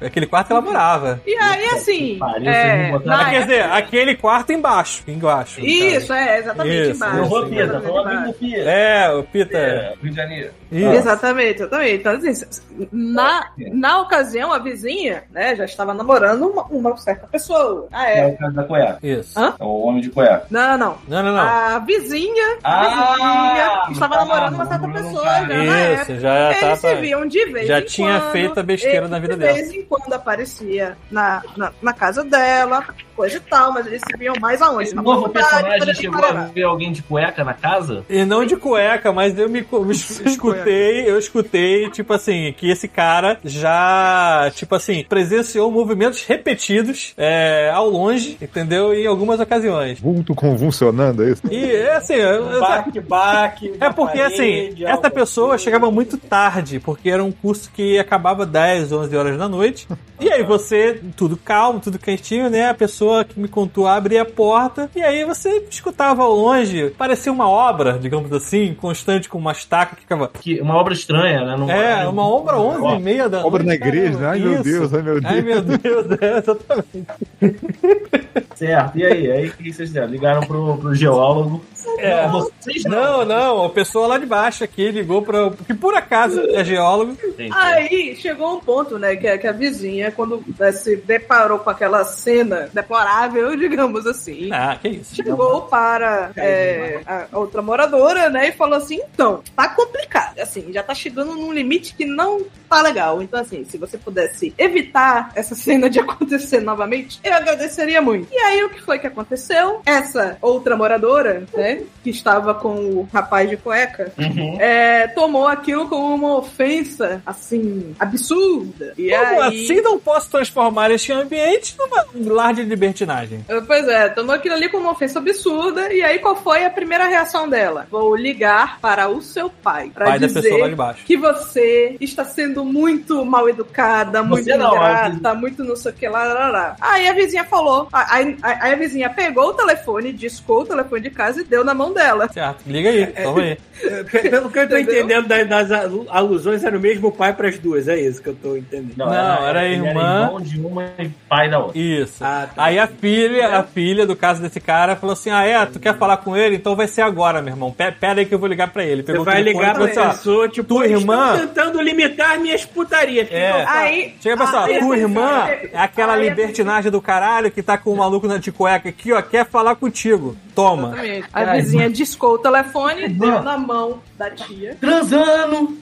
Aquele quarto que ela morava. E aí, assim. Pariu, é, não na quer dizer, aquele quarto embaixo. Embaixo. no Isso, é, exatamente Isso, embaixo. Eu vou, Sim, Pia, tá exatamente embaixo. É, o Pita. É, Rio de Janeiro. Isso. Exatamente, exatamente. Então, assim, na, na ocasião, a vizinha, né, já estava namorando uma, uma certa pessoa. Ah, É é. o caso da cueca. Isso. Hã? É o homem de cueca. Não, não. Não, não, não. A vizinha, a Ah, vizinha estava tá, namorando uma certa pessoa já na Isso, época. já Eles tava. se viam de vez já em tinha quando. feito a besteira na vida de dela. vez em quando aparecia na, na, na casa dela, coisa e tal, mas eles se viam mais aonde? Esse Na novo personagem chegou de a ver alguém de cueca na casa? E não de cueca, mas eu me, me escutei, eu escutei, tipo assim, que esse cara já, tipo assim, presenciou movimentos repetidos é, ao longe, entendeu? Em algumas ocasiões. Vulto convulsionando, é isso? E é assim, Baque, baque. é porque assim, essa pessoa chegava muito tarde, porque era um curso que acabava 10, 11 horas da noite. E aí você, tudo calmo, tudo quentinho, né? A pessoa que me contou abria a porta e aí você escutava ao longe, parecia uma obra, digamos assim, constante com uma estaca que ficava. Que, uma obra estranha, né? Não- É, uma obra 11 e meia da Obra na noite, igreja, cara. ai meu Isso. Deus, ai meu Deus. Ai meu Deus, é, exatamente. Certo, e aí? Aí o que vocês fizeram? Ligaram pro, pro geólogo. É. Vocês Não, não, a pessoa lá de baixo aqui ligou para que por acaso é geólogo. Aí chegou um ponto, né, que, a- que a vizinha, quando né, se deparou com aquela cena, né, favorável, digamos assim. Ah, que isso. Chegou para é, a outra moradora, né, e falou assim: então, tá complicado, assim, já tá chegando num limite que não tá legal. Então, assim, se você pudesse evitar essa cena de acontecer novamente, eu agradeceria muito. E aí, o que foi que aconteceu? Essa outra moradora, né, que estava com o rapaz de cueca, Uhum. é, tomou aquilo como uma ofensa, assim, absurda. E Como aí... assim não posso transformar este ambiente numa lar de libertinagem? Pois é, tomou aquilo ali como uma ofensa absurda. E aí, qual foi a primeira reação dela? Vou ligar para o seu pai. Pra Pai da dizer pessoa lá de baixo. que você está sendo muito mal educada, muito Você não, ingrata, muito não sei o que lá, lá, lá. Aí a vizinha falou. Aí, aí- a vizinha pegou o telefone, discou o telefone de casa e deu na mão dela. Certo, liga aí, toma aí. Pelo que eu tô entendendo das, das alu- alusões, era o mesmo pai pras duas. É isso que eu tô entendendo. Não, era ele irmã. irmão de uma e pai da outra. Isso. Ah, tá. Aí a filha, a filha do caso desse cara falou assim: Ah, é? Tu quer falar com ele? Então vai ser agora, meu irmão. Pe- Pera aí que eu vou ligar pra ele. Você Pegou o vai ligar pra assim, pessoa, tipo, tua "Eles irmã- tentando limitar minhas putarias. É. Então, tá. Aí. Chega pessoal, aí- tua irmã é aquela aí- libertinagem do caralho que tá com o maluco na de cueca aqui, ó, quer falar contigo. Toma. Exatamente. A vizinha discou o telefone, deu na mão da tia. Transando!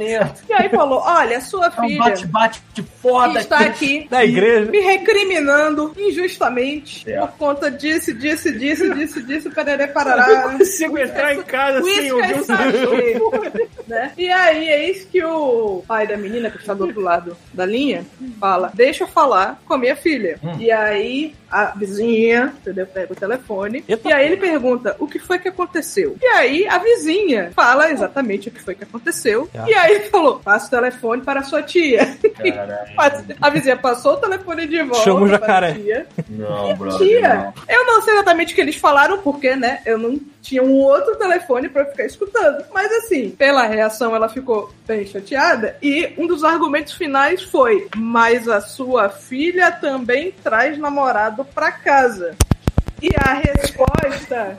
É. E aí falou: Olha, sua É um filha bate-bate de foda está aqui Da igreja. me recriminando injustamente É. por conta disso, disso, disso, disso, disso, pererê, parará. não consigo entrar em casa sem ouvir um sachê, né? E aí, eis que o pai da menina, que está do outro lado da linha, fala: Deixa eu falar com a minha filha. Hum. E aí, a vizinha, entendeu? Pega o telefone. Eita. E aí ele pergunta: O que foi que aconteceu? E aí, a vizinha fala exatamente o que foi que aconteceu. É. E aí ele falou: Passa o telefone para a sua tia. A vizinha passou o telefone de volta. Chama o para a jacaré. tia. Não, brother. Tia, não. eu não sei exatamente o que eles falaram, porque, né? Eu não tinha um outro telefone pra eu ficar escutando. Mas assim, pela reação, ela ficou bem chateada. E um dos argumentos finais foi: Mas a sua filha também traz namorado pra casa. E a resposta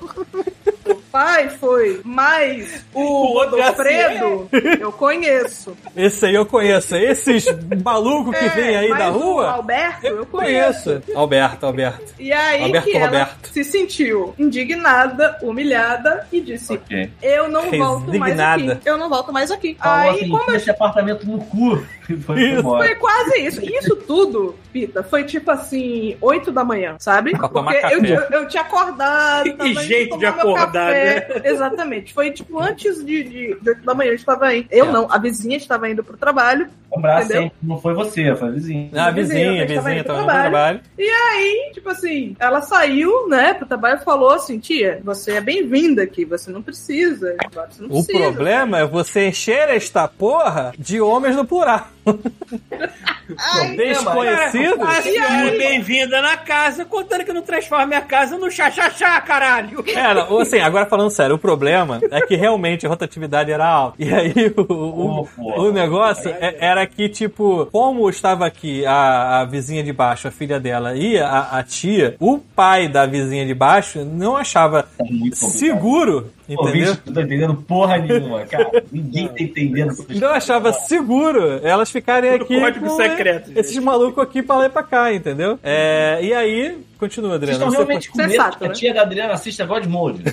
do pai foi: Mas o O outro é Godofredo eu conheço. Esse aí eu conheço. Esses malucos que É, vêm aí da o rua. Alberto, eu conheço. Conheço. Alberto, Alberto. E aí Alberto que ela Roberto. se sentiu indignada, humilhada e disse: Ok. Eu não volto mais Resignada. aqui. Eu não volto mais aqui. Falou aí, assim, como "Tira eu... esse apartamento no cu. Foi. Foi quase isso. Isso tudo, Pita, foi tipo assim, 8 da manhã, sabe? Pra Porque eu, café. eu, eu tinha acordado. Que jeito de tomar café. Exatamente. Foi tipo antes de, de, de 8 da manhã. Eu estava indo. Eu É. não, a vizinha estava indo pro trabalho. Lembrar Entendeu? sempre, não foi você, foi a vizinha. Ah, a vizinha, a vizinha, tava no trabalho. E aí, tipo assim, ela saiu, né, pro trabalho e falou assim: tia, você é bem-vinda aqui, você não precisa. Você não O precisa. problema é você encher esta porra de homens no plural. Ai, Desconhecido? A senhora é bem-vinda na casa, contando que não transforma minha casa no chá-chá-chá, caralho. Cara, ou assim, agora falando sério, o problema é que realmente a rotatividade era alta. E aí o, o, Oh, o negócio é- era que, tipo, como estava aqui a, a vizinha de baixo, a filha dela e a, a tia, o pai da vizinha de baixo não achava complicado. seguro, Pô, entendeu? bicho, não tô entendendo porra nenhuma, cara. Ninguém tá entendendo. Não achava seguro elas ficarem aqui código com secreto, gente. esses malucos aqui pra lá e pra cá, entendeu? É, e aí, continua, Vocês Adriano. estão realmente com medo Sensato, que a né? tia da Adriana assista God Mode.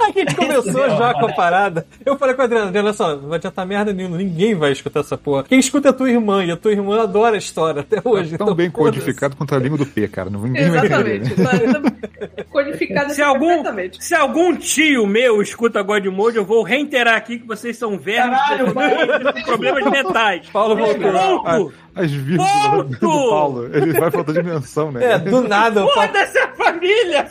Aqui a gente começou Isso já mesmo, com a parada. Eu falei com a Adriana, Adriana, olha só, não vai adiantar merda nenhuma, ninguém vai escutar essa porra. Quem escuta é a tua irmã, e a tua irmã adora a história até hoje. Tão então bem codificado contra a língua do P, cara. Não, ninguém vai entender. Exatamente. Tá codificado Se algum, perfeitamente. se algum tio meu escuta God Mode, eu vou reiterar aqui que vocês são vermes Caralho, com problemas mentais. Paulo voltou. As vírgulas do Paulo, ele vai pra outra dimensão, né? É, do nada, o Paulo Foda-se a família!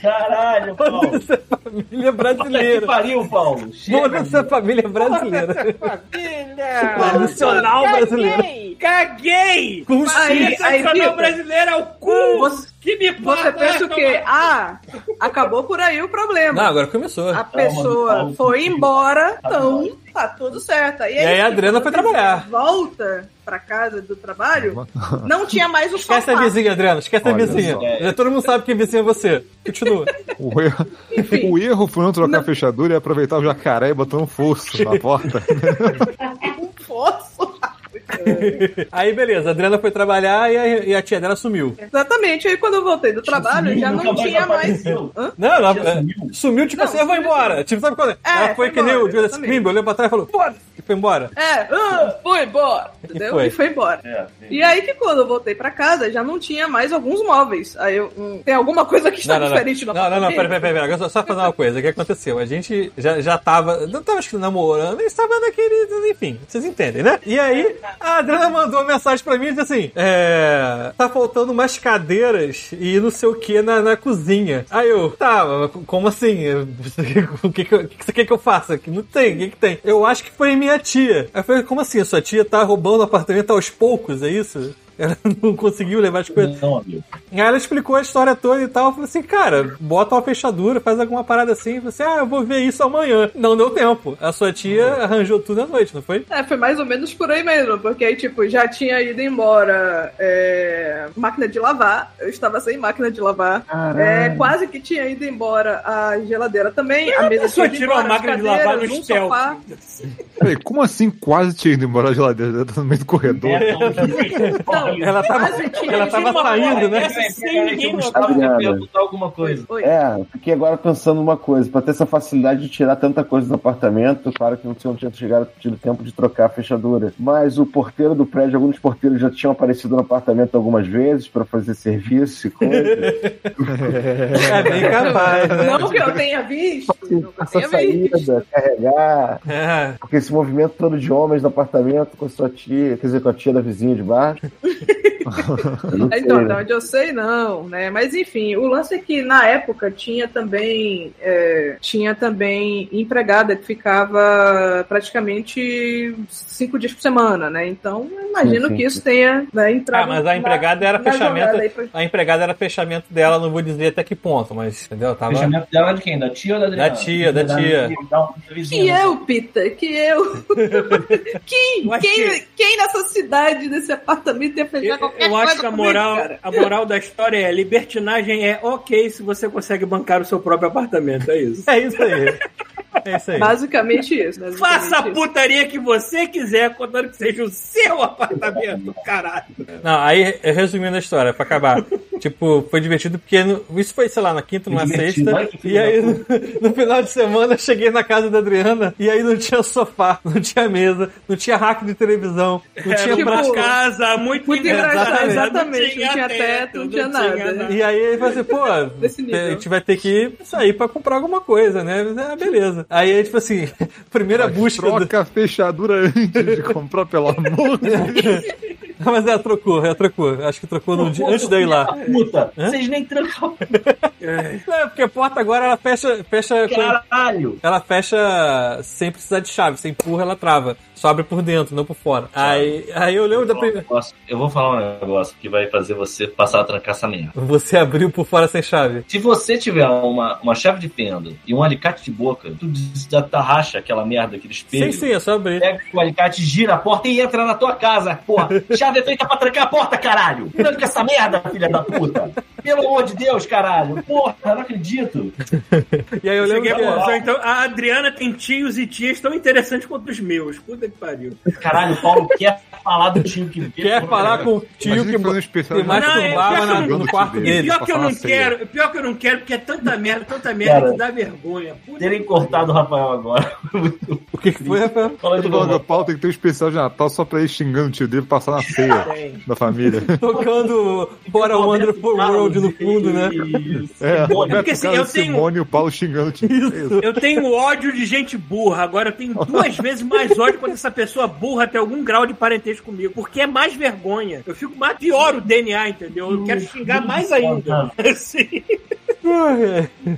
Caralho, Paulo. Foda-se a família Puta que brasileira. pariu, Paulo. Foda-se a família brasileira. Família! Tradicional brasileiro. Caguei! Com Aí- Tradicional Vitor, brasileiro é o cu! Você- que me Você pensa o quê? Ah, acabou por aí o problema. Não, agora começou. A pessoa foi embora, então tá tudo certo. E, E aí a Adriana foi vizinha trabalhar. Volta pra casa do trabalho, não tinha mais o Esquece a sofá. vizinha, Adriano. Esquece a Olha vizinha. só. Já todo mundo sabe que vizinha é você. Continua. O erro, Enfim. o erro foi não trocar a fechadura e aproveitar o jacaré e botar um fosso na porta. Um fosso. Aí, beleza, a Adriana foi trabalhar e a, e a tia dela sumiu. Exatamente. Aí quando eu voltei do trabalho, já Nunca não tinha mais. Não, ela é, sumiu? sumiu, tipo Não, assim, eu vou sumiu embora. sumiu. Tipo, sabe quando? É, ela foi foi que nem o embora, Judas. Klimber, olhou pra trás e falou, foda e foi embora. É, ah, foi embora. Entendeu? foi. E foi embora. É, E aí que quando eu voltei pra casa, já não tinha mais alguns móveis. Aí eu, hum, tem alguma coisa que está Não, não, não. diferente no Não, não, não, apartamento? pera, pera, pera, pera. Agora Só, só fazer uma coisa. O que aconteceu? A gente já, já tava. Não tava acho que namorando, nem estava naquele. Enfim, vocês entendem, né? E aí, a Adriana mandou uma mensagem pra mim e disse assim: É. Tá faltando umas cadeiras e não sei o que na, na cozinha. Aí eu, tá, como assim? O que, que, o que você quer que eu faça? Não tem, o que, que tem? Eu acho que foi minha tia. Aí eu falei, como assim? Sua tia tá roubando o apartamento aos poucos, é isso? Ela não conseguiu levar as coisas. Não, amigo. Aí ela explicou a história toda e tal. Eu falei assim, cara, bota uma fechadura, faz alguma parada assim. Assim, ah, eu vou ver isso amanhã. Não deu tempo. A sua tia arranjou tudo à noite, não foi? É, foi mais ou menos por aí mesmo, porque aí, tipo, já tinha ido embora é, máquina de lavar, eu estava sem máquina de lavar, é, quase que tinha ido embora a geladeira também, a mesa tinha ido tirou a embora, as máquina de lavar no um stealth. sofá. Peraí, como assim quase tinha ido embora a geladeira? Ela tá no meio do corredor. É, não, Não, Ela tava, ela tava saindo, né? Sem que ninguém perguntar alguma coisa. Oi. É, fiquei agora pensando numa coisa. Pra ter essa facilidade de tirar tanta coisa do apartamento, claro que não tinha chegado, tido tempo de trocar a fechadura. Mas o porteiro do prédio, alguns porteiros já tinham aparecido no apartamento algumas vezes pra fazer serviço e coisa. É bem capaz, né? Não que eu tenha visto, Essa tenha visto. saída, carregar. É. Porque esse movimento todo de homens no apartamento com sua tia, quer dizer, com a tia da vizinha de baixo. Então, né? de onde eu sei, não, né? Mas enfim, o lance é que na época tinha também é, tinha também empregada que ficava praticamente cinco dias por semana, né? Então, imagino Sim, sim, que isso tenha né, entrado. Ah, mas a na- empregada era na fechamento. jogada aí pra- A empregada era fechamento dela, não vou dizer até que ponto, mas entendeu? Tava. Fechamento dela é de quem? Da tia ou da Adriana? Da tia, da tia. Da- da vizinha, Que né? eu, Pita, que eu. quem, Eu acho quem, quem nessa cidade, nesse apartamento ia fechar Eu, qualquer eu coisa acho que a comigo, moral, cara? a moral da história é libertinagem é ok se você consegue bancar o seu próprio apartamento, é isso. É isso aí. É isso aí. Basicamente isso. basicamente Faça a putaria que você quiser, contando que seja o seu apartamento, caralho. Não, aí, resumindo a história, pra acabar. Tipo, foi divertido porque no- isso foi, sei lá, na quinta, numa Divertido, sexta. E aí, no, no final de semana, eu cheguei na casa da Adriana e aí não tinha sofá, não tinha mesa, não tinha rack de televisão, não tinha tipo, casa, muito, Muito engraçado. exatamente, não tinha teto, não tinha nada. E aí ele falou assim, pô, a gente vai ter que sair pra comprar alguma coisa, né? Ah, beleza. Aí, tipo assim, primeira busca. do- Troca a fechadura antes de comprar, pelo amor de Deus. Não, mas ela trocou, ela trocou. Acho que trocou no dia, antes de eu ir lá. Puta, vocês nem trancam. Não, é porque a porta agora ela fecha, fecha Caralho. ela fecha sem precisar de chave. Você empurra, ela trava. Só abre por dentro, não por fora. Aí, aí eu lembro da primeira. Eu vou falar um negócio que vai fazer você passar a trancar essa merda. Você abriu por fora sem chave. Se você tiver uma, uma chave de fenda e um alicate de boca, tu racha aquela merda, aquele espelho. Sim, sim, é só abrir. Pega o alicate, gira a porta e entra na tua casa, porra. Chave é feita pra trancar a porta, caralho. Tranca essa merda, filha da puta. Pelo amor de Deus, caralho. Porra, não acredito. E aí eu lembro à que. então, a Adriana tem tios e tias tão interessantes quanto os meus. Puta que pariu. Caralho, o Paulo quer falar do tio que Quer falar com o tio que fazer um especial masturbava Não, é, na- pior que eu no não- quarto dele. pior que eu não quero, pior que eu não quero, porque é tanta merda, tanta merda Cara, que dá vergonha. Puta Terem cortado o Rafael agora. O que, que foi, Rafael? Fala de novo. Paulo tem que ter um especial de Natal só pra ir xingando o tio dele passar na ceia da família. Tocando Bora Wonderful World no fundo, né? É, o Roberto Porque, assim, eu tenho- Simone e o Paulo xingando o tio. Eu tenho ódio de gente burra. Agora eu tenho duas vezes mais ódio quando essa pessoa burra tem algum grau de parentesco comigo. Porque é mais vergonha. Eu fico mais pior o DNA, entendeu? Eu quero xingar mais ainda. Assim.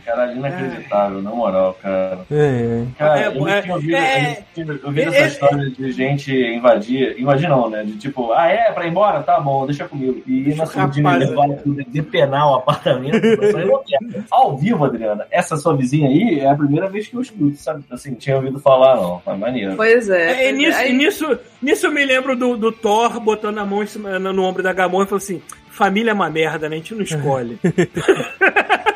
Caralho, inacreditável, na moral, cara. É, Cara, É, eu é, tinha ouvido, é, eu ouvido é, essa é, história de gente invadir. Invadir não, né? De tipo, ah, é, pra ir embora? Tá bom, deixa comigo. E ir na surdina Rapaz, levar tudo, depenar o apartamento. eu falei, não quero. Ao vivo, Adriana, essa sua vizinha aí é a primeira vez que eu escuto, sabe? Assim, tinha ouvido falar, não. Mas maneiro. Pois é. É. nisso, Aí- nisso, nisso eu me lembro do, do Thor botando a mão em cima- no, no ombro da Gamora e falou assim: família é uma merda, né? A gente não escolhe.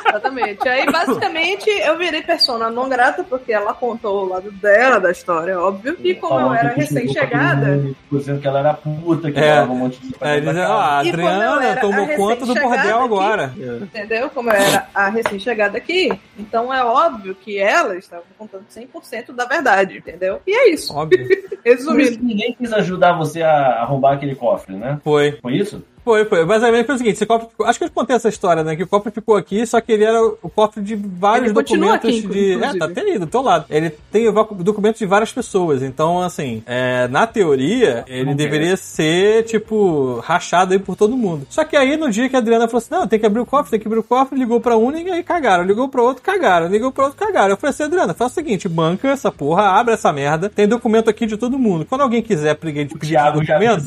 Exatamente. Aí, basicamente, eu virei persona não grata, porque ela contou o lado dela da história, óbvio. E como eu Falando era que xingou recém-chegada, Dizendo que ela era puta, que É. ela um monte de Aí dizendo, ó, a eu Adriana era tomou conta do bordel aqui- agora. entendeu? Como eu era a recém-chegada aqui, então é óbvio que ela estava contando 100% da verdade, entendeu? E é isso. Óbvio. Por isso Resumindo. que ninguém quis ajudar você a arrombar aquele cofre, né? Foi. Foi isso? Foi, foi. Basicamente foi o seguinte: esse cofre acho que eu contei essa história, né? Que o cofre ficou aqui, só que ele era o cofre de vários Ele documentos aqui, de. É, inclusive. tá até aí do teu lado. Ele tem documentos de várias pessoas. Então, assim, é, na teoria, ele Não deveria ser, tipo, rachado aí por todo mundo. Só que aí, no dia que a Adriana falou assim: não, tem que abrir o cofre, tem que abrir o cofre, ligou pra um e aí cagaram. Ligou pra outro, cagaram. Ligou pra outro, cagaram. Eu falei assim: Adriana, faz o seguinte: banca essa porra, abre essa merda. Tem documento aqui de todo mundo. Quando alguém quiser pedir documentos.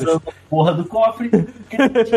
porra do cofre.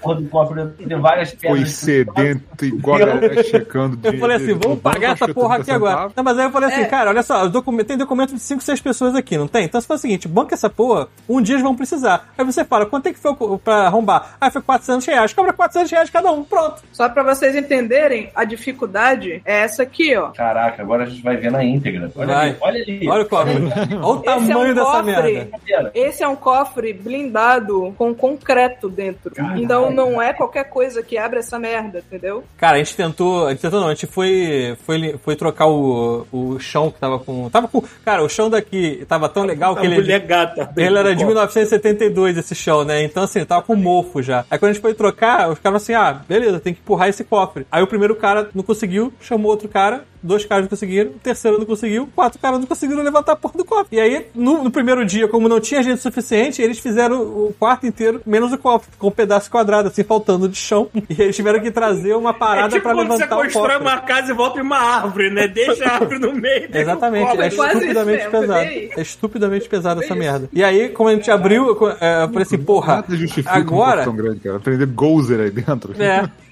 porra do cofre tem várias pedras. Foi sedento, igual a galera checando Eu falei assim, vamos pagar essa porra aqui agora. Não, mas aí eu falei assim, É. cara, olha só, os documentos- tem documento de 5, 6 pessoas aqui, não tem? Então você faz o seguinte, banca essa porra, um dia eles vão precisar. Aí você fala, quanto é que foi pra arrombar? Ah, foi 400 reais. Cobra 400 reais cada um, pronto. Só pra vocês entenderem, a dificuldade é essa aqui, ó. Caraca, agora a gente vai ver na íntegra. Olha Vai. ali, olha ali. Olha o cofre. Olha o Esse é tamanho um dessa cofre. merda. Esse é um cofre blindado com concreto dentro. Então não é qualquer coisa que abre essa merda, entendeu? Cara, a gente tentou. A gente tentou não, a gente foi, foi, foi trocar o, o chão que tava com. Tava com. Cara, o chão daqui tava tão legal que A ele. mulher gata. Ele era de 1972 esse chão, né? Então, assim, tava com mofo já. Aí quando a gente foi trocar, os caras assim, ah, beleza, tem que empurrar esse cofre. Aí o primeiro cara não conseguiu, chamou outro cara, dois caras não conseguiram, o terceiro não conseguiu, quatro caras não conseguiram levantar a porra do cofre. E aí, no, no primeiro dia, como não tinha gente suficiente, eles fizeram o quarto inteiro, menos o cofre, com um pedaço quadrado, assim, faltando de chão. E eles tiveram que trazer uma É parada tipo pra você levantar o constrói cofre. uma casa e volta em uma árvore, né? Deixa a árvore no meio. deixa o Exatamente, cofre. é quase estupidamente pesado. É estupidamente pesado essa merda. E aí, como a gente abriu, eu, é, eu falei assim, porra, Nada justifica um agora. tão grande, cara. Aprender Gozer aí dentro. É.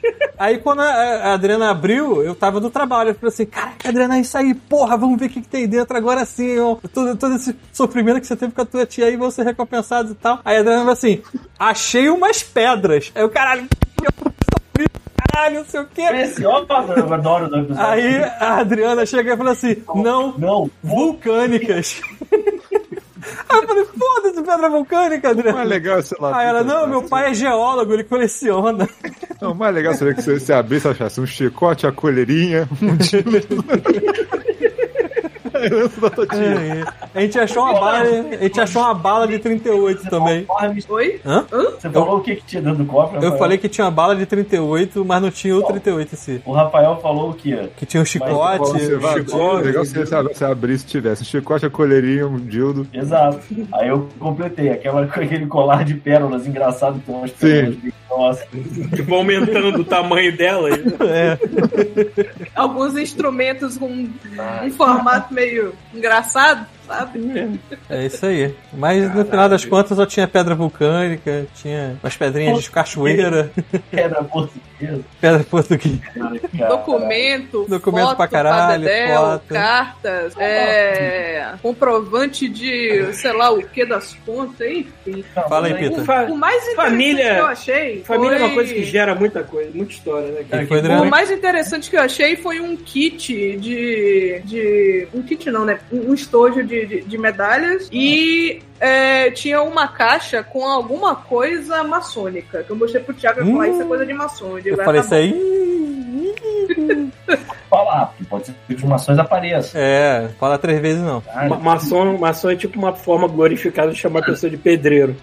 Aí quando a, a Adriana abriu, eu tava no trabalho. Eu falei assim, caraca, Adriana, é isso aí, porra, vamos ver o que, que tem dentro agora sim, ó. Todo, todo esse sofrimento que você teve com a tua tia aí, vão ser recompensados e tal. Aí a Adriana falou assim, achei umas pedras. Aí o caralho, caralho, não sei o quê. Preciosa, eu adoro o nome do Aí a Adriana chega e falou assim, não, Não, vulcânicas. Aí eu falei, foda-se, pedra vulcânica, O mais legal é, sei lá. Aí ela, não, meu pai é geólogo, ele coleciona. Não, o mais legal seria que você, você abrisse achasse um chicote, a colherinha, um tiro. A herança da tua tia. É, A gente achou uma bala, a gente achou uma bala de 38 também. Oi? Hã? Você falou o que, que tinha dentro do cofre? Eu falei que tinha uma bala de 38, mas não tinha o 38 em si. O Rafael falou o quê? Que tinha um chicote, um chicote. legal se você, abrisse e tivesse um chicote, a colherinha, um dildo. Exato. Aí eu completei. Aquela, aquele colar de pérolas engraçado que tem umas pérolas grossas. Tipo, aumentando o tamanho dela. É, Alguns instrumentos com um formato meio engraçado, sabe? é isso aí. Mas no final das contas só tinha pedra vulcânica, tinha umas pedrinhas de cachoeira, Pedra portuguesa. pedra portuguesa. Documento, Documento foto pra caralho, Dedéu, foto. cartas, é, comprovante de sei lá o que das contas, enfim. Não, Fala aí, Pita. Fa- O mais interessante Família- que eu achei Família é foi... uma coisa que gera muita coisa, muita história, né? cara? Foi O mais interessante que eu achei foi um kit de. de um kit não, né? Um estojo de, de, medalhas. E é, tinha uma caixa com alguma coisa maçônica. Que eu mostrei pro Thiago e falei, Hum. isso é coisa de maçom. Eu, digo, Eu "Ah, falei tá isso aí. falar, porque pode ser que as informações apareçam. É, fala três vezes não. Ma- Maçom, maçom é tipo uma forma glorificada de chamar a pessoa de pedreiro.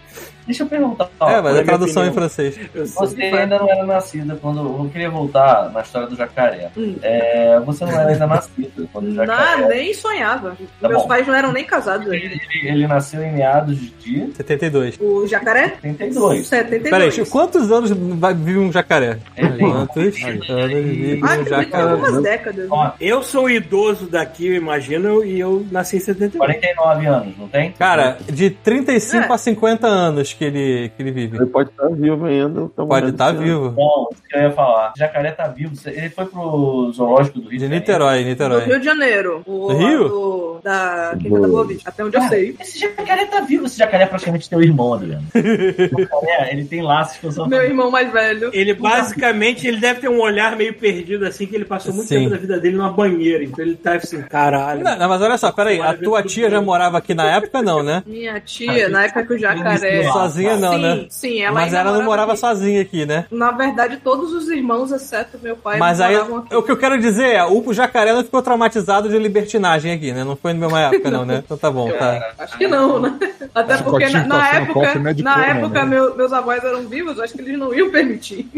Deixa eu perguntar. É, mas na a tradução minha em francês. Você ainda não era nascida quando. Eu queria voltar na história do jacaré. Hum. É, você não era ainda nascida quando o Não, jacaré. nem sonhava. Tá Meus bom. pais não eram nem casados ainda. Ele, ele nasceu em meados de 72. O jacaré? 32. 72. Peraí, quantos anos vai- vive um jacaré? Tem- Quantos anos vive Ah, um jacaré? algumas décadas. Ó, Eu sou idoso daqui, eu imagino, e eu nasci em 71. 49 anos, não tem? Cara, de 35 É. a 50 anos que ele, que ele vive. Ele pode estar vivo ainda. tá Pode morrendo estar vivo. Bom, isso que eu ia falar. Jacaré tá vivo. Ele foi pro zoológico do Rio De Janeiro. Niterói, Do Niterói. Rio de Janeiro. O, Rio? do- da Quinta da Boa Vista. Até onde eu sei. Esse jacaré tá vivo. Esse jacaré é praticamente teu irmão, Adriano. O jacaré, ele tem laços com sua Meu irmão mais velho. Ele basicamente ele deve ter um olhar meio perdido assim, que ele passou muito Sim. tempo da vida dele numa banheira. Então ele tá assim, caralho. Não, não, mas olha só, peraí, a tua tia já morava aqui na época, não, né? Minha tia, na época que o jacaré. Sozinha não, sim, né? Sim, ela Mas ela não morava aqui. sozinha aqui, né? Na verdade, todos os irmãos, exceto meu pai, Mas aí, moravam aqui. o que eu quero dizer é, o jacaré não ficou traumatizado de libertinagem aqui, né? Não foi na mesma época, não, né? Então tá bom, tá. Acho que não, né? Até Esse porque na, na tá época, é de na cor, não, época né? meu- meus avós eram vivos, acho que eles não iam permitir.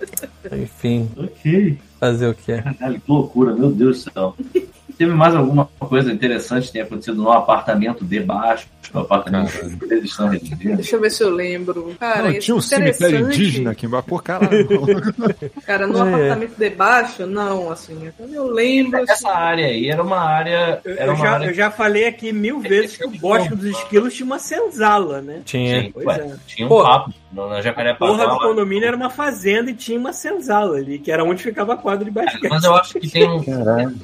Enfim, Ok. fazer o quê? Caralho, que loucura, meu Deus do céu. Teve mais alguma coisa interessante que tenha acontecido no apartamento de baixo? No apartamento que eles estão? Deixa eu ver se eu lembro. Cara, Não, tinha um é cemitério indígena aqui embaixo. Pô, caralho. Cara, no É. apartamento de baixo, não, assim. Então eu lembro. assim, Essa área aí era uma área. Eu, Era eu uma já, área eu já falei aqui mil vezes que o Bosque dos Esquilos tinha uma senzala, né? Tinha. Sim, Pois ué, é. tinha um Pô. papo no- na Jacarepaguá. Porra do condomínio era uma fazenda e tinha uma senzala ali, que era onde ficava a quadra de basquete. Mas eu acho que tem um.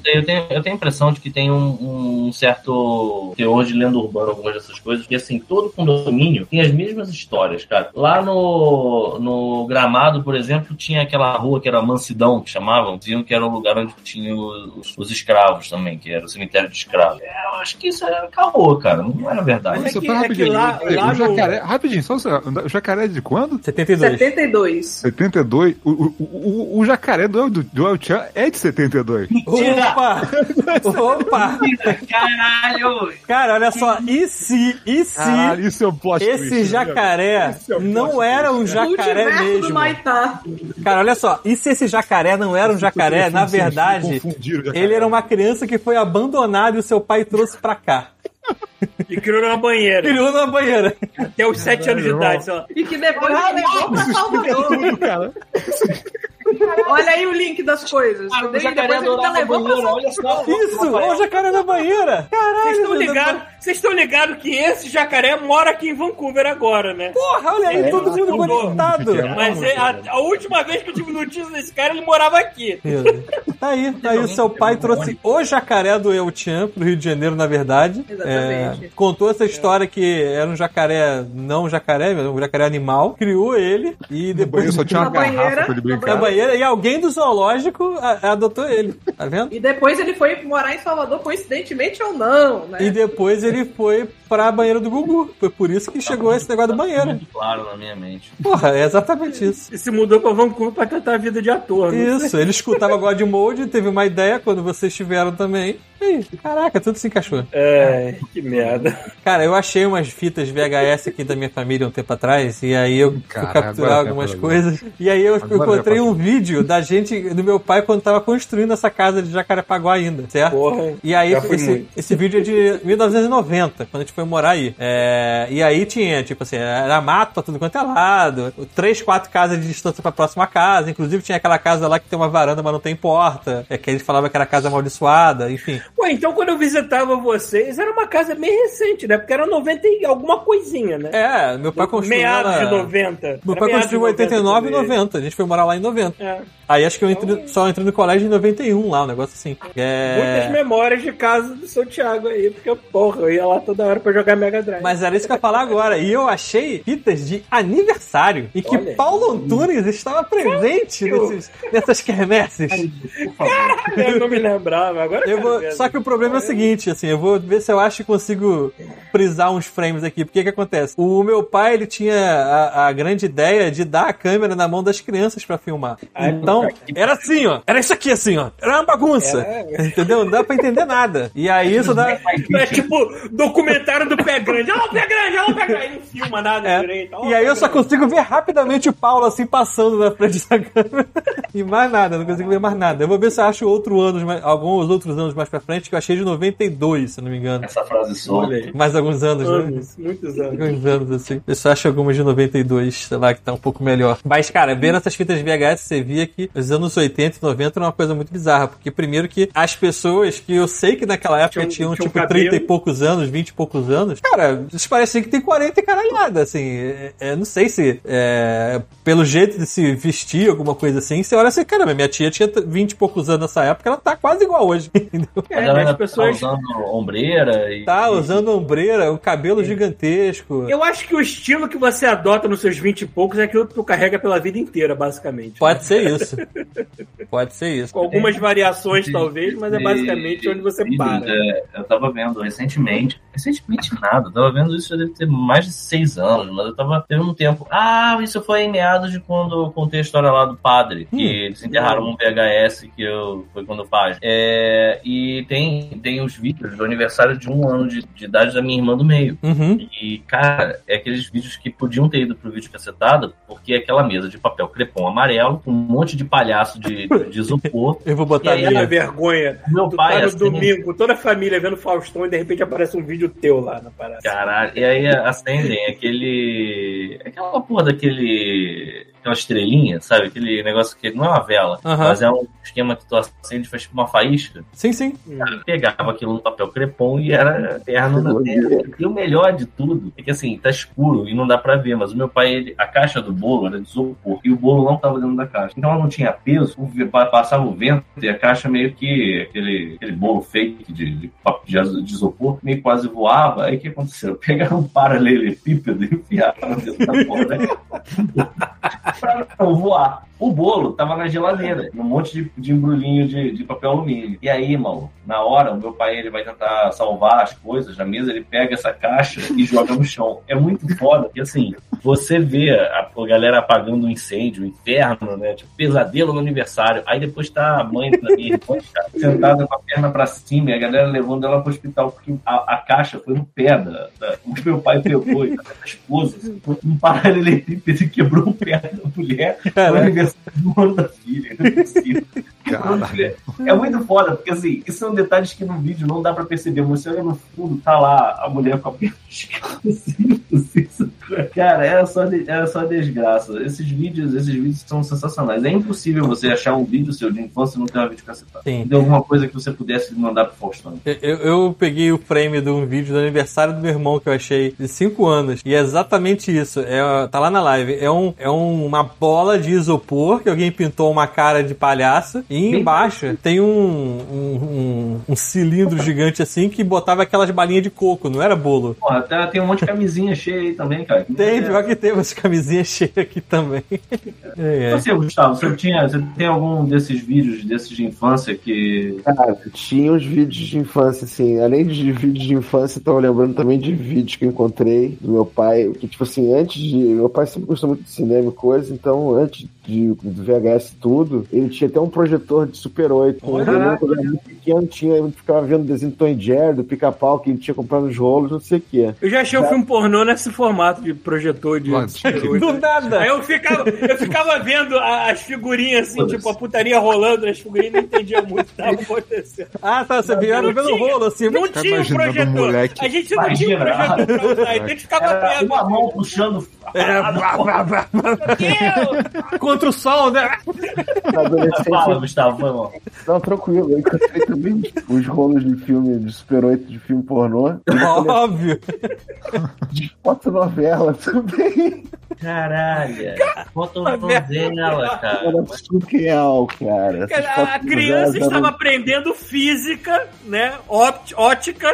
Eu tenho, eu tenho a impressão de que tem um, um certo teor de lenda urbana, algumas dessas coisas, que assim, todo condomínio tem as mesmas histórias, cara. Lá no, no Gramado, por exemplo, tinha aquela rua que era Mansidão, que chamavam, diziam que era o lugar onde tinha os, os escravos também, que era o cemitério de escravos. É, eu acho que isso era caô, cara, não era verdade. Mas é Só que- é que rapidinho. lá- lá no- jacaré, rapidinho, só um o jacaré é de quando? 72. 72. 72. O, o, o, o jacaré do, do, do El Chan é de 72. Opa! Opa! Caralho! Cara, olha só, e se, e se Caralho, isso é um plot esse twist, né, jacaré Esse é um não plot era um jacaré Multiverso do mesmo? Maitá. Cara, olha só, e se esse jacaré não era um jacaré, na verdade, ele era uma criança que foi abandonada e o seu pai trouxe pra cá. E criou numa banheira. Criou na banheira. Até os sete anos de idade, sei lá. E que depois levou pra Salvador. Cara. Olha aí o link das coisas. Cara, o jacaré depois ele levou pra banheiro, olha só. Isso, ó, o jacaré na banheira. Caralho, Vocês estão ligados? Vocês estão ligados que esse jacaré mora aqui em Vancouver agora, né? Porra, olha aí, todo mundo mudou. conectado. Mas é, a, a última vez que eu tive notícia desse cara, ele morava aqui. Tá aí, tá aí. O seu pai trouxe o jacaré do El Chan pro Rio de Janeiro, na verdade. Exatamente. É, contou essa história que era um jacaré, não um jacaré, mas um jacaré animal. Criou ele e depois banheiro só tinha uma Na garrafa banheira, pra ele brincar. na banheira e alguém do zoológico adotou ele. Tá vendo? E depois ele foi morar em Salvador, coincidentemente ou não, né? E depois ele foi pra banheira do Gugu. Foi por isso que chegou esse negócio da banheira. Muito claro na minha mente. Porra, é exatamente isso. E se mudou pra Vancouver pra tentar a vida de ator. né? Isso, ele escutava God Mode, teve uma ideia quando vocês tiveram também. Caraca, tudo se encaixou. É, que merda. Cara, eu achei umas fitas VHS aqui da minha família um tempo atrás, e aí eu fui Caralho, capturar algumas coisas. E aí eu Agora encontrei um vídeo da gente, do meu pai, quando tava construindo essa casa de Jacarepaguá ainda, certo? Porra. E aí, fui esse, esse vídeo é de 1990, quando a gente foi morar aí. É, e aí tinha, tipo assim, era mato pra tudo quanto é lado, três, quatro casas de distância pra próxima casa. Inclusive tinha aquela casa lá que tem uma varanda, mas não tem porta. É que a gente falava que era casa amaldiçoada, enfim. Ué, então quando eu visitava vocês, era uma casa bem recente, né? Porque era 90 e alguma coisinha, né? É, meu pai construiu. Meados ela- de 90. Meu Era pai construiu de em 89 e também. 90. A gente foi morar lá em 90. É. Aí acho que eu entrei, só entrei no colégio em 91 lá, um negócio assim. Muitas É... memórias de casa do seu Thiago aí, porque, porra, eu ia lá toda hora pra jogar Mega Drive. Mas era isso que eu ia falar agora. E eu achei fitas de aniversário. E que Olha. Paulo Antunes estava presente nesses, nessas quermesses. eu não me lembrava, agora Eu quero vou, ver. Só que o problema é o seguinte, assim, eu vou ver se eu acho que consigo frisar uns frames aqui. Porque que acontece? O meu pai, ele tinha a, a grande ideia de dar a câmera na mão das crianças pra filmar. Então, era assim, ó. Era isso aqui, assim, ó. Era uma bagunça. Entendeu? Não dá pra entender nada. E aí isso dá... É tipo documentário do Pé Grande. Olha o Pé Grande, olha o Pé Grande. Não filma nada É. direito. E aí eu só consigo ver rapidamente o Paulo assim passando na frente da câmera. E mais nada, não consigo ver mais nada. Eu vou ver se eu acho outro anos, mais- alguns outros anos mais pra frente, que eu achei de 92, se não me engano. Essa frase aí. Mais alguns anos, né? Anos, muitos anos. Alguns anos, assim. Eu só acho algumas de 92, sei lá, que tá um pouco melhor. Mas, cara, vendo essas fitas VHS, você via que os anos 80 e 90 era uma coisa muito bizarra. Porque, primeiro, que as pessoas que eu sei que naquela época Tinham- tinham, tinham tipo, cabelo. 30 e poucos anos, 20 e poucos anos, cara, eles parecem que tem 40 e caralhada, assim. É, é, não sei se, é, pelo jeito de se vestir, alguma coisa assim, você olha assim, caramba, minha tia tinha 20 e poucos anos nessa época, ela tá quase igual hoje, entendeu? É, né, as ainda pessoas. tá usando ombreira e. Tá usando ombreira, o cabelo gigantesco. Eu acho que o estilo que você adota nos seus 20 e poucos é aquilo que tu carrega pela vida inteira, basicamente. Pode ser isso. Pode ser isso. Com algumas variações, Sim. talvez, mas é basicamente onde você para. é, eu tava vendo recentemente. Recentemente nada, eu tava vendo isso já deve ter mais de seis anos, mas eu tava teve um tempo. Ah, isso foi em meados de quando eu contei a história lá do padre, que Hum. eles enterraram um VHS que eu foi quando faz. É, e tem, tem os vídeos do aniversário de um ano de, de idade da minha irmã do meio. Uhum. E, cara, é aqueles vídeos que podiam ter ido pro vídeo cacetado, porque é aquela mesa de papel crepom amarelo, com um monte de palhaço de, de isopor. Eu vou botar E aí, ali. vergonha. Meu Tu pai, tá no assim, domingo, toda a família vendo Faustão e de repente aparece um vídeo teu lá na parada. Caralho, e aí acendem aquele. aquela porra daquele. Aquela estrelinha, sabe? Aquele negócio que não é uma vela, mas é um esquema que tu acende e faz tipo uma faísca. Sim, sim. Cara, pegava aquilo no papel crepom e era eterno na terra. E o melhor de tudo é que assim, tá escuro e não dá pra ver, mas o meu pai, ele, a caixa do bolo era de isopor e o bolo não tava dentro da caixa. Então ela não tinha peso, passava o vento e a caixa meio que aquele, aquele bolo fake de, de, de de isopor meio quase voava. Aí o que aconteceu? Pegaram um paralelepípedo e enfiaram dentro da porra. pra não voar. O bolo tava na geladeira, num monte de, de embrulhinho de, de papel alumínio. E aí, irmão, na hora, o meu pai ele vai tentar salvar as coisas na mesa, ele pega essa caixa e joga no chão. É muito foda, porque assim, você vê a, a galera apagando um incêndio, o inferno, né? Tipo, pesadelo no aniversário. Aí depois tá a mãe da minha irmã, cara, sentada com a perna pra cima e a galera levando ela pro hospital, porque a, a caixa foi no pé da, da- o meu pai pegou, e da esposa, assim, um paralelepípedo quebrou o pé da mulher Caraca. Do ano da filha. Caralho. É muito foda, porque assim, isso são detalhes que no vídeo não dá pra perceber. Você olha no fundo, tá lá a mulher com a perna assim? Cara, era só, era só desgraça. Esses vídeos, esses vídeos são sensacionais. É impossível você achar um vídeo seu de infância e não ter uma vídeo cacetado. Sim. De alguma coisa que você pudesse mandar pro Faustão. Eu, eu peguei o frame de um vídeo do aniversário do meu irmão que eu achei de 5 anos. E é exatamente isso. É, tá lá na live. É, um, é um- uma bola de isopor que alguém pintou uma cara de palhaço. E Bem embaixo tem um, um, um- um cilindro gigante assim que botava aquelas balinhas de coco, não era bolo. Porra, até tem um monte de camisinha cheia aí também, cara. Tem, pior que tem umas camisinhas cheias aqui também. É, é. Você, Gustavo, você, tinha, você tem algum desses vídeos, desses de infância que. Cara, tinha os vídeos de infância, assim, além de vídeos de infância, eu tava lembrando também de vídeos que eu encontrei do meu pai, que, tipo assim, antes de. Meu pai sempre gostou muito de cinema e coisa, então antes de, do VHS e tudo, ele tinha até um projetor de Super 8. Olha. Eu lembro quando eu era muito pequeno, tinha, eu ficava vendo desenho do Tom Jerry, do pica-pau, que ele tinha comprado nos rolos, não sei o quê. Eu já achei o filme pornô nesse formato de projetor de. Mano, Do nada! Aí eu ficava, eu ficava vendo a- as figurinhas assim, tipo, a putaria rolando nas figurinhas não entendia muito o que tava acontecendo. Ah, tá, você vendo tinha. rolo assim. Não tinha um um projetor. A gente não tinha um projetor pra usar, então a gente ficava vendo. uma mão puxando. É, blá, blá, blá, blá. Contra o sol, né? Na adolescência, Gustavo, foi mal. não, tranquilo, eu encontrei também os rolos de filme, de Super 8 de filme pornô, Óbvio. de fotonovela também. Caralho. Foto novela, cara. Era surreal, cara. Essas A criança eram- estava aprendendo física, né? Ótica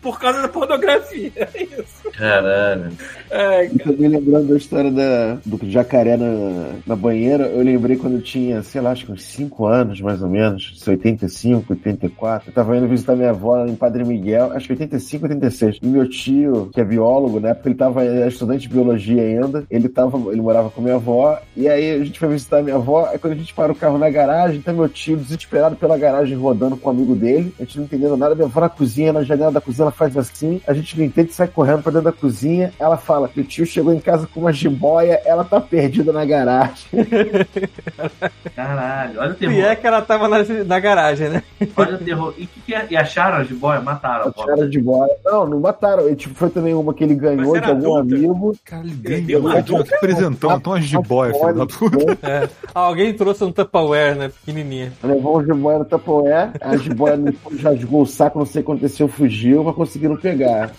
por causa da pornografia. É isso. Caralho. É, E também lembrando da história da, do jacaré na, na banheira, eu lembrei quando eu tinha, sei lá, acho que uns 5 anos, mais ou menos, se 85, 84. Eu tava indo visitar minha avó em Padre Miguel, acho que 85, 86. E meu tio, que é biólogo, né? Porque ele tava estudante de biologia ainda. Ele tava, ele morava com minha avó. E aí a gente foi visitar minha avó. Aí quando a gente para o carro na garagem, tá meu tio desesperado pela garagem rodando com um amigo dele. A gente não entendendo nada. Minha avó na cozinha, na janela da cozinha, ela faz assim. A gente não entende, sai correndo pra dentro da cozinha. Ela fala que o tio chegou em casa com uma jiboia, ela tá perdida na garagem. Caralho, olha o terror. É que ela tava na, na garagem, né? Olha o terror. E, que que é? e acharam a jiboia? Mataram a Tiraram a jiboia. Não, não mataram. E, tipo, foi também uma que ele ganhou Mas de era algum adulta? amigo. Cara, ele Deu ganhou. adulto. Que presentão. Então a jiboia, filho da puta. É. Alguém trouxe um Tupperware, né? Pequenininha. Levou o jiboia no Tupperware. A jiboia rasgou o saco, não sei o que aconteceu, fugiu, mas conseguiram pegar.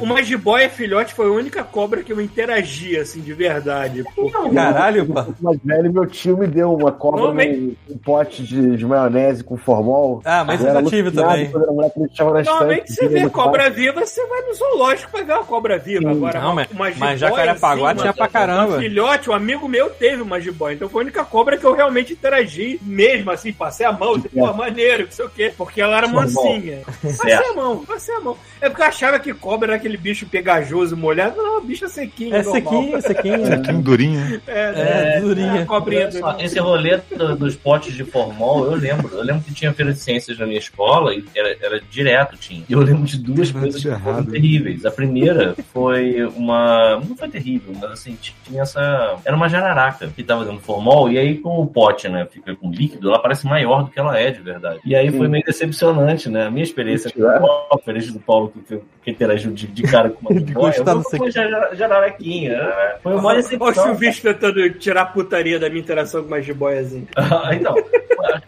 Uma jiboia filhote foi a única cobra que eu interagi, assim, de verdade. Porque Caralho, pá. Mais velho, meu tio me deu uma cobra um pote de, de maionese com formol. Ah, mas Eu já tive também. Normalmente você vê no cobra viva, você vai no zoológico pra ver uma cobra viva. Agora, Não, uma, mas- mas assim, tinha pra caramba. Um filhote, um amigo meu teve uma jiboia. Então foi a única cobra que eu realmente interagi mesmo, assim, passei a mão, tipo, pô, maneiro, não sei o quê. Porque ela era mansinha. Passei a mão, passei a mão. É porque eu achava que cobra era aquele bicho pegajoso, molhado. Não, bicho sequinho, É normal. sequinho, sequinho. Sequinho durinho. É, durinha. a cobrinha Olha só, do... esse rolê do- dos potes de formol, eu lembro. Eu lembro que tinha feira de ciências na minha escola e era, era direto, tinha. E eu lembro de duas Caralho, coisas que foram terríveis. A primeira foi uma. Não foi terrível, mas assim, tinha essa. Era uma jararaca que tava dando formol, e aí com o pote, né, fica com líquido, ela parece maior do que ela é de verdade. E aí foi meio decepcionante, né? A minha experiência com o Paulo, diferente do Paulo que, que interagiu de, de cara com uma com uma jara- jararaquinha. Foi uma Olha o decepção. Silvestre tentando tirar a putaria da minha interação com uma jiboiazinha. Ah, então,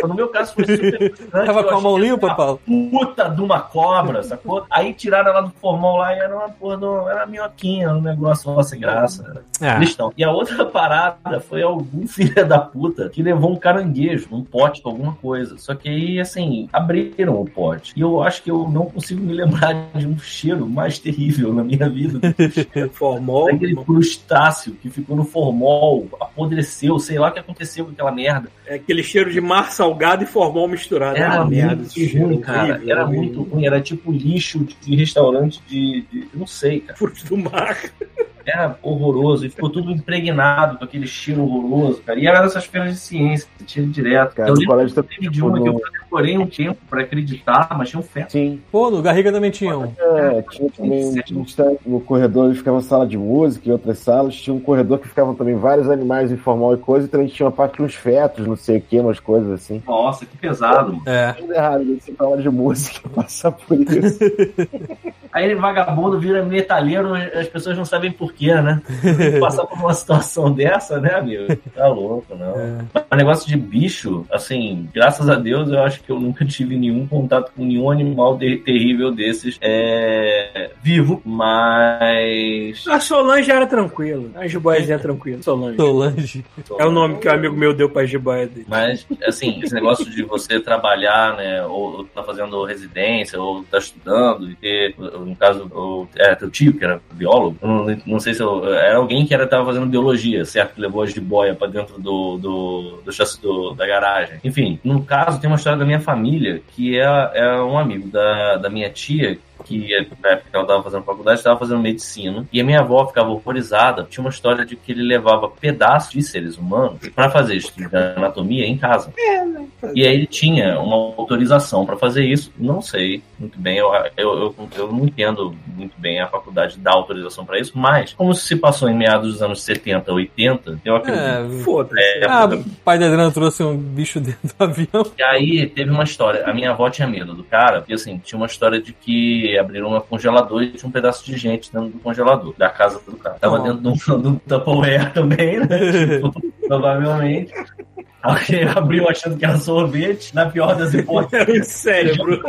no meu caso foi super Tava com a mão limpa, Paulo? Puta de uma cobra, sacou? Aí tiraram ela do formol lá e era uma porra, do, era uma minhoquinha, um negócio lá sem graça. Ah, Cristão. E a outra parada foi algum filho da puta que levou um caranguejo, um pote com alguma coisa. Só que aí, assim, abriram o pote. E eu acho que eu não consigo me lembrar de um cheiro mais terrível na minha vida Formol. daquele crustáceo que ficou no formol, apodreceu, sei lá o que aconteceu com aquela merda. É aquele cheiro de mar salgado e formol misturado. Era Ah, merda, muito esse cheiro ruim, cara. horrível, Era horrível. muito ruim. Era tipo lixo de restaurante de. de- não sei, cara. Frutos do mar. Era horroroso. E ficou tudo impregnado com aquele cheiro horroroso, cara. E era dessas feiras de ciência, tinha direto. Cara, eu lembro que teve de tipo, uma que eu demorei um tempo pra acreditar, mas tinha um feto. Sim. Pô, no Garriga também tinha um. É, tinha também no corredor onde ficava sala de música e outras salas. Tinha um corredor que ficavam também vários animais em formal e coisa. E também tinha uma parte com uns fetos, não sei o que, umas coisas assim. Nossa, que pesado, mano. É. Tudo errado, você fala de música, passar por isso. Aí ele vagabundo vira metalheiro, as pessoas não sabem porquê, né? Passar por uma situação dessa, né, amigo? Tá louco, não. É. O negócio de bicho, assim, graças a Deus, eu acho que eu nunca tive nenhum contato com nenhum animal de- terrível desses é, vivo, mas. A Solange era tranquila. A jiboiazinha é tranquila. Solange. Solange. É o nome que o amigo meu deu pra jiboia dele. Mas, assim, esse negócio de você trabalhar, né, ou, ou tá fazendo residência, ou tá estudando, e ter, no caso, o, é, teu tio, que era biólogo, não, não sei se eu, era alguém que era, tava fazendo biologia, certo? Que levou a jiboia pra dentro do, do, do chassi do, da garagem. Enfim, no caso, tem uma história da minha família, que é, é um amigo da, da minha tia, que na época estava fazendo faculdade, estava fazendo medicina. E a minha avó ficava horrorizada. Tinha uma história de que ele levava pedaços de seres humanos para fazer estudo de anatomia em casa. E aí ele tinha uma autorização para fazer isso. Não sei muito bem, eu, eu, eu, eu não entendo muito bem a faculdade dar autorização para isso, mas como isso se passou em meados dos anos 70, 80, eu acredito. É. Foda-se. É, Ah, o pai da Adriana trouxe um bicho dentro do avião. E aí teve uma história. A minha avó tinha medo do cara, porque assim, tinha uma história de que abriram um congelador e tinha um pedaço de gente dentro do congelador, da casa do cara. Tava Oh. dentro de um, de um Tupperware também, né? Tipo, provavelmente. Alguém abriu achando que era sorvete, na pior das hipóteses. Era um cérebro.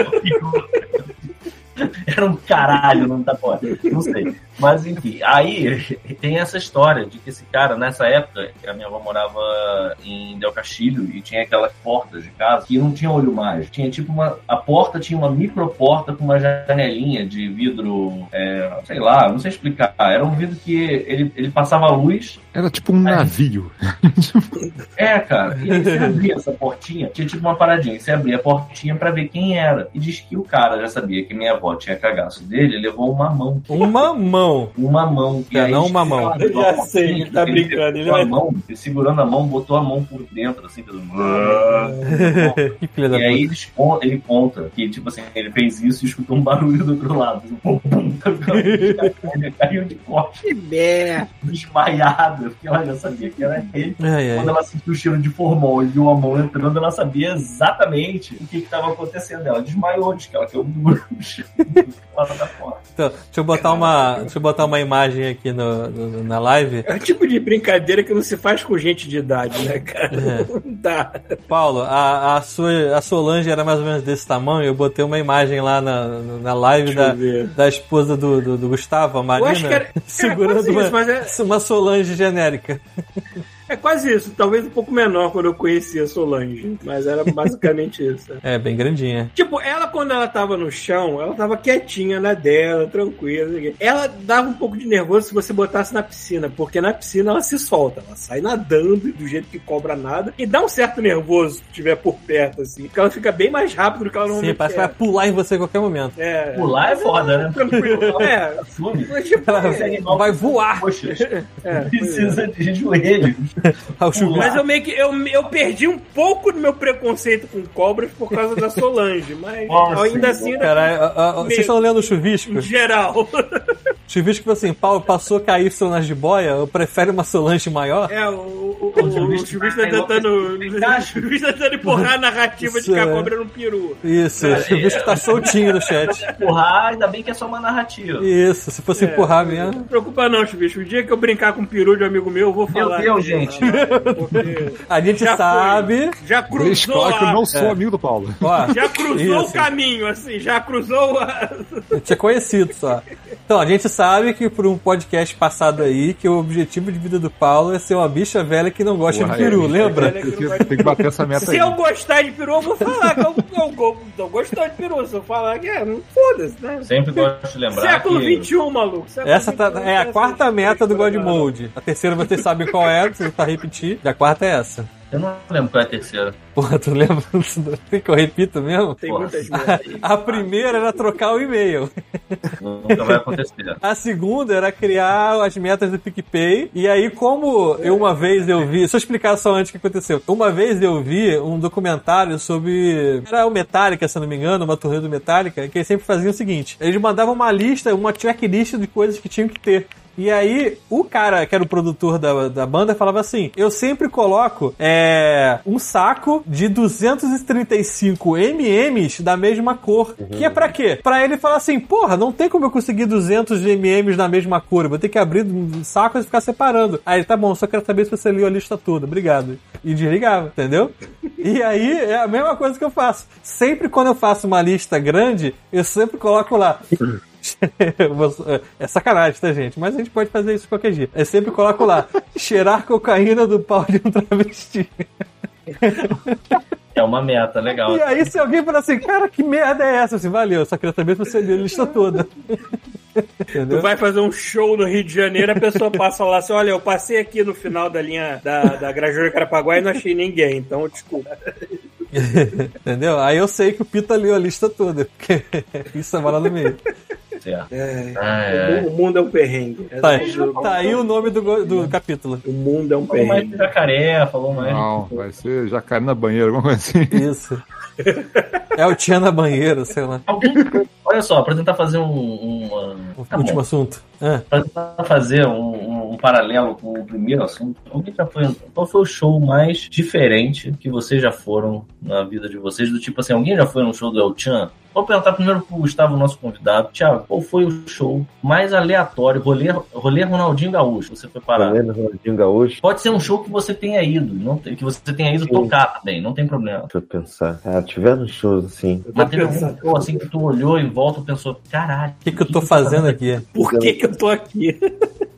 Era um caralho num Tupperware. Não sei. Mas enfim, aí tem essa história de que esse cara, nessa época, a minha avó morava em Del Castilho e tinha aquelas portas de casa que não tinha olho mágico. Tinha tipo uma. A porta tinha uma micro porta com uma janelinha de vidro, é, sei lá, não sei explicar. Era um vidro que ele, ele passava luz. Era tipo um navio. É, cara. E aí você abria essa portinha, tinha tipo uma paradinha. Você abria a portinha pra ver quem era. E diz que o cara já sabia que minha avó tinha cagaço dele e levou uma mão. Uma mão. Mão. uma mão. E É, aí, não uma mão. Eu já sei, ele tá brincando. Ele vai... mão, ele segurando a mão, botou a mão por dentro, assim, fez um... Que filha da E aí eles ele conta que, tipo assim, ele fez isso e escutou um barulho do outro lado. Um pum, pum, ele caiu de costas, Que merda. desmaiada, porque ela já sabia que era ele. Ai, Quando ai. ela sentiu o cheiro de formol e viu a mão entrando, ela sabia exatamente o que estava acontecendo. Ela desmaiou, diz que ela caiu no chão. Então, deixa eu botar uma, deixa eu botar uma imagem aqui no, no- na live. É o tipo de brincadeira que não se faz com gente de idade, né, cara? É. Não dá. Paulo, a, a, sua, a Solange era mais ou menos desse tamanho. Eu botei uma imagem lá na, na live Deixa da, da esposa do, do, do Gustavo, a Marina, Eu acho que era, era segurando quase uma, isso, mas é, uma Solange genérica. É quase isso. Talvez um pouco menor quando eu conhecia a Solange. Mas era basicamente isso. É, bem grandinha. Tipo, ela quando ela tava no chão, ela tava quietinha na dela, tranquila. não sei o quê. Ela dava um pouco de nervoso se você botasse na piscina, porque na piscina ela se solta, ela sai nadando do jeito que cobra nada e dá um certo nervoso se estiver por perto, assim, porque ela fica bem mais rápido do que ela Sim, normalmente parece que vai é. pular em você a qualquer momento. É, Pular é foda, né? tranquilo. É, Assume. mas, tipo, Ela é, vai voar. Poxa, é, precisa de joelhos. Mas eu meio que eu, eu perdi um pouco do meu preconceito com cobras por causa da Solange, mas Nossa, ainda assim, ainda Caralho, ah, ah, vocês Meio- estão lendo o chuvisco? em geral. Chuvisco, assim, Paulo passou KY nas de boia, eu prefere uma Solange maior? É, o, o, O o, Chuvisco tá tá tentando. O Chuvisco tá tentando empurrar a narrativa de que a é. cobra era um peru. Isso, o chuvisco tá soltinho no chat. Empurrar, ainda bem que é só uma narrativa. Isso, se fosse empurrar mesmo. Não se preocupa não, Chuvisco. O dia que eu brincar com o peru de um amigo meu, eu vou Meu falar. Deus, aqui, gente. A gente Já sabe. já Deixa cruzou claro que eu não sou É. amigo do Paulo. Ó, Já cruzou Isso. o caminho, assim, já cruzou a... eu tinha conhecido só. Então, a gente sabe que por um podcast passado aí, que o objetivo de vida do Paulo é ser uma bicha velha que não gosta Porra, de peru, é, lembra? que Tem que, que bater essa meta Se aí. eu gostar de peru, eu vou falar que eu, eu, eu tô gostando de peru. Se eu falar que é, não foda-se, né? Sempre gosto de lembrar Século que... XXI, maluco. Século Essa tá- 21, é a essa- quarta meta do God Mode. A terceira vocês sabem qual é, vocês pra repetir. E a quarta é essa. Eu não lembro qual é a terceira. Porra, tu lembra? Tem que eu repito mesmo? Tem Porra. muitas metas. A primeira era trocar o e-mail. Nunca vai acontecer. A segunda era criar as metas do PicPay. E aí, como eu uma vez eu vi. Deixa eu explicar só antes o que aconteceu. Uma vez eu vi um documentário sobre. Era o Metallica, se eu não me engano, uma turnê do Metallica, que eles sempre faziam o seguinte: eles mandavam uma lista, uma checklist de coisas que tinham que ter. E aí, o cara que era o produtor da, da banda falava assim: Eu sempre coloco é, um saco de 235 MMs da mesma cor. Que é pra quê? Pra ele falar assim: Porra, não tem como eu conseguir 200 MMs da mesma cor. Eu vou ter que abrir um saco e ficar separando. Aí ele, tá bom, só quero saber se você leu a lista toda. Obrigado. E desligava, entendeu? E aí é a mesma coisa que eu faço. Sempre quando eu faço uma lista grande, eu sempre coloco lá. É sacanagem, tá, gente? Mas a gente pode fazer isso qualquer dia. Eu sempre coloco lá: cheirar cocaína do pau de um travesti. É uma meta, legal. E aí, se alguém falar assim, cara, que merda é essa? Assim, valeu, só queria saber se você leu a lista toda. Tu Entendeu? vai fazer um show no Rio de Janeiro, a pessoa passa lá assim: olha, eu passei aqui no final da linha da, da Grajaú Carapaguá e não achei ninguém, então desculpa. Entendeu? Aí eu sei que o Pita leu a lista toda, porque isso é lá no meio. É, Ah, é. O mundo é um perrengue. Tá aí, tá aí o nome do, do capítulo. O mundo é um Falou mais perrengue. de jacaré, falou mais. Não, vai ser jacaré na banheira, alguma coisa assim. Isso. É o Tia na banheira, sei lá. Alguém, olha só, pra tentar fazer um. um, um O tá último bom. assunto. Ah, Pra tentar fazer um, um- um paralelo com o primeiro assunto, alguém já foi. Qual foi o show mais diferente que vocês já foram na vida de vocês? Do tipo assim, alguém já foi num show do El Chan? Vou perguntar primeiro pro Gustavo, nosso convidado. Tiago, qual foi o show mais aleatório, rolê, rolê Ronaldinho Gaúcho, que você foi parar? Do Ronaldinho Gaúcho? Pode ser um show que você tenha ido, não que você tenha ido Sim. tocar também, não tem problema. Deixa eu pensar. Ah, tiveram shows assim. Mas teve algum show assim que tu olhou em volta e pensou, caralho, o que, que eu tô fazendo aqui? Por que, que eu tô aqui?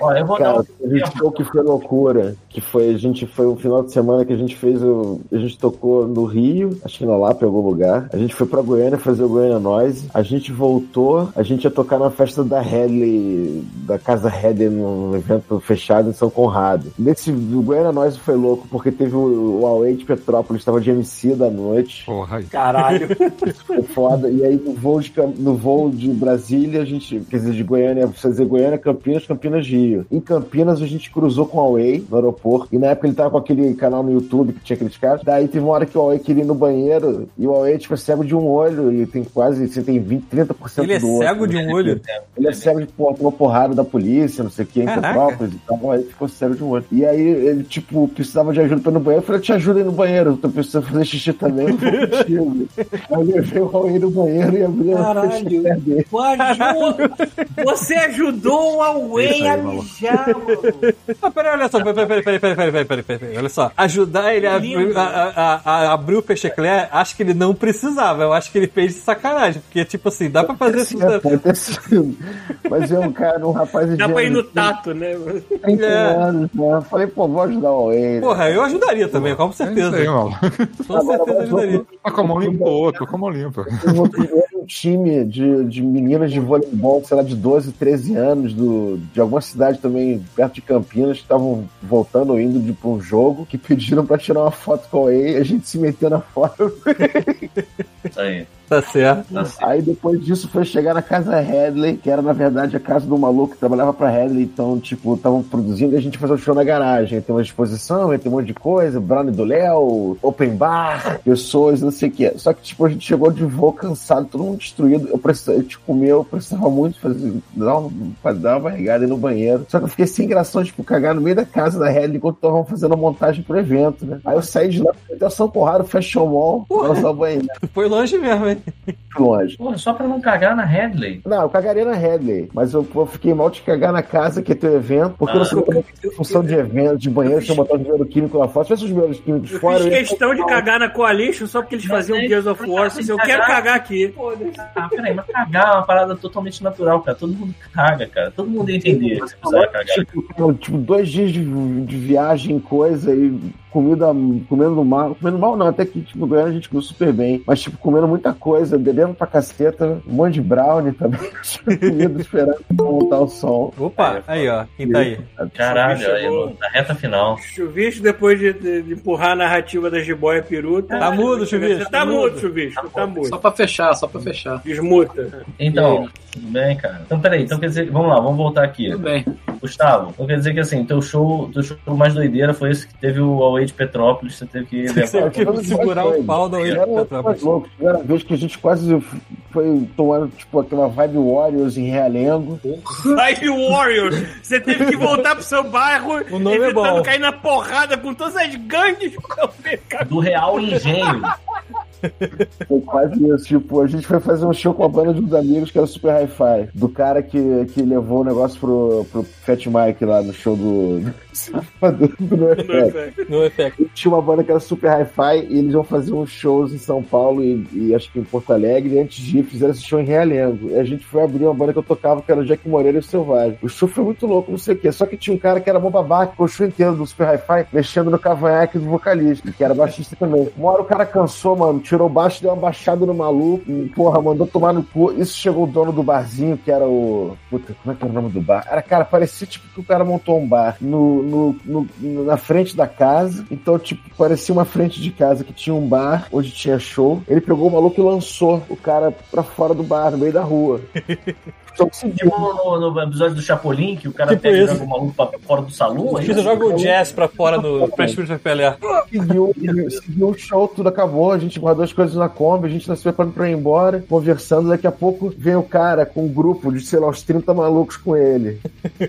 Ó, eu vou dar Cara, um teve show que foi loucura. que foi, a gente foi um final de semana que a gente fez o. A gente tocou no Rio, acho que na Lapa em algum lugar. A gente foi pra Goiânia fazer o Goiânia Noise. A gente voltou, a gente ia tocar na festa da Headley, da Casa Headley, num evento fechado em São Conrado. Nesse o Goiânia Noise foi louco, porque teve o, o Away de Petrópolis, tava de MC da noite. Porra, aí. Caralho. Foi foda. E aí no voo de, no voo de Brasília, a gente, quer dizer, de Goiânia, fazer Goiânia, Campinas, Campinas, Rio. Em Campinas a gente cruzou com o Huawei no aeroporto. E na época ele tava com aquele canal no YouTube que tinha aqueles caras. Daí teve uma hora que o Huawei queria ir no banheiro e o Huawei, tipo, é cego de um olho e tem quase, você tem 20, 30% Ele é do outro. cego de um olho? Ele é cego de porra, tomou porrada da polícia, não sei o que, em. Petrópolis e tal. Aí ficou cego de um olho. E aí ele, tipo, precisava de ajuda pra ir no banheiro. Eu falei, eu te ajudo aí no banheiro. Eu tô precisando fazer xixi também, eu vou contigo. aí eu levei o Huawei no banheiro e abri a Caralho. o dele. Você ajudou o Huawei a jaula. Jaula! ah, peraí, olha só, peraí, peraí, peraí, peraí, peraí, peraí, peraí, olha só. Ajudar ele a, a, a, a, abrir o peixeclé, acho que ele não precisava, eu acho que ele fez de sacanagem, porque, tipo assim, dá pra fazer isso. Mas é um cara, um rapaz de. Dá pra ir no tato, né? 30 é. Né? Falei, pô, vou ajudar o ele. Porra, eu ajudaria também, com é certeza. Com certeza ajudaria. Com a mão limpa outro, com a mão limpa um time de, de meninas de voleibol, sei lá, de 12, 13 anos, do, de alguma cidade também perto de Campinas, que estavam voltando ou indo pra um jogo, que pediram pra tirar uma foto com Whey, a gente se meteu na foto. Isso aí. Tá certo. Tá certo. Aí depois disso foi chegar na casa Headley, que era na verdade a casa do maluco que trabalhava pra Headley, então, tipo, estavam produzindo e a gente fazia um show na garagem. Tem uma exposição, tem um monte de coisa, Brownie do Léo, Open Bar, pessoas, não sei o que. Só que, tipo, a gente chegou de voo cansado, todo mundo destruído. Eu precisava, eu, tipo, comer, eu precisava muito fazer, dar uma, dar uma barrigada aí no banheiro. Só que eu fiquei sem graça, tipo, cagar no meio da casa da Headley enquanto estavam fazendo a montagem pro evento, né? Aí eu saí de lá, até São Conrado, Fashion Mall, pra usar o banheiro. Foi longe mesmo, hein? Longe. Porra, só pra não cagar na Headley. Não, eu cagaria na Headley, mas eu, eu fiquei mal de cagar na casa que ter o evento, porque eu não sei como é que função de evento, de banheiro, se eu botar os banheiro químico lá fora. Se tivesse os banheiros químicos Eu fora. fiz eu questão de cagar na Coalition só porque eles faziam Mas aí- Gears of War. assim, Eu quero cagar aqui. Ah, peraí, mas cagar é uma parada totalmente natural, cara. Todo mundo caga, cara. Todo mundo ia entender que você precisava cagar. Tipo, tipo, dois dias de, de viagem, coisa, e comida, comendo mal. Comendo mal não, até que, tipo, Goiânia a gente comeu super bem. Mas, tipo, comendo muita coisa, bebendo pra caceta, um monte de brownie também. comida esperando pra montar o som. Opa, aí ó, quem tá aí? Caralho, Chegou. aí, no- na reta final. Chuvisco, depois de, de- de empurrar a narrativa da jiboia peru. Tá mudo, Chuvisco, Você tá tá mudo. Chuvisco. Tá Só mudo. pra fechar, só pra fechar. Desmuta. Então, tudo bem, cara. Então, peraí, então quer dizer, vamos lá, vamos voltar aqui. Tudo bem. Gustavo, então quer dizer que assim, teu show, teu show mais doideira foi esse que teve o De Petrópolis, você teve que Você levar. teve que segurar o pau da da um mais louco. Tiveram vez que a gente quase foi tomando, tipo, aquela vibe Warriors em Realengo. Vibe Warriors. Você teve que voltar pro seu bairro O nome é evitando bom. cair na porrada com todas as gangues. Do Real Engenho. Foi quase isso. Tipo, a gente foi fazer um show com a banda de uns amigos que era super hi-fi. Do cara que, que levou o negócio pro, pro Fat Mike lá no show do. do, do NoFX. No efeito. Tinha uma banda que era super hi-fi e eles iam fazer uns shows em São Paulo e, e acho que em Porto Alegre. E antes de ir, fizeram esse show em Realengo. E a gente foi abrir uma banda que eu tocava, que era o Jack Moreira e o Selvagem. O show foi muito louco, não sei o quê. Só que tinha um cara que era bom babaca, o show inteiro do super hi-fi, mexendo no cavanhaque do vocalista, que era baixista também. Uma hora o cara cansou, mano, tirou baixo, deu uma baixada no maluco, e, porra, mandou tomar no cu. Isso chegou o dono do barzinho, que era o. Puta, como é que era o nome do bar? Era, cara, parecia tipo que o cara montou um bar no, no- no- na frente da casa. Então, tipo, parecia uma frente de casa que tinha um bar onde tinha show. Ele pegou o maluco e lançou o cara pra fora do bar, no meio da rua. Conseguiu. No, no episódio do Chapolin, que o cara Tipo pega e joga o maluco pra fora do salão. é Fiz isso? joga o jazz pra fora no Prestige Pelé. Seguiu, seguiu o show, tudo acabou, a gente guardou as coisas na Kombi, a gente tá se preparando pra ir embora, conversando, daqui a pouco vem o cara com um grupo de, sei lá, uns 30 malucos com ele.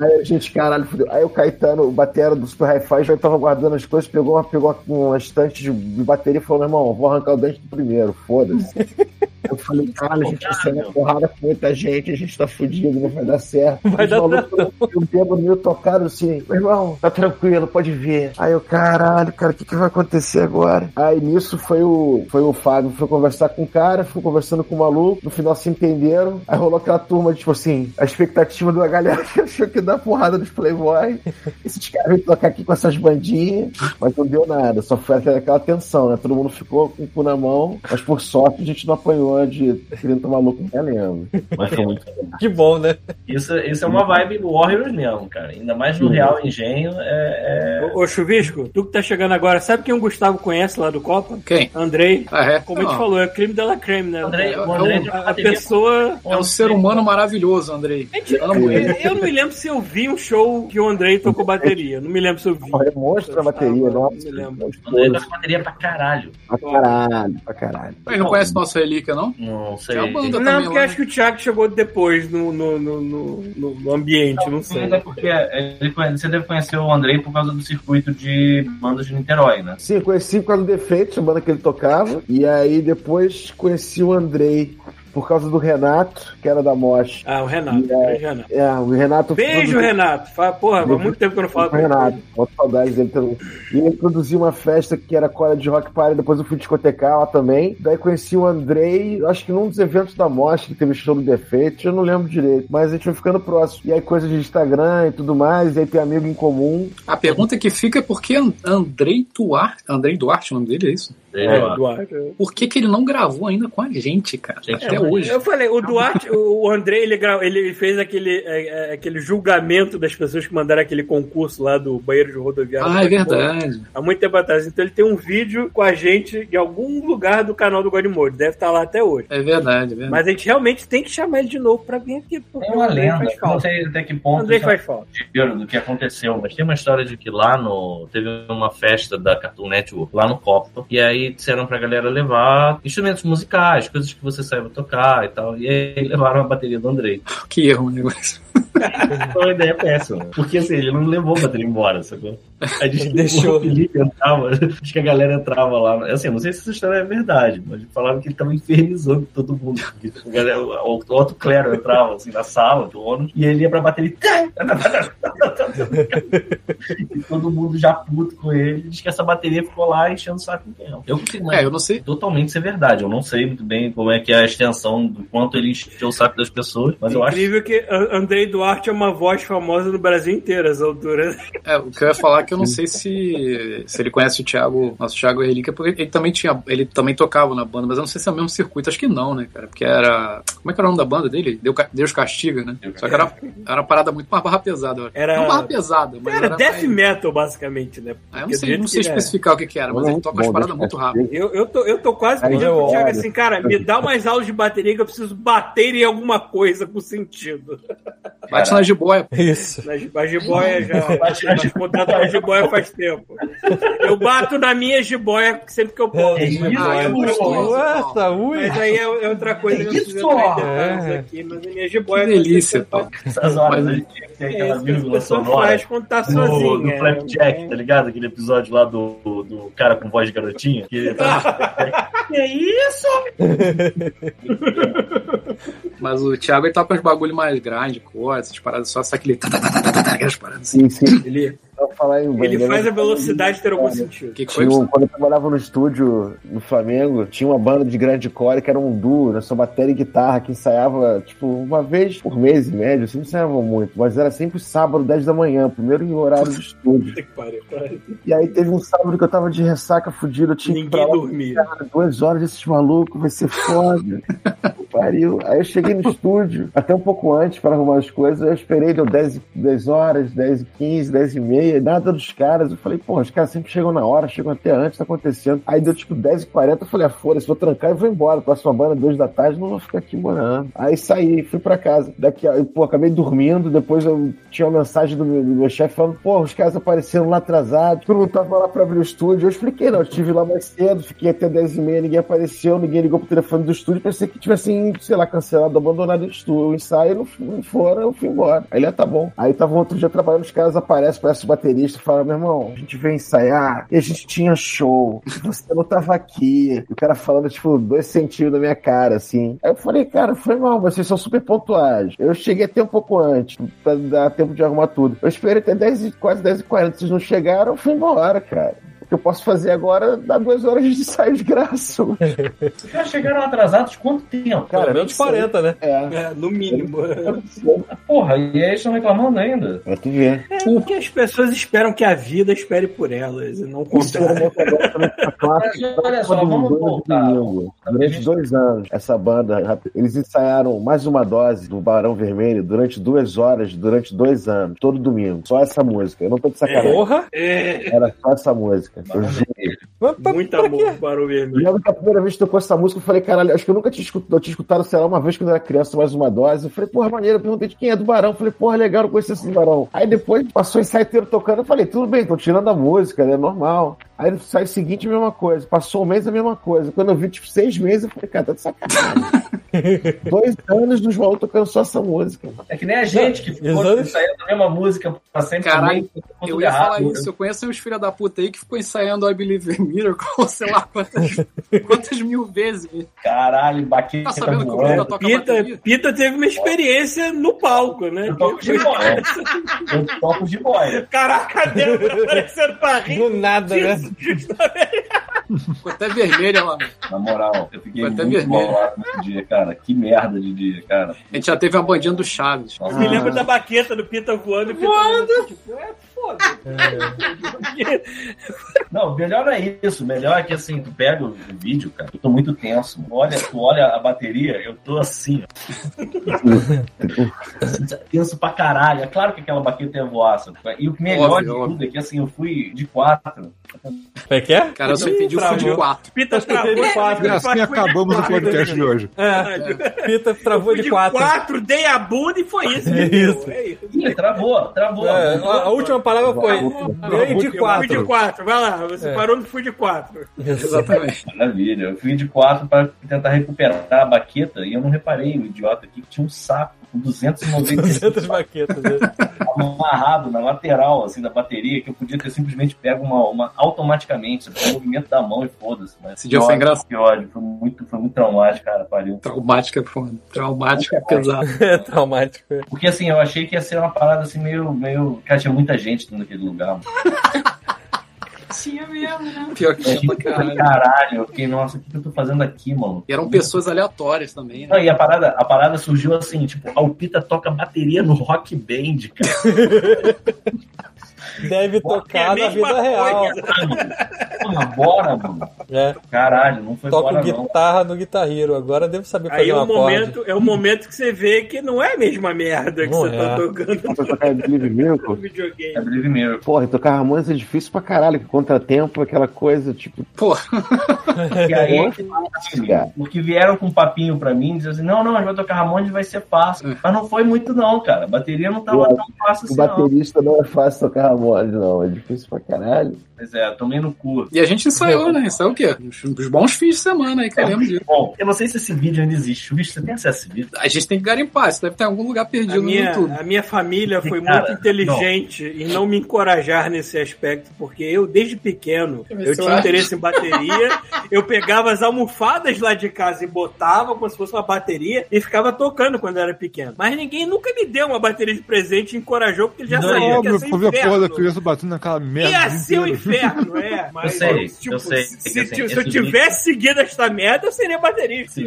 Aí a gente, caralho, fudeu. Aí o Caetano, o batera do Super Hi-Fi, já tava guardando as coisas, pegou uma, pegou uma estante de, de bateria e falou, meu irmão, vou arrancar o dente do primeiro, foda-se. Eu falei, caralho, a gente vai sair na porrada com muita gente, a gente tá fudido, não vai dar certo. Vai Os dar malucos, Eu bebo meio tocado assim, meu irmão, tá tranquilo, pode vir. Aí eu, caralho, cara, o que, que vai acontecer agora? Aí nisso foi o, foi o Fábio, foi conversar com o cara, foi conversando com o maluco, no final se entenderam, aí rolou aquela turma de, tipo assim, a expectativa da galera que achou que ia dar porrada dos Playboy. Esses caras vêm tocar aqui com essas bandinhas, mas não deu nada. Só foi aquela tensão, né? Todo mundo ficou com o cu na mão, mas por sorte a gente não apanhou de querendo tomar louco galendo. Mas foi muito. Que bom, né? Isso, isso é uma vibe Warriors mesmo, cara. Ainda mais no Real Engenho. É, é... Ô, ô, Chuvisco, tu que tá chegando agora, sabe quem o Gustavo conhece lá do Copa? Quem? Andrei. Ah, é? Como a gente Não. falou, é crime dela creme, né? Andrei- A- o Andrei a, a pessoa. É um ser humano maravilhoso, Andrei. Gente, Amo ele. eu não me lembro se eu vi um show que o Andrei tocou bateria. Não me lembro se eu vi. Olha, mostra a bateria, Não nossa. me lembro. O André toca bateria pra caralho. Pra caralho, pra caralho. Ele não conhece nossa relíquia, não? Não sei. Tem uma banda Não, também porque lá. acho que o Thiago chegou depois no, no, no, no, ambiente, não sei. Mas é porque ele você deve conhecer o Andrei por causa do circuito de bandas de Niterói, né? Sim, eu conheci por causa do Defeito, a banda que ele tocava. E aí depois conheci o Andrei por causa do Renato, que era da Mosh. Ah, o Renato. E, é, Beijo, Renato. É, o Renato. Beijo, Renato. Fala, porra, faz muito tempo que eu não falo com. Renato, boto saudades dele também. E ele produziu uma festa que era Cora de Rock Party, depois eu fui discotecar lá também. Daí conheci o Andrei, acho que num dos eventos da Mosh, que teve show do Defeito, eu não lembro direito. Mas a gente foi ficando próximo. E aí coisa de Instagram e tudo mais, e aí tem amigo em comum. A pergunta que fica é por que And- Andrei Duarte, Andrei Duarte, o nome dele é isso? É, ó, Duarte. Por que, que ele não gravou ainda com a gente, cara? Gente, Até é, hoje. Eu falei, o Duarte, o Andrei, ele, ele fez aquele, é, é, aquele julgamento das pessoas que mandaram aquele concurso lá do banheiro de rodoviário. Ah, é verdade. Há muito tempo atrás. Então ele tem um vídeo com a gente em algum lugar do canal do Godmode. Deve estar lá até hoje. É verdade, é verdade. Mas a gente realmente tem que chamar ele de novo pra vir aqui. Porque Tem uma lenda, não falta. sei até que O ponto isso faz falta. é do que aconteceu, mas tem uma história de que lá no. Teve uma festa da Cartoon Network, lá no Copa, e aí disseram pra galera levar instrumentos musicais, coisas que você saiba tocar e tal. E aí levaram a bateria do Andrei. Que erro, negócio. Foi uma ideia péssima. Porque assim, ele não levou a bateria embora, sacou? Aí diz que Deixou. o Felipe entrava, acho que a galera entrava lá. Assim, eu não sei se essa história é verdade, mas falaram que ele tava infernizando todo mundo. A galera, o o Otto Clero entrava assim na sala, do ônibus, e ele ia pra bateria. e todo mundo já puto com ele. Diz que essa bateria ficou lá enchendo o saco tempo. Eu consigo É, eu não sei. totalmente ser verdade. Eu não sei muito bem como é que é a extensão do quanto ele encheu o saco das pessoas, mas eu acho Incrível que a- Andrei Duarte é uma voz famosa no Brasil inteiro, essa altura. É, o que eu ia falar é que eu não sei se, se ele conhece o Thiago, nosso Thiago Relíquia, porque ele também tinha, ele também tocava na banda, mas eu não sei se é o mesmo circuito, acho que não, né, cara? Porque era. Como é que era o nome da banda dele? Deu- Deus Castiga, né? Só que era, era uma parada muito mais barra pesada. acho. Era- Não barra pesada, mas Era era. death mais- metal, basicamente, né? Ah, eu não sei, não sei que é. especificar o que, que era, mas ele toca Bom, paradas muito rápido. Eu, eu, tô, eu tô quase pedindo pro Thiago assim, cara, me dá umas aulas de bateria que eu preciso bater em alguma coisa com sentido. Bate na jiboia. Isso. Nas, a jiboia já. Bate na jiboia faz tempo. Eu bato na minha jiboia sempre que eu posso. É isso, Ah. Nossa, ui. Mas aí é, é outra coisa que eu não preciso entrar É. aqui. Mas a minha jiboia. Que delícia, tá pô. essas horas aí tinha que ter É aquela isso que a vírgula pessoa sonora. faz quando tá No, sozinha. no Flapjack, tá ligado? Aquele episódio lá do, do cara com voz de garotinha. Que ele tá... que isso? Mas o Thiago ele toca uns bagulho mais grande, corte, essas paradas só, só aquele. tá, tá, tá, tá, tá, tá, aquelas paradas assim. Sim, sim. Ele, falar em ele faz a velocidade ter algum sentido. O que, que foi? Tinha um- quando eu trabalhava no estúdio no Flamengo, tinha uma banda de grande core que era um duo, né? Só bateria e guitarra, que ensaiava, tipo, uma vez por mês em média, assim, não ensaiavam muito, mas era sempre sábado, 10 da manhã, primeiro em horário do estúdio. Que pariu. E aí teve um sábado que eu tava de ressaca fudido, eu tinha que ir pra Ninguém lá, dormia. cara, duas horas desses malucos, vai ser foda. Pariu. Aí eu cheguei no estúdio, até um pouco antes para arrumar as coisas, eu esperei, deu 10, 10 horas, 10 e 15, 10 e meia, nada dos caras. Eu falei, pô, os caras sempre chegam na hora, chegam até antes, tá acontecendo. Aí deu tipo 10 e 40, eu falei, ah, foda-se, vou trancar e vou embora. Próxima banda, 2 da tarde, não vou ficar aqui morando. Aí saí, fui pra casa. Daqui, pô, acabei dormindo, depois eu tinha uma mensagem do meu, meu chefe falando, pô, os caras apareceram lá atrasados, todo mundo tava lá pra abrir o estúdio. Eu expliquei, não, eu estive lá mais cedo, fiquei até 10 e meia, ninguém apareceu, ninguém ligou pro telefone do estúdio, pensei que tivessem, sei lá, cancelado, abandonado o estúdio, o ensaio, não, não foram, eu fui embora. Aí ele, ah, tá bom. Aí tava um outro dia trabalhando, os caras aparecem, parece o baterista, falam, meu irmão, a gente veio ensaiar, e a gente tinha show, você não tava aqui. E o cara falando, tipo, dois centímetros da minha cara, assim. Aí eu falei, cara, foi mal, vocês são super pontuais. Eu cheguei até um pouco antes, pra dar tempo de arrumar tudo. Eu esperei até 10, e- quase 10 e 40 vocês não chegaram, eu fui embora, cara. Que eu posso fazer agora dá duas horas de ensaio de graça. Os caras chegaram atrasados quanto tempo? Cara, Pelo menos 40, né? É. É, no mínimo. Porra, e aí eles estão reclamando ainda. Pra tu ver. É porque as pessoas esperam que a vida espere por elas e não era contrário. olha só, vamos voltar. domingo. Durante dois anos, essa banda, eles ensaiaram mais uma dose do Barão Vermelho durante duas horas, durante dois anos, todo domingo. Só essa música. Eu não tô de sacanagem. Porra! É, Era só essa música. Eu juro. Mas pra- muito amor, quê? Barão Eu Vermelho. lembro que a primeira vez que tocou essa música, eu falei, caralho, acho que eu nunca tinha escutado, eu tinha escutado, sei lá, uma vez quando eu era criança, mais uma dose. Eu falei, porra, maneiro, eu perguntei de quem é do Barão. Eu falei, porra, legal, não conhecia esse Barão. Aí depois passou o ensaio inteiro tocando, eu falei, tudo bem, tô tirando a música, é normal. Aí no ensaio seguinte, a mesma coisa. Passou um mês, a mesma coisa. Quando eu vi, tipo, seis meses, eu falei, cara, tá de sacanagem. Dois anos dos malucos tocando só essa música. É que nem a gente que ficou ensaiando a mesma música pra sempre. Caralho, Eu ia errado, falar né? isso. Eu conheço uns filha da puta aí que ficou ensaiando I Believe in Miracle, sei lá quantas, quantas mil vezes. Caralho, baqueta Tá sabendo que o. Pita toca Pita, bateria? Pita teve uma experiência no palco, né? Eu toco de boia. Eu toco de boia. Caraca, Débora aparecendo pra rir. Do nada, né? Ficou até vermelha lá. Na moral, eu fiquei até muito vermelho. nesse dia, cara. Que merda de dia, cara. A gente já teve uma bandinha do Chaves. Nossa, Me lembro da baqueta do Pita voando. e Pita voando. Tipo, é foda. Não, melhor é isso. Melhor é que assim, tu pega o vídeo, cara. Eu tô muito tenso. Olha, tu olha a bateria, eu tô assim, ó. tenso pra caralho. É claro que aquela baqueta ia voar, sabe? E o melhor Óbvio, de óbvio. tudo é que assim, eu fui de quatro. Como é que é? Cara, eu só entendi o fio de travou. quatro. Pita Acho que eu teve quatro. E assim acabamos o podcast de hoje. É, Pita travou de quatro. quatro, dei a bunda e foi isso. que É isso. É isso. Ih, travou, travou. É, a, a última palavra foi ganhei de Fui de quatro. quatro, vai lá. Você É. parou no fui de quatro. Exatamente. Maravilha. Eu fui de quatro para tentar recuperar a baqueta e eu não reparei, o idiota aqui, que tinha um saco com 295 200 baquetas. né? amarrado na lateral assim da bateria que eu podia ter simplesmente pego uma, uma automaticamente, sabe? o movimento da mão e foda-se. Mas Esse dia foi ódio, engraçado. Que ódio, foi muito, foi muito traumático, cara, pariu. Traumática, pô. Traumática é pesado. É traumático. é. Porque assim, eu achei que ia ser uma parada assim meio, meio, cara, tinha muita gente dentro daquele lugar. Tinha mesmo, né? Pior que Tinha tinha pra gente pra caralho. caralho. Eu fiquei, nossa, o que que eu tô fazendo aqui, mano? E eram pessoas aleatórias também, né? Não, e a parada, a parada surgiu assim, tipo, a Alpita toca bateria no rock band, cara. Deve tocar é na vida real. Porra, bora, mano. É, Caralho, não foi toco bora, não. guitarra no guitarreiro. Agora devo saber fazer Aí é um o, momento, é o momento que você vê que não é a mesma merda que Não você é. tá tocando Pra tocar Believe no Miracle. É. Believe Me. Porra, e tocar Ramones é difícil pra caralho, que contratempo, aquela coisa, tipo, Pô, E aí, É fácil, cara. porque vieram com um papinho pra mim, dizendo assim, não, não, a gente vai tocar Ramones e vai ser fácil. É. Mas não foi muito não, cara. A bateria não tava Eu tão fácil o assim não. baterista não é fácil tocar Ramones, não. É difícil pra caralho. Pois é, tomei no cu. e a gente ensaiou, né? Ensaiou o quê? Os, os bons fins de semana aí, que eu lembro disso. Bom, eu não sei se esse vídeo ainda existe. O vídeo, você tem acesso a esse vídeo? A gente tem que garimpar, isso deve ter em algum lugar A perdido no minha, YouTube. a minha família foi Cara, muito inteligente em não me encorajar nesse aspecto, porque eu, desde pequeno, eu eu tinha interesse em bateria, eu pegava as almofadas lá de casa e botava como se fosse uma bateria e ficava tocando quando eu era pequeno. Mas ninguém nunca me deu uma bateria de presente e encorajou, porque ele já Não, sabia que ia óbvio, ser a porra da inferno. criança batendo naquela merda. Ia ser. Inferno, é. Mas, sei, tipo, eu sei. Se, É que, assim, se eu tivesse seguido esta merda, eu seria baterista.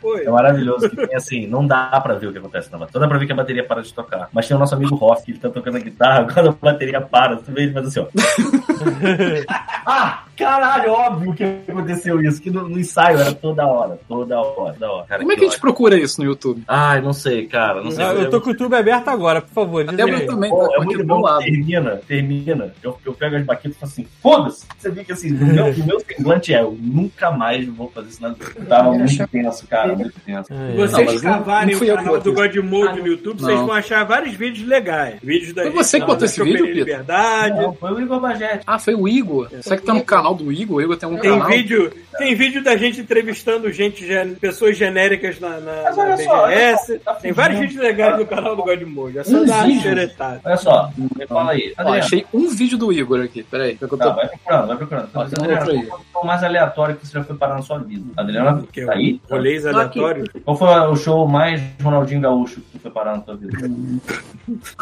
Foi. É maravilhoso que tem assim, não dá pra ver o que acontece na bateria. Não dá pra ver que a bateria para de tocar. Mas tem o nosso amigo Hoff, que ele tá tocando a guitarra, quando a bateria para, tu vê ele faz assim, ó. ah, caralho, óbvio que aconteceu isso, que no, no ensaio era toda hora, toda hora, toda hora. Cara, Como é que a gente ódio. procura isso no YouTube? Ai, não sei, cara, não sei. Ah, eu tô com o YouTube aberto agora, por favor. A diz Débora aí. também Pô, tá é muito bom, lado. termina, termina. Eu, eu pego as baquetas e falo assim, foda-se! Você vê que assim, o meu, o meu semblante é, eu nunca mais vou fazer isso na. Tava muito tenso, cara, muito tenso. É, Se é. vocês Não, cavarem não o canal do. God Mode no YouTube, vocês Não. vão achar vários vídeos legais. Vídeos da Foi você que botou esse vídeo, Pedro? Liberdade. Não, foi o Igor Bagete. Ah, foi o Igor. Será que tá no canal do Igor? O Igor tem um Tem canal. vídeo, tem vídeo da gente entrevistando gente, gen- pessoas genéricas na, na, Mas na olha só, olha BGS. só, tá tem vários vídeos legais no canal do God Mode. É só Um dar uma. Olha só, me fala aí. Ó, Adriano, achei um vídeo do Igor aqui. Peraí, que eu tô... tá, vai procurando, vai procurando. Ó, outro aí. Vamos show mais aleatório que você já foi parar na sua vida? Adriana, Que é tá aí? Rolês aleatórios. Qual foi o show mais Ronaldinho Gaúcho que você foi parar na sua vida?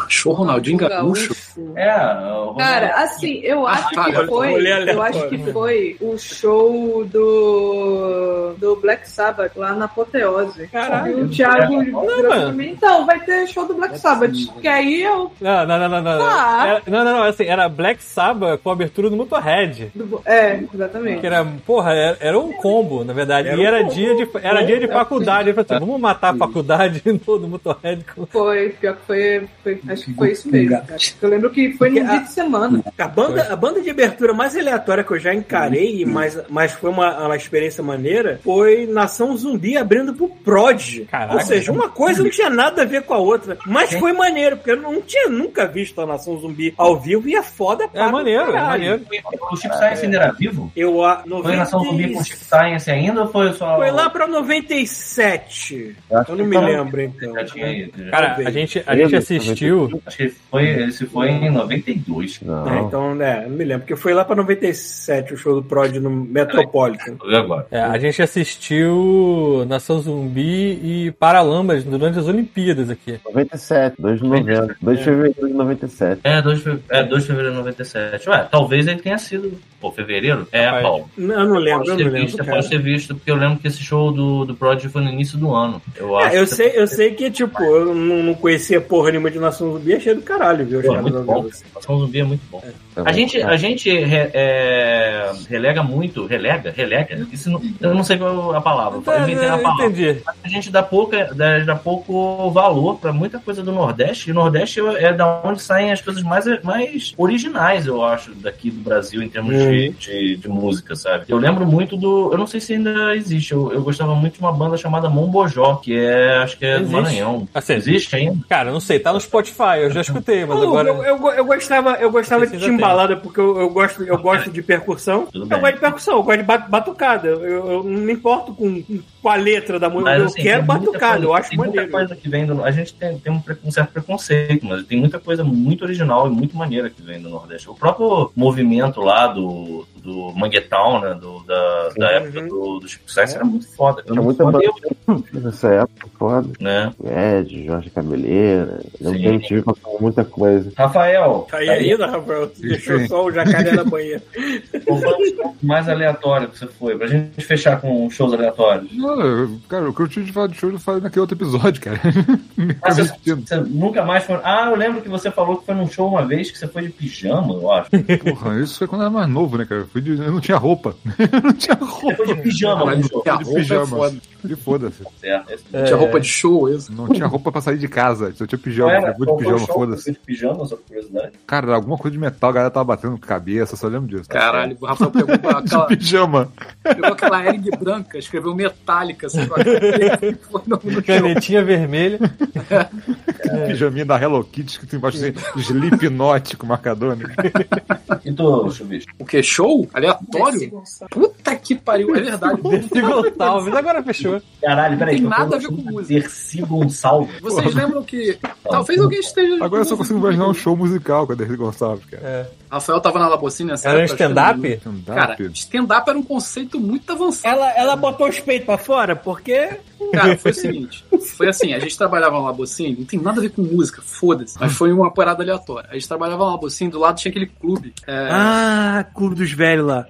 Show Ronaldinho Gaúcho. É, o Cara, assim, eu acho Ah, que foi. Eu acho que foi o show do. do Black Sabbath lá na Apoteose. Caralho. E o Thiago virou mim, então, vai ter show do Black Sabbath. Que aí eu. Não, não, não, não, não. Ah. Era- não, não, não, assim, era Black Sabbath com abertura do Motorhead. do- É, exatamente. Que era, porra, era, era um combo, na verdade. Era e um era combo. dia de, era dia de faculdade. Eu falei assim, vamos matar a faculdade no Motorhead com Foi, pior que foi, foi- Acho que foi isso mesmo. cara. Eu lembro que foi num dia de semana. A banda, a banda de abertura mais aleatória que eu já encarei, mas, mas foi uma, uma experiência maneira, foi Nação Zumbi abrindo pro Prod. Caraca. Ou seja, uma coisa não tinha nada a ver com a outra. Mas foi maneiro, porque eu não tinha nunca visto a Nação Zumbi ao vivo e é foda É pra maneiro, é maneiro. O Chico Science ainda era vivo? Eu, a, Foi Nação Zumbi com o Chico Science ainda ou foi só. Foi lá pra 97. Acho Eu não me tava- lembro, então. Já tinha ido. já. Cara, a gente, a gente assistiu. Acho que foi, esse foi em 92. Não. É, então, é, não me lembro, porque foi lá pra 97 o show do Prod no Metropolitan. É, a gente assistiu Nação Zumbi e Paralamas durante as Olimpíadas aqui. 97, 2 de novembro. 2 de fevereiro de 97. É, 2 de é, 2 de fevereiro de 97. Ué, talvez ele tenha sido. Pô, fevereiro? É, Rapaz. Paulo. Não, eu não lembro, Pode não visto, lembro, pode ter visto, porque eu lembro que esse show do, do Prodigy foi no início do ano. Eu acho. É, eu que- sei, eu sei que, tipo, eu não, não conhecia porra nenhuma de Nação Zumbi, achei do caralho, viu? Pô, é muito bom. assim. Nação Zumbi é muito bom. Tá A bom. gente, a gente re- é, relega muito, relega, relega. Isso não, eu não sei qual é a palavra. Eu inventei a É, palavra. entendi. A gente dá, pouca, dá, dá pouco valor pra muita coisa do Nordeste. E o Nordeste é da onde saem as coisas mais, mais originais, eu acho, daqui do Brasil, em termos de, de, de música, sabe? Eu lembro muito do. Eu não sei se ainda existe. Eu, eu gostava muito de uma banda chamada Mombojó, que é. Acho que é do Existe. Maranhão. Assim, Existe ainda? Cara, não sei, tá no Spotify, eu já escutei, mas Não, agora. eu, eu, eu gostava, eu gostava de se timbalada porque eu, eu gosto, eu gosto de percussão. Eu gosto de percussão, eu gosto de bat- batucada. Eu, eu não me importo com, com a letra da música. Eu assim, quero muita coisa- eu acho tem muita maneiro. coisa que vem do, A gente tem, tem um, um certo preconceito, mas tem muita coisa muito original e muito maneira que vem do Nordeste. O próprio movimento lá do, do Manguetown, né? Do, da, da Uhum. época do, do Chico Sainz era muito foda. Era Tinha muito muita foda. nessa época, foda. Né? Ed, Jorge Cabeleira. Eu gente passou muita coisa. Rafael, Tá aí ainda, Rafael? Deixou só o jacaré na banheira. o mais aleatório que você foi? Pra gente fechar com shows aleatórios. Não, cara, o que eu tinha de falar de show eu falei naquele outro episódio, cara. Me Ah, você, você nunca mais foi. Ah, eu lembro que você falou que foi num show uma vez que você foi de pijama, eu acho. Porra, isso foi quando eu era mais novo, né, cara? Eu, fui de- eu não tinha roupa. eu não tinha Você roupa. foi de pijama Mas no show. a de roupa é. E foda-se. Esse- É, Tinha roupa de show, isso. Não tinha roupa pra sair de casa. Só tinha pijama. era? De pijama, foda-se. de pijama, só curiosidade? Cara, era alguma coisa de metal, a galera tava batendo cabeça, só lembro disso. Caralho, o Rafael pegou aquela, De pijama. pegou aquela Ering branca, escreveu metálica, assim. Canetinha vermelha. Pijaminha da Hello Kitty que tem embaixo assim, Slipknot com marcador, né? E tu, Chuvisco? O que? Show? Aleatório? Puta que pariu, é verdade. Dercy Gonçalves, agora fechou. Caralho, peraí. Tem tô nada a ver com música. Dercy Gonçalves. Vocês lembram que. Talvez alguém esteja. Agora eu só consigo imaginar um show musical com a Dercy Gonçalves, cara. Rafael tava na Labocina nessa Era um stand-up? Stand-up. Cara, stand-up era um conceito muito avançado. Ela, ela botou os peitos pra fora porque. Cara, foi o seguinte: foi assim, a gente trabalhava na Labocine, não tem nada a ver com música, foda-se. Mas foi uma parada aleatória. A gente trabalhava na Labocine, do lado tinha aquele clube. É, Ah, clube dos velhos lá.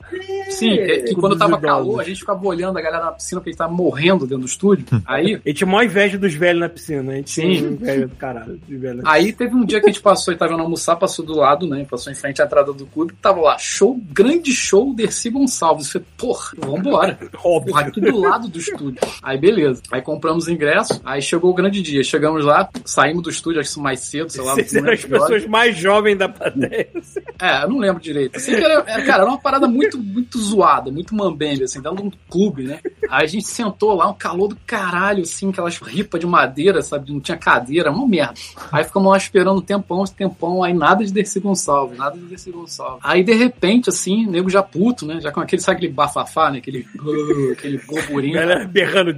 sim, que, que quando tava idosos. calor, a gente ficava olhando a galera na piscina porque a gente tava morrendo dentro do estúdio. Aí. A gente tinha maior inveja dos velhos na piscina. A gente Sim. inveja do caralho. Dos velhos. Aí teve um dia que a gente passou e tava indo almoçar, passou do lado, né? Passou em frente à entrada do clube, tava lá, show, grande show, Dercy Gonçalves. Eu falei, porra, vambora. Óbvio. Porra, aqui do lado do estúdio. Aí beleza. Aí compramos o ingresso, aí chegou o grande dia. Chegamos lá, saímos do estúdio, acho que mais cedo, sei lá. Vocês eram as horas. pessoas mais jovens da plateia. É, eu não lembro direito. Assim era, cara, era uma parada muito, muito zoada, muito mambembe, assim, dentro de um clube, né? Aí a gente sentou lá, um calor do caralho, assim, aquelas ripas de madeira, sabe? Não tinha cadeira, uma merda. Aí ficamos lá esperando um tempão, um tempão, aí nada de Dercy Gonçalves, nada de Dercy Gonçalves. Aí de repente, assim, nego já puto, né? Já com aquele, sabe aquele bafafá, né? Aquele, aquele burburinho. Galera berrando,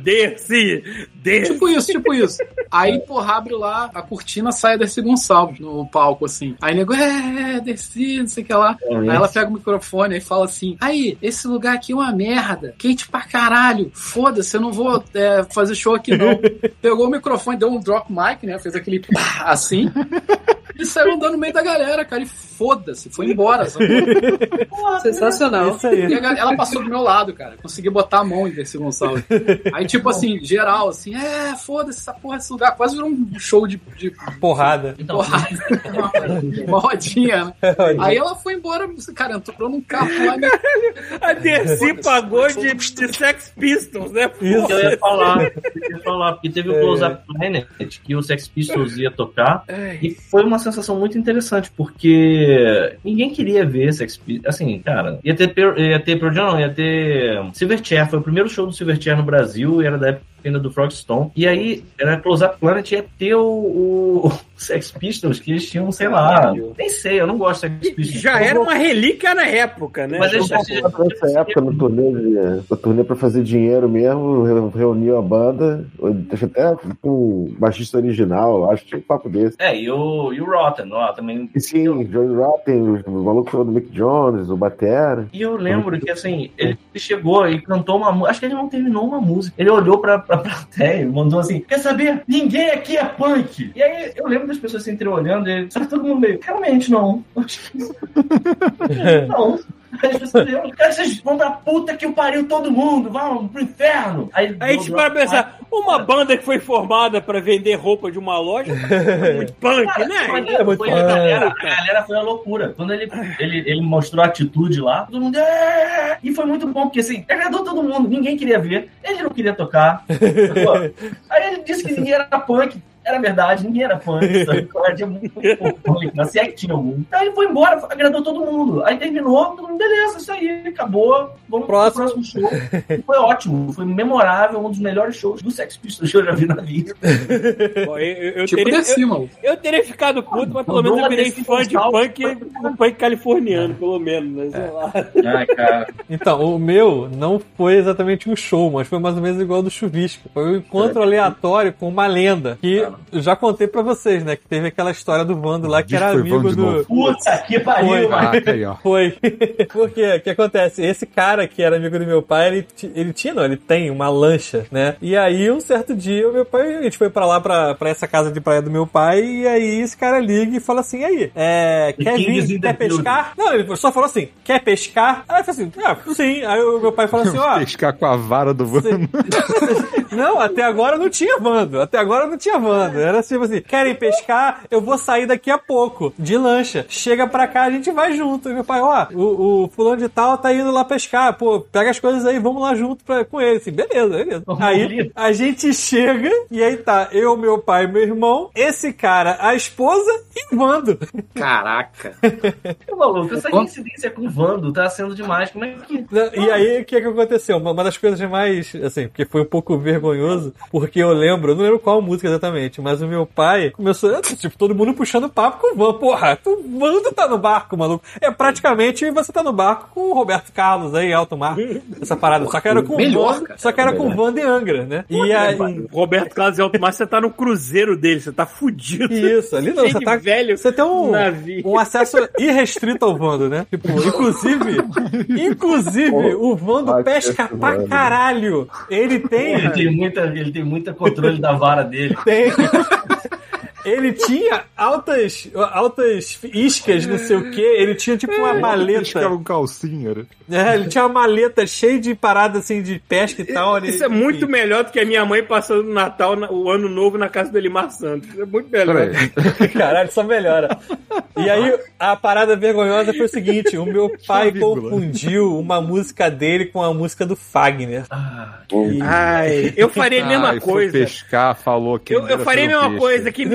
desce, desce. Tipo isso, tipo isso. Aí, porra, abre lá a cortina, sai a Dercy Gonçalves no palco, assim. Aí o nego, é, desci, não sei o que lá. Aí ela pega o microfone e fala assim: Aí, esse lugar aqui é uma merda. Quente pra caralho. Foda-se, eu não vou é, fazer show aqui não. Pegou o microfone, deu um drop mic, né? Fez aquele pá, assim. E saiu andando no meio da galera, cara. E foda-se, foi embora. sabe? Sensacional. Isso aí. E a ga- ela passou do meu lado, cara. Consegui botar a mão em Dercy Gonçalves. Aí, tipo assim, geral, assim, é, foda-se essa porra, esse lugar. Quase virou um show de, de Porrada. Então, porrada. Uma rodinha, né? Aí ela foi embora, cara, entrou num carro lá. Me... A Dercy pagou de, de Sex Pistols, né? Isso. eu ia falar, eu ia falar, porque teve o Close Up Planet que o Sex Pistols ia tocar e foi uma sensação muito interessante porque ninguém queria ver Sex Pistols, assim, cara, ia ter ia ter Pearl Jam, não, ia ter Silverchair, foi o primeiro show do Silverchair no Brasil, e era da época ainda do Frogstone. E aí, era Close Up Planet ia ter o, o Sex Pistols, que eles tinham, sei lá, nem sei, eu não gosto de Sex Pistols. Já era uma relíquia na época, né? Mas Eu nessa época no turnê, de, no turnê pra fazer dinheiro mesmo, re- reuniu a banda, até com o baixista original, acho, tinha um papo desse. É, e o, e o Rotten, ó, também E sim, Johnny Rotten, o, o maluco do Mick Jones, o Batera. E eu lembro que, assim, ele chegou e cantou uma música. Acho que ele não terminou uma música. Ele olhou pra, pra plateia e mandou assim: Quer saber? Ninguém aqui é punk. E aí eu lembro das pessoas se entreolhando e que todo mundo meio: Realmente não. Acho que não. Aí as pessoas vocês vão pra puta que o pariu todo mundo, vão pro inferno. Aí, Aí a gente para pensar, uma banda que foi formada pra vender roupa de uma loja, é muito punk, Cara, né? É muito foi a, galera, a galera foi a loucura. Quando ele, ele, ele mostrou a atitude lá, todo mundo. "É!" E foi muito bom, porque assim, agradou todo mundo, ninguém queria ver, ele não queria tocar. Aí ele disse que ninguém era punk. Era verdade, ninguém era punk. sabe? Tinha muito pouco punk, mas se é que tinha algum. Aí ele foi embora, agradou todo mundo. Aí terminou, todo mundo, beleza, isso aí, acabou. Vamos Próximo. pro próximo show. E foi ótimo, foi memorável, um dos melhores shows do Sex Pistols que eu já vi na vida. Bom, eu, eu- Tipo teria, Dercy, eu, mano. eu teria ficado puto, mas pelo menos eu virei fã de punk, um punk californiano, pelo menos, né? Sei lá. Ai, cara. Então, o meu não foi exatamente um show, mas foi mais ou menos igual ao do Chuvisco. Foi um encontro aleatório com uma lenda. Que eu já contei pra vocês, né? Que teve aquela história do Vando lá que Diz era amigo do. Puta que pariu, Foi. mano. Caraca, aí, ó. Foi. Porque o que acontece? Esse cara que era amigo do meu pai, ele, ele tinha, não, ele tem uma lancha, né? E aí, um certo dia, o meu pai, a gente foi pra lá, pra, pra essa casa de praia do meu pai, e aí esse cara liga e fala assim: aí, é, The quer vir, quer pescar? Não, ele só falou assim: quer pescar? Aí eu falei assim: ah, sim. Aí o meu pai falou assim: ó. Pescar com a vara do Vando. Não, até agora não tinha Vando. Até agora não tinha Vando. Era tipo assim: querem pescar? Eu vou sair daqui a pouco, de lancha. Chega pra cá, a gente vai junto. E meu pai, ó, o, o fulano de tal tá indo lá pescar. Pô, pega as coisas aí, vamos lá junto pra, com ele. Assim, beleza, beleza. Aí a gente chega e aí tá eu, meu pai, meu irmão, esse cara, a esposa e o Vando. Caraca. Ô, maluco, essa coincidência com o Vando tá sendo demais. Como é que. E aí, o que que aconteceu? Uma, uma das coisas mais, assim, porque foi um pouco vergonhoso, porque eu lembro, eu não lembro qual música exatamente, mas o meu pai começou, tipo, todo mundo puxando papo com o Van. Porra, tu, Vando tá no barco, maluco. É praticamente você tá no barco com o Roberto Carlos aí, alto mar, essa parada. Só que era com o Melhor, Van, cara. só que era com o Van de Angra, né? E aí, Roberto Carlos e Alto Mar, você tá no cruzeiro dele, você tá fudido. Isso, ali não, você tá. velho Você tem um, navio. um acesso irrestrito ao Vando, né? Tipo, inclusive, inclusive, o Vando Ai, pesca pra caralho. Ele tem. Ele tem muita, ele tem muita controle da vara dele. Tem. Ele tinha altas, altas iscas, não sei o que. Ele tinha tipo uma maleta. Pescar um calcinha, né? É, ele tinha uma maleta cheia de parada assim de pesca e tal. ele- Isso é muito enfim. melhor do que a minha mãe passando o Natal, na- o Ano Novo na casa do Elimar Santos. Isso é muito melhor. Caralho, só melhora. E aí, a parada vergonhosa foi o seguinte: o meu pai confundiu uma música dele com a música do Fagner. E- Ai, eu faria a mesma Ai, coisa. pescar, falou que. Eu, eu faria a mesma coisa que.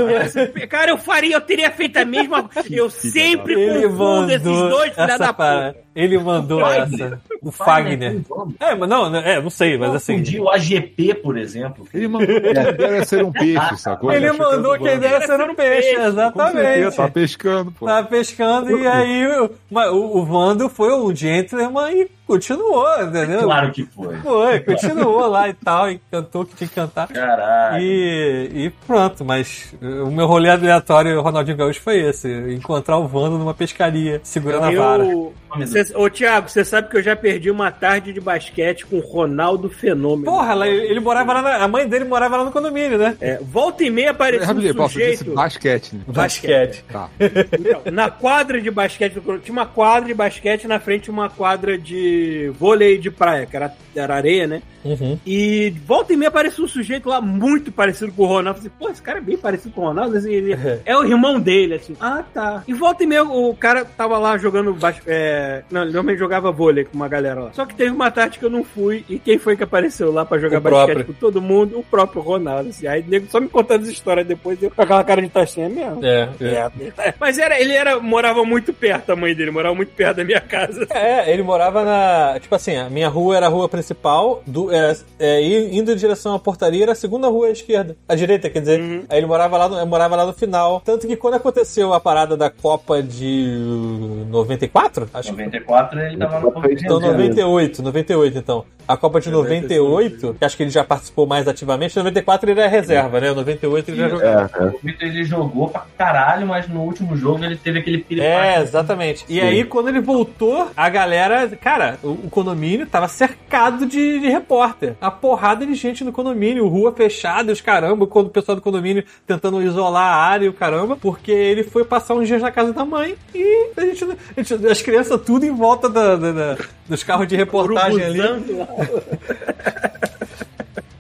Cara, eu faria, eu teria feito a mesma coisa. Eu sempre confundo esses dois filha da puta. Ele mandou essa. O Fagner. É, mas não, é, não sei, mas assim. Confundi o AGP, por exemplo. Ele mandou que a ideia era ser um peixe, sacou? Ele mandou que a ideia era ser um peixe, exatamente. tá pescando, pô. Tá pescando e aí o, mas o, o Vando foi um gentleman e continuou, entendeu? Claro que foi. Foi, continuou lá e tal, e cantou o que tinha que cantar. Caralho. E, e pronto, mas o meu rolê aleatório, Ronaldinho Gaúcho, foi esse: encontrar o Vando numa pescaria, segurando a vara. Eu... Cê, ô, Thiago, você sabe que eu já perdi uma tarde de basquete com o Ronaldo Fenômeno. Porra, lá- ele morava lá, na- a mãe dele morava lá no condomínio, né? É, volta e meia aparecia um você disse sujeito. basquete, né? Basquete. Tá. Então, na quadra de basquete, tinha uma quadra de basquete na frente uma quadra de vôlei de praia, que era, era areia, né? Uhum. E volta e meia apareceu um sujeito lá muito parecido com o Ronaldo. Eu falei, pô, esse cara é bem parecido com o Ronaldo. Assim, ele é o irmão dele, assim. Ah, tá. E volta e meia o cara tava lá jogando. bas- É... Não, ele normalmente jogava vôlei com uma galera lá. Só que teve uma tarde que eu não fui. E quem foi que apareceu lá pra jogar O basquete próprio. com todo mundo? O próprio Ronaldo. Assim. Aí o nego só me contando as histórias depois, eu com aquela cara de taxinha mesmo. É, é. É, Mas era, ele era, morava muito perto, a mãe dele, morava muito perto da minha casa. É, ele morava na. Tipo assim, a minha rua era a rua principal, do, é, é, i- indo em direção à portaria era a segunda rua à esquerda. À direita, quer dizer. Uhum. Aí ele morava lá, no, eu morava lá no final. Tanto que quando aconteceu a parada da Copa de 94? Acho que 94 ele tava no Então, 98, 98, então. A Copa de 98, que acho que ele já participou mais ativamente, 94 ele era reserva, né? 98 ele já jogou. É, é. O Vitor ele jogou pra caralho, mas no último jogo ele teve aquele É, piripaque. exatamente. E aí, quando ele voltou, a galera, cara, o, o condomínio tava cercado de, de repórter. A porrada de gente no condomínio, rua fechada, os caramba, quando o pessoal do condomínio tentando isolar a área e o caramba, porque ele foi passar uns dias na casa da mãe e a gente, a gente- as crianças tudo em volta da- da- da- dos carros de reportagem ali.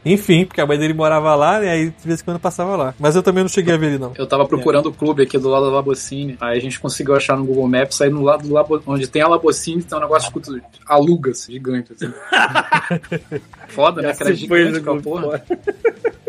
Enfim, porque a mãe dele morava lá, e aí de vez em quando passava lá. Mas eu também não cheguei a ver ele, não. Eu tava procurando o clube aqui do lado da Labocine. Aí a gente conseguiu achar no Google Maps. Aí no lado do Labo, onde tem a Labocine, tem um negócio escrito alugas, gigante. Assim. Foda, né? Foi gigante aquela grupo, porra.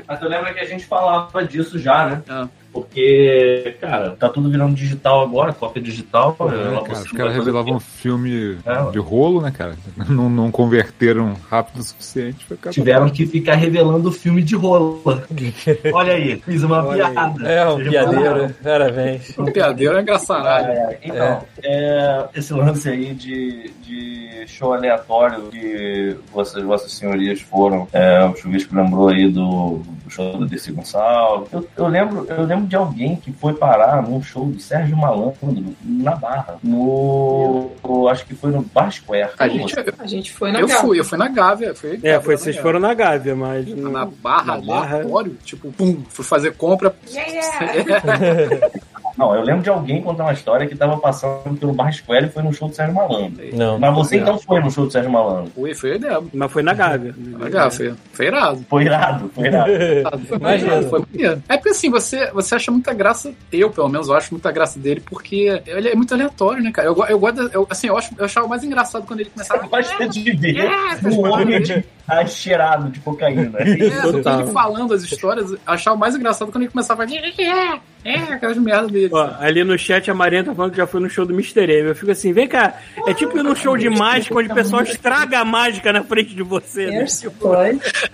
Mas eu lembro que a gente falava disso já, né? Ah. Porque, cara, tá tudo virando digital agora, cópia digital. É, cara, conseguiu os caras revelavam um filme É, de rolo, né, cara? Não, não converteram rápido o suficiente. Tiveram que ficar revelando o filme de rola. Olha aí, fiz uma Olha aí. piada. É, um piadeiro, parabéns. Um piadeiro é engraçaralho. É, então, é, esse lance aí de, de show aleatório que vocês, vossas senhorias foram, é, o Chuvisco lembrou aí do, do show do DC Gonçalves. Eu, eu lembro, eu lembro de alguém que foi parar num show do Sérgio Malandro na Barra, no, no- acho que foi no Bar Square. A gente, A gente foi na eu Gávea. fui, eu fui na Gávea. Fui, É, eu foi, vocês na foram na Gávea, mas. Não- Na barra, Na Barra. aleatório, tipo, pum, fui fazer compra. Não, eu lembro de alguém contar uma história que tava passando pelo Bar Square e foi no show do Sérgio Malandro. Não. Mas você então foi no show do Sérgio Malandro. Fui, foi a ideia. Mas foi na Gávea. Na Gávea, foi, foi irado. Foi irado, foi irado. Foi Imagina. maneiro, foi maneiro. É porque assim, você, você acha muita graça, eu pelo menos, eu acho muita graça dele, porque ele é muito aleatório, né, cara? Eu, eu gosto, eu, assim, eu, acho, eu achava mais engraçado quando ele começava Eu gosto de ver É, um homem de tá cheirado de cocaína. É, Total. ele falando as histórias, eu achava mais engraçado quando ele começava a é, é, aquelas merdas dele. Ó, ali no chat a Maria tá falando que já foi no show do Mr. M. Eu fico assim, vem cá, é tipo ir num show de mágica onde o pessoal estraga a mágica na frente de você. Né?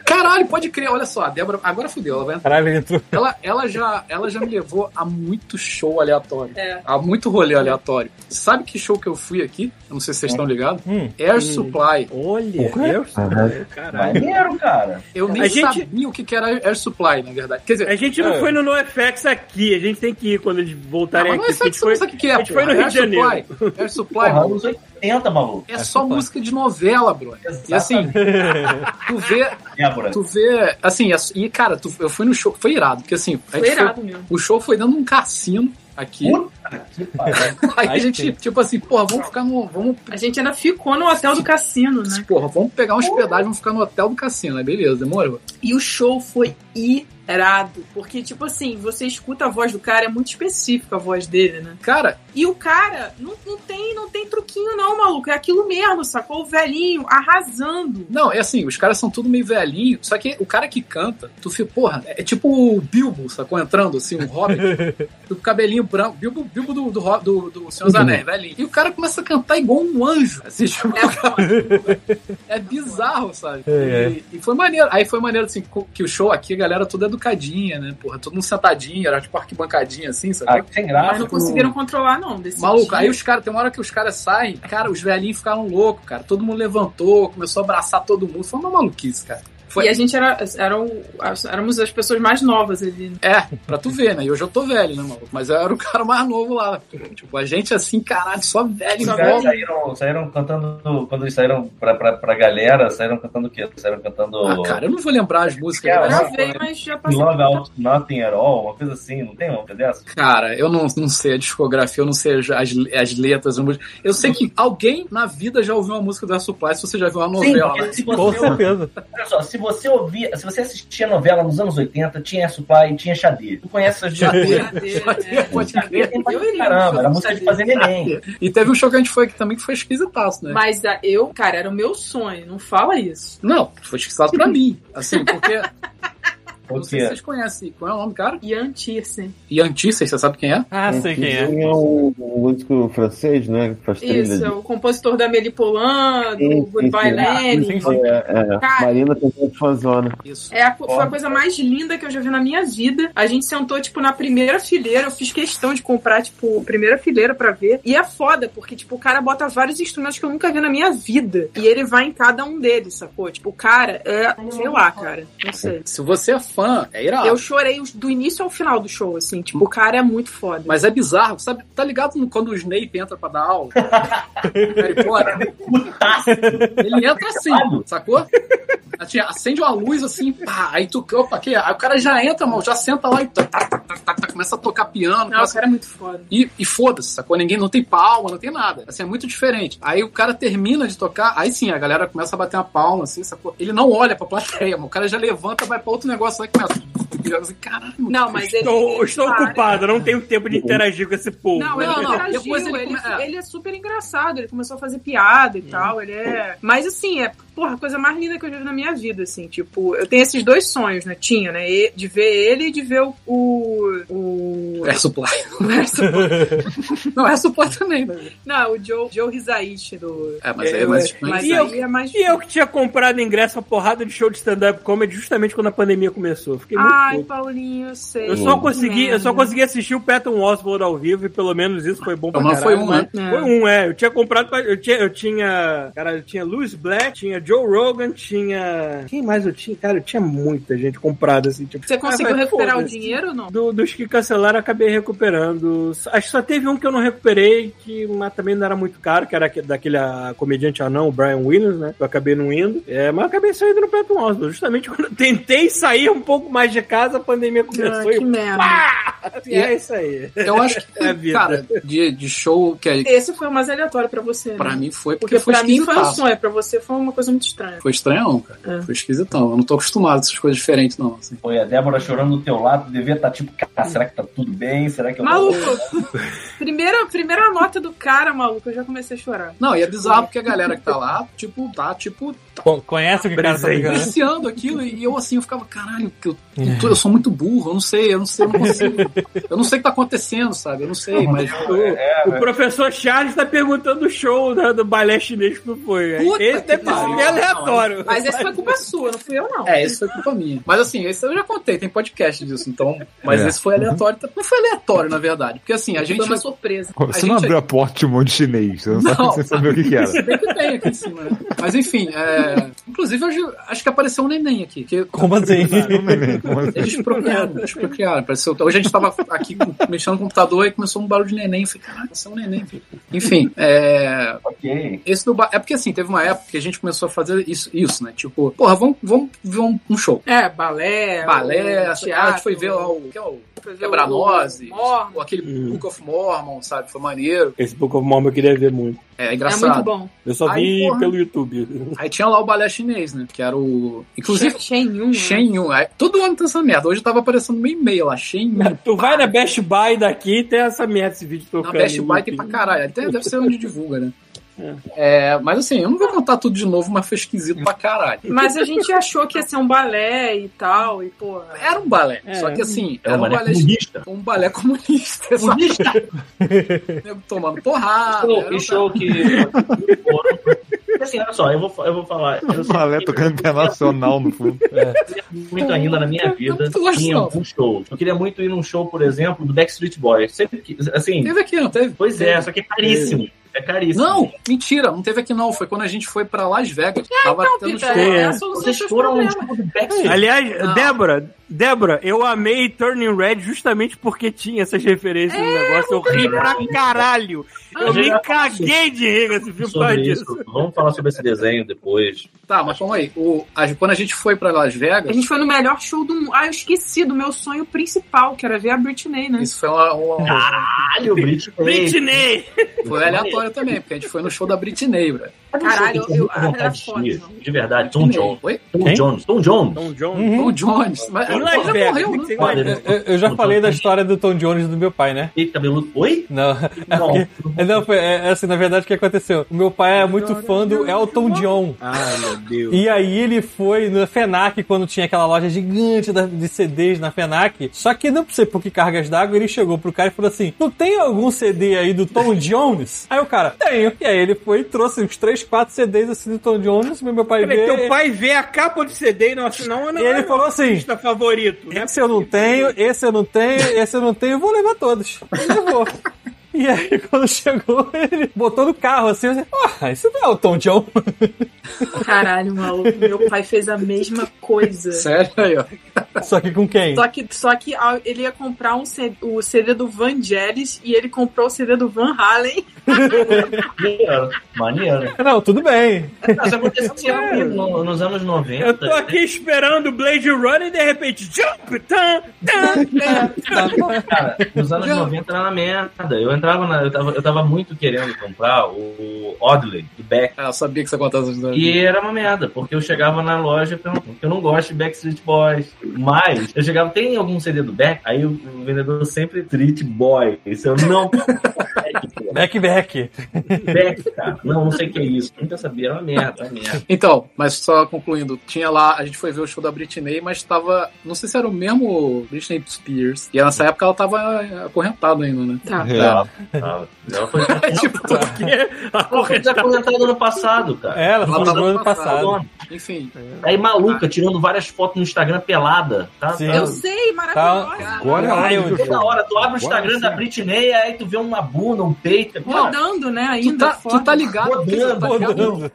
Caralho, pode crer, olha só, a Débora, agora fudeu, ela vai Caralho, ele entrou. ela, ela, já, ela já me levou a muito show aleatório. É. A muito rolê aleatório. Sabe que show que eu fui aqui? Eu não sei se vocês estão ligados. Hum. Air Supply. Olha, Porra. Deus, caralho. Maneiro, cara. Eu nem A gente- sabia o que era Air Supply, na verdade. Quer dizer, A gente não É. foi no NoFX aqui, a gente tem que ir quando eles voltarem não, mas aqui. não é sabe o que é, a gente porra. foi no Rio Air de Janeiro. Supply. Air Supply, Porra, anos 80, maluco. é só música de novela, bro. E assim, tu vê, Débora. tu vê, assim, as- e cara, tu- eu fui no show, foi irado, porque assim, Foi gente foi- irado mesmo. o show foi dando um cassino aqui. Puta que pariu. Aí a gente, tipo assim, porra, vamos ficar no. Vamos, A gente ainda ficou no hotel do cassino, né? porra, vamos pegar uma hospedagem, vamos ficar no hotel do cassino. Aí beleza, demorou. E o show foi irado. Porque, tipo assim, você escuta a voz do cara, é muito específica a voz dele, né? Cara, E o cara não, não, tem, não tem truquinho, não, maluco. É aquilo mesmo, sacou? O velhinho arrasando. não, é assim, os caras são tudo meio velhinho, só que o cara que canta, tu fica, porra, é tipo o Bilbo, sacou? Entrando, assim, um hobbit, com o cabelinho branco, Bilbo, Bilbo do, do, do, do Senhor dos Anéis, velhinho. E o cara começa a cantar igual um anjo, assim, tipo, É é bizarro, sabe? É, E, e foi maneiro. Aí foi maneiro, assim, que o show aqui, galera toda educadinha, né? Porra, todo mundo sentadinho, era tipo arquibancadinha, assim, sabe? Ah, sem graça. Mas não conseguiram controlar, não. Desse Maluco, dia. aí os caras, tem uma hora que os caras saem, cara, os velhinhos ficaram loucos, cara. Todo mundo levantou, começou a abraçar todo mundo. Foi uma maluquice, cara. Foi, E a gente era, era o- éramos as pessoas mais novas ali. né? É, pra tu ver, né? E hoje eu tô velho, né, maluco? Mas eu era o cara mais novo lá. Tipo, a gente assim, caralho, só velho Só caras volta. saíram, saíram cantando. Quando eles saíram pra, pra, pra galera, saíram cantando o quê? Saíram cantando. Ah, cara, eu não vou lembrar as músicas. Cara, né? Gravei, mas já passei. Love Out Nothing at All, uma coisa assim, não tem uma coisa dessa? Cara, eu não, não sei a discografia, eu não sei as, as, as letras. eu não- Eu sei que alguém na vida já ouviu uma música do Air Supply, se você já viu uma novela. porque né? se Com você, certeza. olha só, se você ouvia, se você assistia novela nos anos 80, tinha Supply e tinha Xadê. Tu conhece essas duas coisas? Iria Caramba, era música de fazer neném. E teve um show que a gente foi aqui também que foi esquisitaço, né? Mas ah, eu, cara, era o meu sonho. Não fala isso. Não, foi esquisitado pra mim. Assim, porque. Não sei se quê? vocês conhecem. Qual é o nome cara? Ian Tiersen. Ian Tissey, você sabe quem é? Ah, sei quem é. Tem o, o músico francês, né? Faz. Isso, de- é o compositor da Amélie Poulain, do sim, Goodbye sim. Lenin. É, é. Cara. Marina tem muito fãzona. Isso. É a, foi a coisa mais linda que eu já vi na minha vida. A gente sentou, tipo, na primeira fileira. Eu fiz questão de comprar, tipo, primeira fileira pra ver. E é foda, porque, tipo, o cara bota vários instrumentos que eu nunca vi na minha vida. E ele vai em cada um deles, sacou? Tipo, o cara é. Sei lá, cara. Não sei. Se você é fã, é irado. Eu chorei do início ao final do show, assim. Tipo, o cara é muito foda. Mas é bizarro, sabe? Tá ligado quando o Snape entra pra dar aula? Harry Potter? Ele entra assim, sacou? Assim, acende uma luz assim, pá, aí tu, opa, aqui, aí o cara já entra, mano, já senta lá e tá, tá, tá, tá, tá, tá, começa a tocar piano, Não, o cara é muito foda. e, e foda-se, sacou? Ninguém não tem palma, não tem nada. Assim, é muito diferente. Aí o cara termina de tocar, aí sim, a galera começa a bater uma palma, assim, sacou? Ele não olha pra plateia, mano. O cara já levanta, vai pra outro negócio lá e começa. Assim, Caralho, mano. Não, mas ele. Estou, ele estou para. ocupado, não tenho tempo de interagir com esse povo. Não, ele Não, não, interagiu, depois ele ele, come- é. ele é super engraçado, ele começou a fazer piada e tal, ele é... Mas assim, é, porra, a coisa mais linda que eu já vi na minha vida, assim, tipo, eu tenho esses dois sonhos, né, tinha, né, de ver ele e de ver o... o, o... É supply. o Erso- Não, é supply também, né? Não, o Joe, Joe Hisaishi do... É, mas É, é mais. Mas E aí eu- é mais... E eu que tinha comprado ingresso pra porrada de show de stand-up comedy justamente quando a pandemia começou. Fiquei muito Ai. Paulinho, eu sei. Eu só consegui, eu só consegui assistir o Patton Oswalt ao vivo e pelo menos isso foi bom pra caralho. foi um, né? mas- É. Foi um, é. Eu tinha comprado, pra- eu tinha, eu tinha, cara, eu tinha Louis Black, tinha Joe Rogan, tinha, quem mais eu tinha? Cara, eu tinha muita gente comprada assim, tipo. Você conseguiu recuperar o dinheiro ou não? Do- dos que cancelaram, eu acabei recuperando. Acho que só teve um que eu não recuperei, que mas também não era muito caro, que era aquele- daquele ah, comediante anão, o Brian Williams, né? Eu acabei não indo. É, mas eu acabei saindo no Patton Oswalt. Justamente quando eu tentei sair um pouco mais de casa, a pandemia começou Ah, que e merda. e é isso aí. Eu acho que, É a vida. cara, de, de show que é, Esse foi o mais aleatório pra você, né? pra mim foi porque, Porque foi pra mim foi um sonho, pra você foi uma coisa muito estranha. Foi estranhão, cara. É. Foi esquisitão. Eu não tô acostumado a essas coisas diferentes, não. Assim. Foi a Débora chorando do teu lado, devia estar tipo, cara, será que tá tudo bem? Será que eu Maluco, primeira, primeira nota do cara, maluco, eu já comecei a chorar. Não, e é bizarro porque a galera que tá lá, tipo, tá, tipo, tá Con- Conhece o que o cara tá ligando? apreciando aquilo. E eu, assim, eu ficava, caralho, que eu, eu, tô- eu sou muito burro, eu não sei, eu não sei, eu não consigo. Eu não sei o que tá acontecendo, sabe? Eu não sei, mas. O, o professor Charles tá perguntando o show né, do balé chinês que foi. Puta Esse deve ter sido pariu. bem aleatório. Mas esse foi culpa sua, não fui eu, não. É, isso foi culpa minha. Mas assim, esse eu já contei, tem podcast disso, então. Mas É. esse foi aleatório. Não foi aleatório, na verdade. Porque assim, a gente. Foi uma surpresa. Você A não gente- abriu a porta de um monte de chinês, você não, Não. sabe o que, que era. Bem que tem aqui em cima, né? Mas enfim, é... inclusive hoje acho que apareceu um neném aqui. Que Como assim? Neném, assim? eles procriaram, eles procriaram. Apareceu... Hoje a gente tava aqui mexendo no computador e começou um barulho de neném. Eu falei, caralho, isso é um neném. filho." Enfim, é... Ok. esse do ba... É porque assim, teve uma época que a gente começou a fazer isso, isso né? Tipo, porra, vamos, vamos ver um, um show. É, balé. Balé, o a gente foi ver lá o, que é o Mormon. ou aquele Hum. Book of Mormon, sabe? Foi maneiro. Esse Book of Mormon eu queria ver muito. É É engraçado. muito bom. Eu só Aí, vi porra. pelo YouTube. Aí tinha lá o balé chinês, né? Que era o. Inclusive, Shen Yun. né? Shen Yun. Aí, todo ano tem essa merda. Hoje tava aparecendo no e-mail lá, Shen Yun. Tu vai na Best Buy daqui e tem essa merda, esse vídeo Na tocando. Best no Buy tem pra caralho. Até deve ser onde divulga, né? É, mas assim, eu não vou contar tudo de novo, mas foi esquisito pra caralho. Mas a gente achou que ia ser um balé e tal, e pô. Era um balé, É. só que assim, É era uma um balé comunista. um balé comunista. Comunista! Tomando porrada. Show, era que um- show que. assim, olha só, eu vou, eu vou falar. Eu O balé tocando internacional no fundo. queria muito ainda na minha vida Eu gosto, em não. algum show. Eu queria muito ir num show, por exemplo, do Backstreet Boys. Sempre que, assim, Teve aqui, não teve? pois é, só que é caríssimo. É caríssimo. Não, mentira, não teve aqui não. Foi quando a gente foi pra Las Vegas. Tava Então, tendo é é. Vocês foram problemas. show do Backstreet Aliás, Não. Débora, Débora, eu amei Turning Red justamente porque tinha essas referências no negócio. Eu ri pra caralho. Eu me caguei de rir com esse filme por causa sobre disso. isso. Vamos falar sobre esse desenho depois. Tá, mas calma aí. O, a- quando a gente foi pra Las A Vegas, gente foi no melhor show do mundo. Ah, eu esqueci do meu sonho principal, que era ver a Britney, né? isso foi uma, uma- Caralho, Britney. Britney! foi aleatório também, porque a gente foi no show da Britney, velho. Caralho, eu- eu- era de verdade, Tom Jones. Oi? Tom? Jones. Tom Jones. Tom John. Tom Jones. Mas ele já Vegas, morreu, né? Eu, eu já falei da história do Tom Jones do meu pai, né? E cabeludo. Oi? Não, é Não. porque, é, não, foi, é, assim, na verdade, o que aconteceu? O meu pai é muito fã do Elton John. Ai, meu Deus. E aí ele foi na FENAC, quando tinha aquela loja gigante de CDs na FENAC. Só que não sei por que cargas d'água, ele chegou pro cara e falou assim: Não tem algum CD aí do Tom Jones? Aí o cara, tenho. E aí ele foi e trouxe uns 3, 4 CDs assim do Tom Jones, meu pai Peraí, vê. teu pai vê a capa do CD e não assinou, não E ele é falou assim: artista favorito. né? Esse eu não tenho, esse eu não tenho, esse eu não tenho, eu vou levar todos. E levou. E aí, quando chegou, ele botou no carro assim, assim ah, isso não é o Tom John. Caralho, maluco. Meu pai fez a mesma coisa. Sério aí, ó. Só que com quem? Só que, só que ele ia comprar um C- o CD do Vangelis e ele comprou o CD do Van Halen. Maneiro. Maneiro. Não, tudo bem. Isso aconteceu no- nos anos 90. Eu tô aqui esperando o Blade Runner e de repente, jump, tan, tan, tan. Cara, nos anos Já. 90 era uma merda. Eu entrava na, eu, tava, eu tava muito querendo comprar o Oddly, do Beck. Ah, eu sabia que você contava essa história. E era uma merda, porque eu chegava na loja e perguntava, eu não gosto de Backstreet Boys. Mas eu chegava, tem algum CD do Beck? Aí o, o vendedor sempre Street Boy. Isso eu não. Back, back. Beck, cara. Não, não sei o que é isso. Nunca sabia, era uma merda, uma merda. Então, mas só concluindo, tinha lá, a gente foi ver o show da Britney, mas tava, não sei se era o mesmo Britney Spears. E nessa época ela tava acorrentada ainda, né? Tá. É. Ela, ela, ela foi, tipo, ela foi desaposentada no passado, cara. É, ela foi no ano passado. enfim. Aí maluca, tirando várias fotos no Instagram pelada. Tá? Sim. Tá- Eu sei, maravilhosa. Agora é a hora Ai, eu-. Toda hora, tu abre o Agora Instagram sim. da Britney, aí tu vê uma bunda, um peito. Rodando, né? Tu Ainda. tá, tu tá ligado? Rodando, tu tá ligado? Rodando.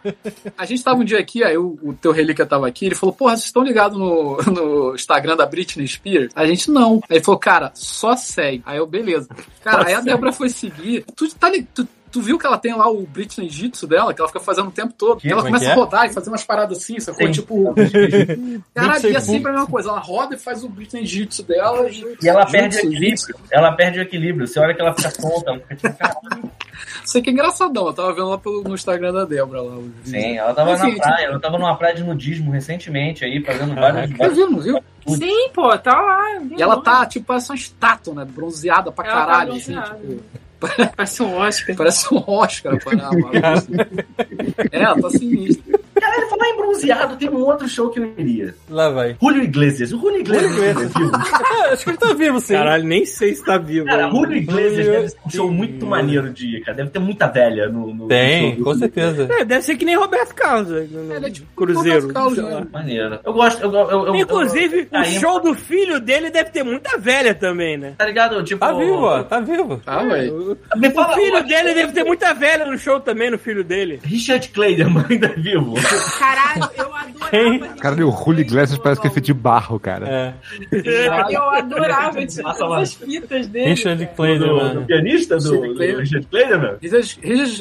A gente tava um dia aqui, aí o, o teu relíquia tava aqui, ele falou, porra, vocês estão ligados no, no Instagram da Britney Spears? A gente não. Aí ele falou, cara, só segue. Aí eu, beleza. Cara, aí a Débora foi seguir. Tu tá? Tu, tu viu que ela tem lá o Britney Jitsu dela, que ela fica fazendo o tempo todo? Que? ela Como é começa que a é? rodar e fazer umas paradas assim, sacou? Sim. Tipo, caralho, e é sempre a mesma coisa. Ela roda e faz o Britney Jitsu dela. E ela perde o Jitsu, equilíbrio. Ela perde o equilíbrio. Você olha que ela fica tonta, ela fica tipo, caralho. Isso aqui é engraçadão. Eu tava vendo lá pelo, no Instagram da Débora lá. Sim, ela tava Enfim, na praia, ela tava numa praia de nudismo recentemente aí, fazendo vários. Você viu, não viu? Sim, pô, tá lá. eu E ela tá, tipo, parece uma estátua, né? Bronzeada pra Ela tá caralho. assim, bronzeada. tipo, Parece um Oscar. parece um Oscar. Para, é, ela tá sinistra. Caralho, falar em bronzeado, tem um outro show que eu iria. Lá vai. Julio Iglesias. O Julio Iglesias. Julio Iglesias. Ah, acho que ele tá vivo, sim. Caralho, nem sei se tá vivo. Cara? Julio Iglesias Julio deve ser um show muito maneiro de ir, cara. Deve ter muita velha no, no Tem, no com certeza. É, deve ser que nem Roberto Carlos. né, no Ele é tipo Cruzeiro. Roberto Carlos, né? Maneiro. Eu gosto. Eu, eu, eu, Inclusive, eu, o show do filho dele deve ter muita velha também, né? Tá ligado? Tipo. Tá vivo, ó, tá vivo. Ah, velho. Me O fala, filho dele deve ter muita velha no show também, no filho dele. Richard Clayderman ainda é vivo. Caralho, eu Quem? Cara, o Julio Iglesias parece que é feito de barro, cara. É. Eu adorava as fitas dele. Richard Clayder, Do, do pianista do, Richard do. Richard Clayder, meu?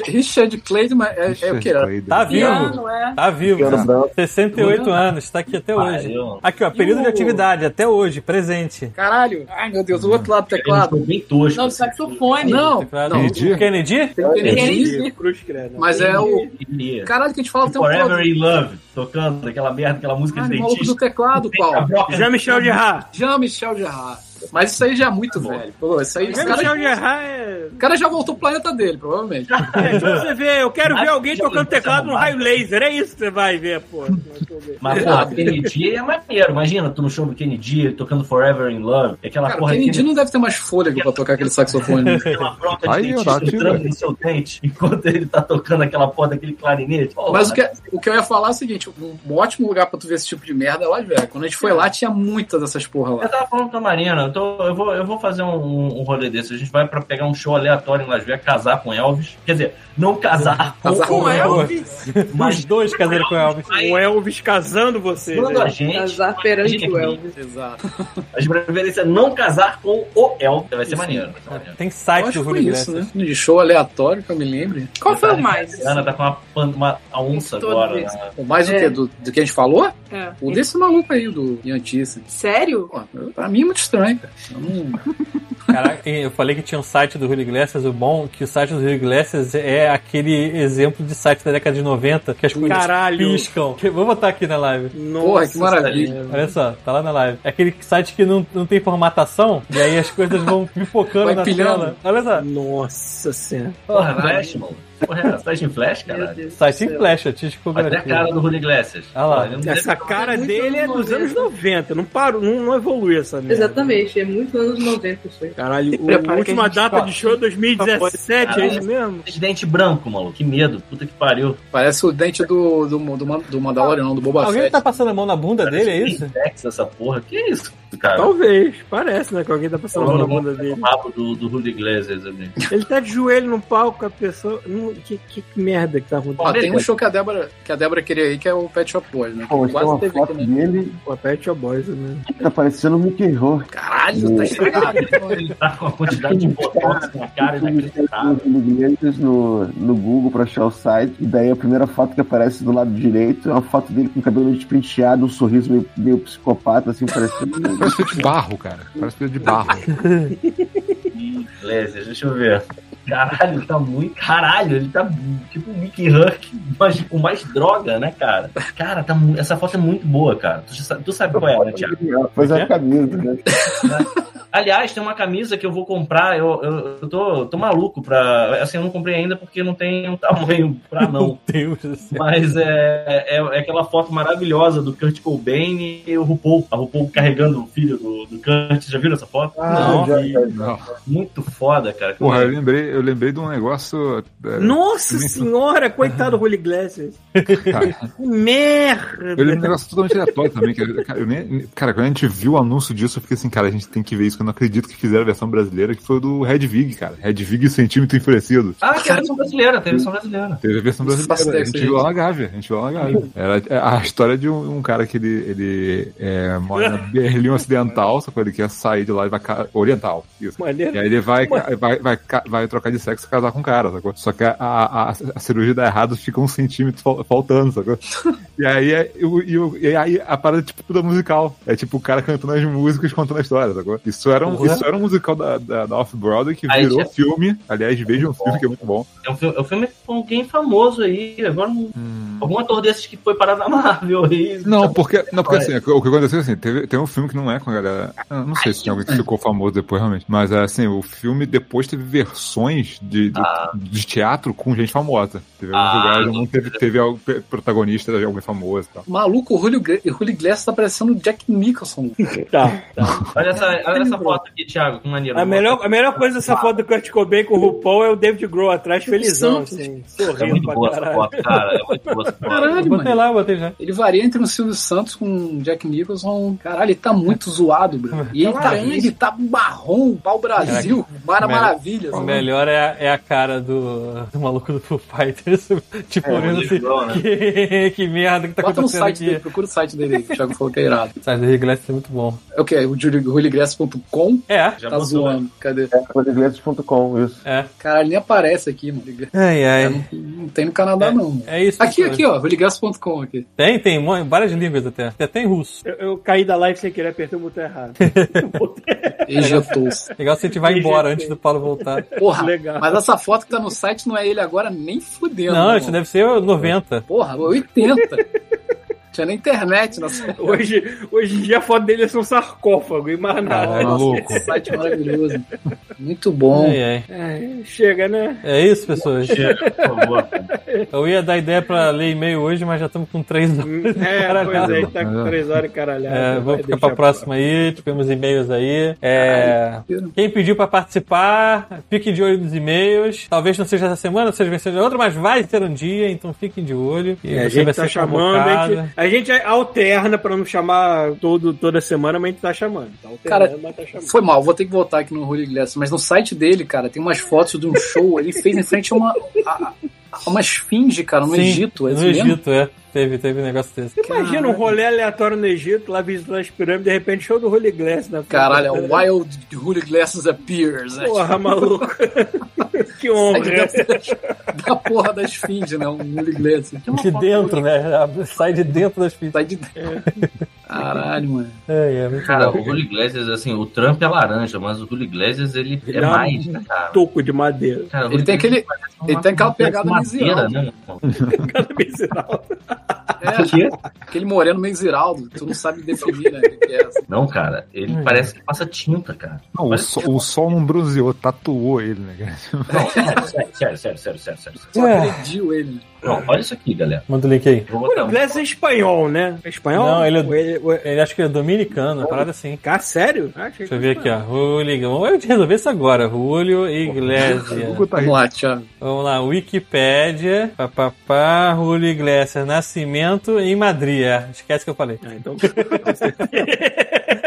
Richard, Clayton é, é o que? Tá vivo. Piano, é. Tá vivo. Piano branco. 68 anos, tá aqui até hoje. Aqui, ó, período de atividade, até hoje, presente. Caralho. Ai, meu Deus, o outro lado do teclado. bem tosco. Não, saxofone. Não. Kennedy? Kennedy? Tem Kennedy, mas é o... Caralho, que a gente fala o tempo Forever todo. in Love, tocando aquela merda, aquela música Ah, de o maluco do dentista. teclado, Paulo. Jean-Michel Gerard. Jean-Michel Gerard. Mas isso aí já é muito velho. Pô, isso aí, Jean-Michel cara, Gerard é... o cara já voltou pro planeta dele, provavelmente. é. Tipo, você vê, eu quero ver alguém tocando teclado no raio laser. É isso que você vai ver, pô. Mas, porra, Kennedy é maneiro. Imagina, tu no show do Kennedy tocando Forever in Love. Aquela Cara, o porra Kennedy aquele- não deve ter mais fôlego pra tocar aquele saxofone. aquela bronca de Aí, dentista entrando velho. no seu dente enquanto ele tá tocando aquela porra daquele clarinete. Pô, Mas o que, o que eu ia falar é o seguinte: um ótimo lugar pra tu ver esse tipo de merda é Las Vegas. Quando a gente foi lá, tinha muitas dessas porra Eu lá. tava falando com a Marina, eu, tô- eu vou, eu vou fazer um, um rolê desse. A gente vai pra pegar um show aleatório em Las Vegas, casar com Elvis. Quer dizer, não casar com, Casar Com com Elvis. Os dois casaram com Elvis. O Elvis casando você. Quando a né? gente. Casar perante Imagina o que Elvis. Exato. A gente preferência é não casar com o Elvis. Vai ser maneiro. Vai ser maneiro. Tem site do que isso, né? De show aleatório que eu me lembre. Qual foi o mais? A Ana tá com uma, uma a onça Todo agora. né? O mais o É. quê? Do, do que a gente falou? É. O desse maluco aí, do Iantice. Sério? Pô, pra mim é muito estranho, cara. Eu não- Caraca, eu falei que tinha um site do Julio Iglesias, o bom é que o site do Julio Iglesias é aquele exemplo de site da década de 90 que as coisas Caralho. piscam. Vou botar aqui na live. Porra, que maravilha. Olha só, tá lá na live. É aquele site que não, não tem formatação, e aí as coisas vão pipocando Vai na pilhando. tela. Olha só. Nossa senhora. Porra, Flash, mano. Porra, é, Flash em Flash, Meu caralho. Deus. do Site em céu. flash, a tia Até a cara do Julio Iglesias. Ah lá. Essa cara muito dele é dos anos 90. 90. Não parou, não, não evoluiu essa merda. Exatamente, é muito anos 90 isso aí. Caralho, a última data fala. de show é 2017, é isso mesmo? Dente branco, maluco. Que medo. Puta que pariu. Parece o dente do, do, do, do Mandalorian, não, do Boba Alguém Fett. tá passando a mão na bunda dele, é isso? Tex, essa porra. Que isso, cara? Talvez, parece, né? Que alguém tá passando a mão na bunda dele. O rabo do, do Julio Iglesias ali. Ele tá de joelho no palco com a pessoa. Que, que merda que tá Ó, acontecendo? tem um show que a Débora, que a Débora queria ir, que é o Pet Shop Boys, né? Pô, tem Quase uma teve foto aqui, né? dele, Pô, Pet Shop Boys, né? tá parecendo o Mickey Rourke. Caralho, tá estragado. Ele tá com uma quantidade de botox na cara inacreditável. No, no Google pra achar o site. E daí a primeira foto que aparece do lado direito é uma foto dele com o cabelo meio despenteado, um sorriso meio, meio psicopata, assim, parecendo. Parece feito de barro, cara. Parece feito de barro. Iglesias, deixa eu ver. Caralho, tá muito. Caralho, ele tá tipo o Mickey Huck, mas com mais droga, né, cara? Cara, tá mu- essa foto é muito boa, cara. Tu, sa- tu sabe qual é, né, Thiago? Pois é a camisa, né? Aliás, tem uma camisa que eu vou comprar. Eu, eu, eu tô, tô maluco pra. Assim, eu não comprei ainda porque não tem um tamanho pra não. Meu Deus do céu. Mas é, é, é aquela foto maravilhosa do Kurt Cobain e o RuPaul. A RuPaul carregando o filho do, do Kurt. Já viram essa foto? Não. já, já, Não. Muito foda, cara. Porra, eu lembrei, eu lembrei de um negócio. é, Nossa também- senhora, coitado do cara, Que merda. eu lembrei de um negócio totalmente aleatório também. Que, cara, eu nem- cara, quando a gente viu o anúncio disso, eu fiquei assim, cara, a gente tem que ver isso, que eu não acredito que fizeram a versão brasileira, que foi o do Red Vig, cara. Red Vig centímetro enfurecido. Ah, que é a versão brasileira, tem a versão brasileira. Teve a versão brasileira. A gente viu lá na Gávea. A gente viu lá na Gávea. Era é, a história de um, um cara que ele, ele é, mora na Berlim Ocidental, só que ele quer sair de lá e vai. Oriental. Isso. Maneiro. E aí ele vai, vai, vai, ca- vai trocar de sexo e casar com o cara, sacou? Só que a, a, a- cirurgia dá errado, fica um centímetro fal- faltando, sacou? E aí, é, o- e, o- e aí a parada é tipo toda musical. É tipo o cara cantando as músicas contando a história, sacou? Isso era um, isso era um musical da, da, da Off-Broadway que Aí virou filme. Aliás, vejam um filme que é muito bom. É um filme, é um filme com alguém famoso aí. Agora, um- algum ator desses que foi parar na Marvel aí. Não, porque, não, porque assim, o que aconteceu assim, teve, tem um filme que não é com a galera. eu Não sei se tem alguém que ficou famoso depois, realmente. Mas assim, o filme depois teve versões de, do- de teatro com gente famosa. Teve alguns Ah, lugares onde teve, teve algo, protagonista de alguém famoso e tal. Maluco, o Julio, Julio Iglesias tá parecendo o Jack Nicholson. Tá, tá. Olha essa, olha essa foto aqui, Thiago, que maneiro. A melhor, a melhor coisa dessa foto do Kurt Cobain com o RuPaul é o David Grohl atrás, felizão, assim, É sorrindo muito pra boa essa caralho. foto, cara. É muito boa essa foto. Caralho, Botei mano. lá, botei já. Ele varia entre o Silvio Santos com o Jack Nicholson. Caralho, ele tá muito zoado, bro. E ele tá, ele tá marrom, pau Brasil, Mara Maravilha. O sabe? Melhor é a, é a cara do, do maluco do Foo Fighters. tipo, É, olhando assim, Grohl, né? que, que merda que tá Bota no acontecendo site dele, aqui. procura o site dele o Thiago falou que é irado. O site do Rio Glass é muito bom. É o que? O juligrass.com? É, Já Tá botou, zoando. Cadê? Podegleses.com, isso. é. Caralho, nem aparece aqui, mano. Ai, É, ai. não, não tem no Canadá, não. mano. É isso. Aqui, aqui, ó, juligrass.com aqui. Tem, tem várias línguas até. Até tem russo. Eu, eu caí da live sem querer, apertei o botão errado. Ejetou-se. Legal se a gente vai Tem embora antes tem. do Paulo voltar. Porra, Legal. mas essa foto que tá no site não é ele agora nem fudendo. Não, isso deve ser 90. Porra, 80. Tinha na internet nessa Hoje, hoje em dia a foto dele é um sarcófago e mais nada. Ah, maluco. site maravilhoso. Muito bom. Ai, ai. É, chega, né? É isso, pessoas. Chega, por favor. Eu ia dar ideia pra ler e-mail hoje, mas já estamos com três horas. É, pois é, tá com três horas caralhada. É, vamos ficar pra próxima aí, tivemos e-mails aí. É, quem pediu pra participar, fiquem de olho nos e-mails. Talvez não seja essa semana, seja outra, mas vai ser um dia, então fiquem de olho. E É, a você vai gente tá ser chamando, a gente, a gente alterna pra não chamar todo, toda semana, mas a gente tá chamando. Tá alternando, Cara, mas tá chamando. Foi mal, vou ter que voltar aqui no Holy Glass, mas no site dele, cara, tem umas fotos de um show, ele fez em frente a uma, a, a uma esfinge, cara, no Sim, Egito, é no isso mesmo? Egito, é. Teve, teve um negócio desse. Imagina um rolê aleatório no Egito, lá visitando as pirâmides, de repente show do Holy Glass na frente. Caralho, é o Wild Holy Glasses Appears, né? Porra, maluco. que honra. dentro da porra da esfinge, né? Um Holy Glass. De dentro, né? Sai de dentro das fitas. Sai de dentro. Caralho, mano. É, é, muito Cara, bom. o Julio Iglesias, assim, o Trump é laranja, mas o Julio Iglesias, ele é Ele é um mais, né, cara? Toco de madeira. Cara, Ele tem aquele- parece ele tem aquela parece pegada miserável. né? meu? Cada miserável. É, O quê? aquele moreno meio ziraldo, tu não sabe definir, né? o que é essa. Não, cara, ele Hum. parece que passa tinta, cara. Não, o, Parece sol, o sol não bronzeou, tatuou ele, né? cara? Não, sério, sério, sério, sério, sério, sério, sério. Só É. agrediu ele. Não, olha isso aqui, galera. Manda o link aí. Um... Glass é espanhol, né? É espanhol? Não, ele é- ele- ou- Ele acho que é dominicano, uma parada assim. Cara, sério? Ah, Deixa eu ver aqui, ó. Julio. Vamos resolver isso agora. Julio O Iglesias. Tá. Vamos lá, Thiago. Vamos lá, Wikipédia. Papapá, Julio Iglesias. Nascimento em Madrid. É, esquece que eu falei. Ah, então...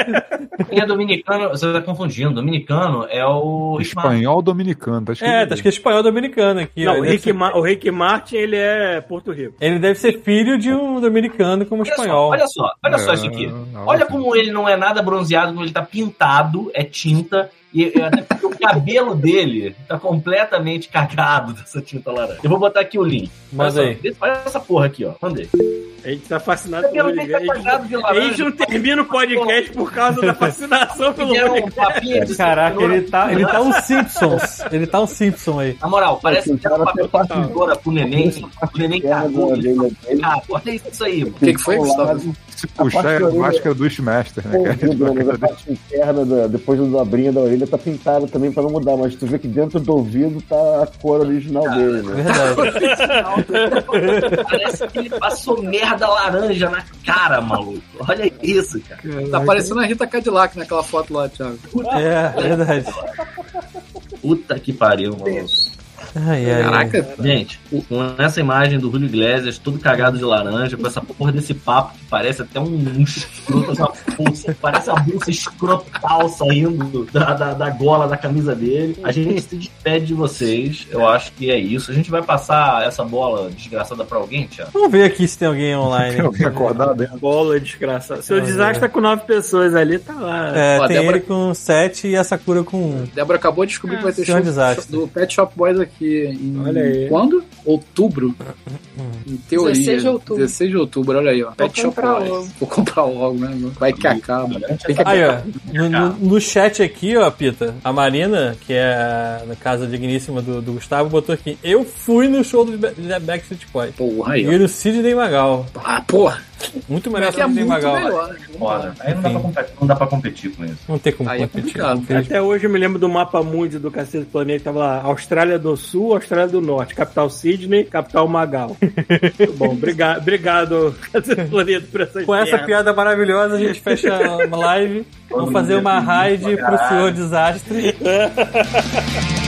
Quem é dominicano, você tá confundindo. Dominicano é o... Espanhol dominicano, tá escrito. É, tá escrito espanhol dominicano aqui. Não, o Rick, ser- Ma- o Rick Martin, ele é Porto Rico. Ele deve ser filho de um dominicano como Olha só, espanhol. olha só, olha só isso aqui. Olha como ele não é nada bronzeado, como ele tá pintado, é tinta, e até porque o cabelo dele tá completamente cagado dessa tinta laranja. Eu vou botar aqui o link. Olha, Manda só, aí. vê- olha essa porra aqui, ó. Mandei. A gente tá fascinado O pelo tá de A gente não termina o podcast por causa da fascinação pelo um de Caraca, ele tá, ele tá um... Simpsons. Ele tá um Simpson aí. Na moral, parece que era um papel de tesoura pro neném. O neném cagou. dele. Cara, olha isso aí, mano. O que, que foi, Gustavo? Se puxar é a máscara do Wishmaster, né, cara? Ouvido, mas a parte interna, da- depois do dobrinha da orelha, tá pintada também pra não mudar, mas tu vê que dentro do ouvido tá a cor original dele, né? Verdade. Parece que ele passou merda laranja na cara, maluco. Olha isso, cara. Tá parecendo a Rita Cadillac naquela foto lá, Thiago. É, verdade. Puta que pariu, maluco. Ai, ai, ai. Caraca, Gente, com essa imagem do Julio Iglesias, todo cagado de laranja, com essa porra desse papo que parece até um, um escroto, essa bolsa, parece a bolsa escrotal saindo da, da, da gola da camisa dele. A gente se despede de vocês, eu acho que é isso. A gente vai passar essa bola desgraçada pra alguém, Thiago? Vamos ver aqui se tem alguém online. Tem alguém acordado aí? Bola desgraçada. Seu É. desastre tá com nove pessoas ali, tá lá. É, Ó, tem Débora- ele com 7 e a Sakura com 1. Débora acabou de descobrir que vai ter Senhor show Desastre. do Pet Shop Boys aqui em. Olha aí. Quando? Outubro. Em teoria. 16 de outubro. 16 de outubro, olha aí, ó. Pet Shop. Vou comprar logo, né? Vai que acaba. Tem que Aí, ó, no, no- no chat aqui, ó, Pita, a Marina, que é na casa digníssima do, do Gustavo, botou aqui: Eu fui no show do Backstreet Boys. Porra, E aí, no Sidney Magal. Ah, porra. Muito melhor Que é Sidney muito Magal. melhor. Foda. Aí não dá, pra competir, não dá pra competir com isso. Não tem como Aí é competir. complicado. infelizmente. Até hoje eu me lembro do mapa mundi do Cacete do Planeta, que tava lá, Austrália do Sul, Austrália do Norte, capital Sydney, capital Magal. Muito bom, obrigado, obrigado Cacete do Planeta, por essa Com essa piada maravilhosa, a gente fecha a live. Vamos fazer uma raid pro Senhor Desastre.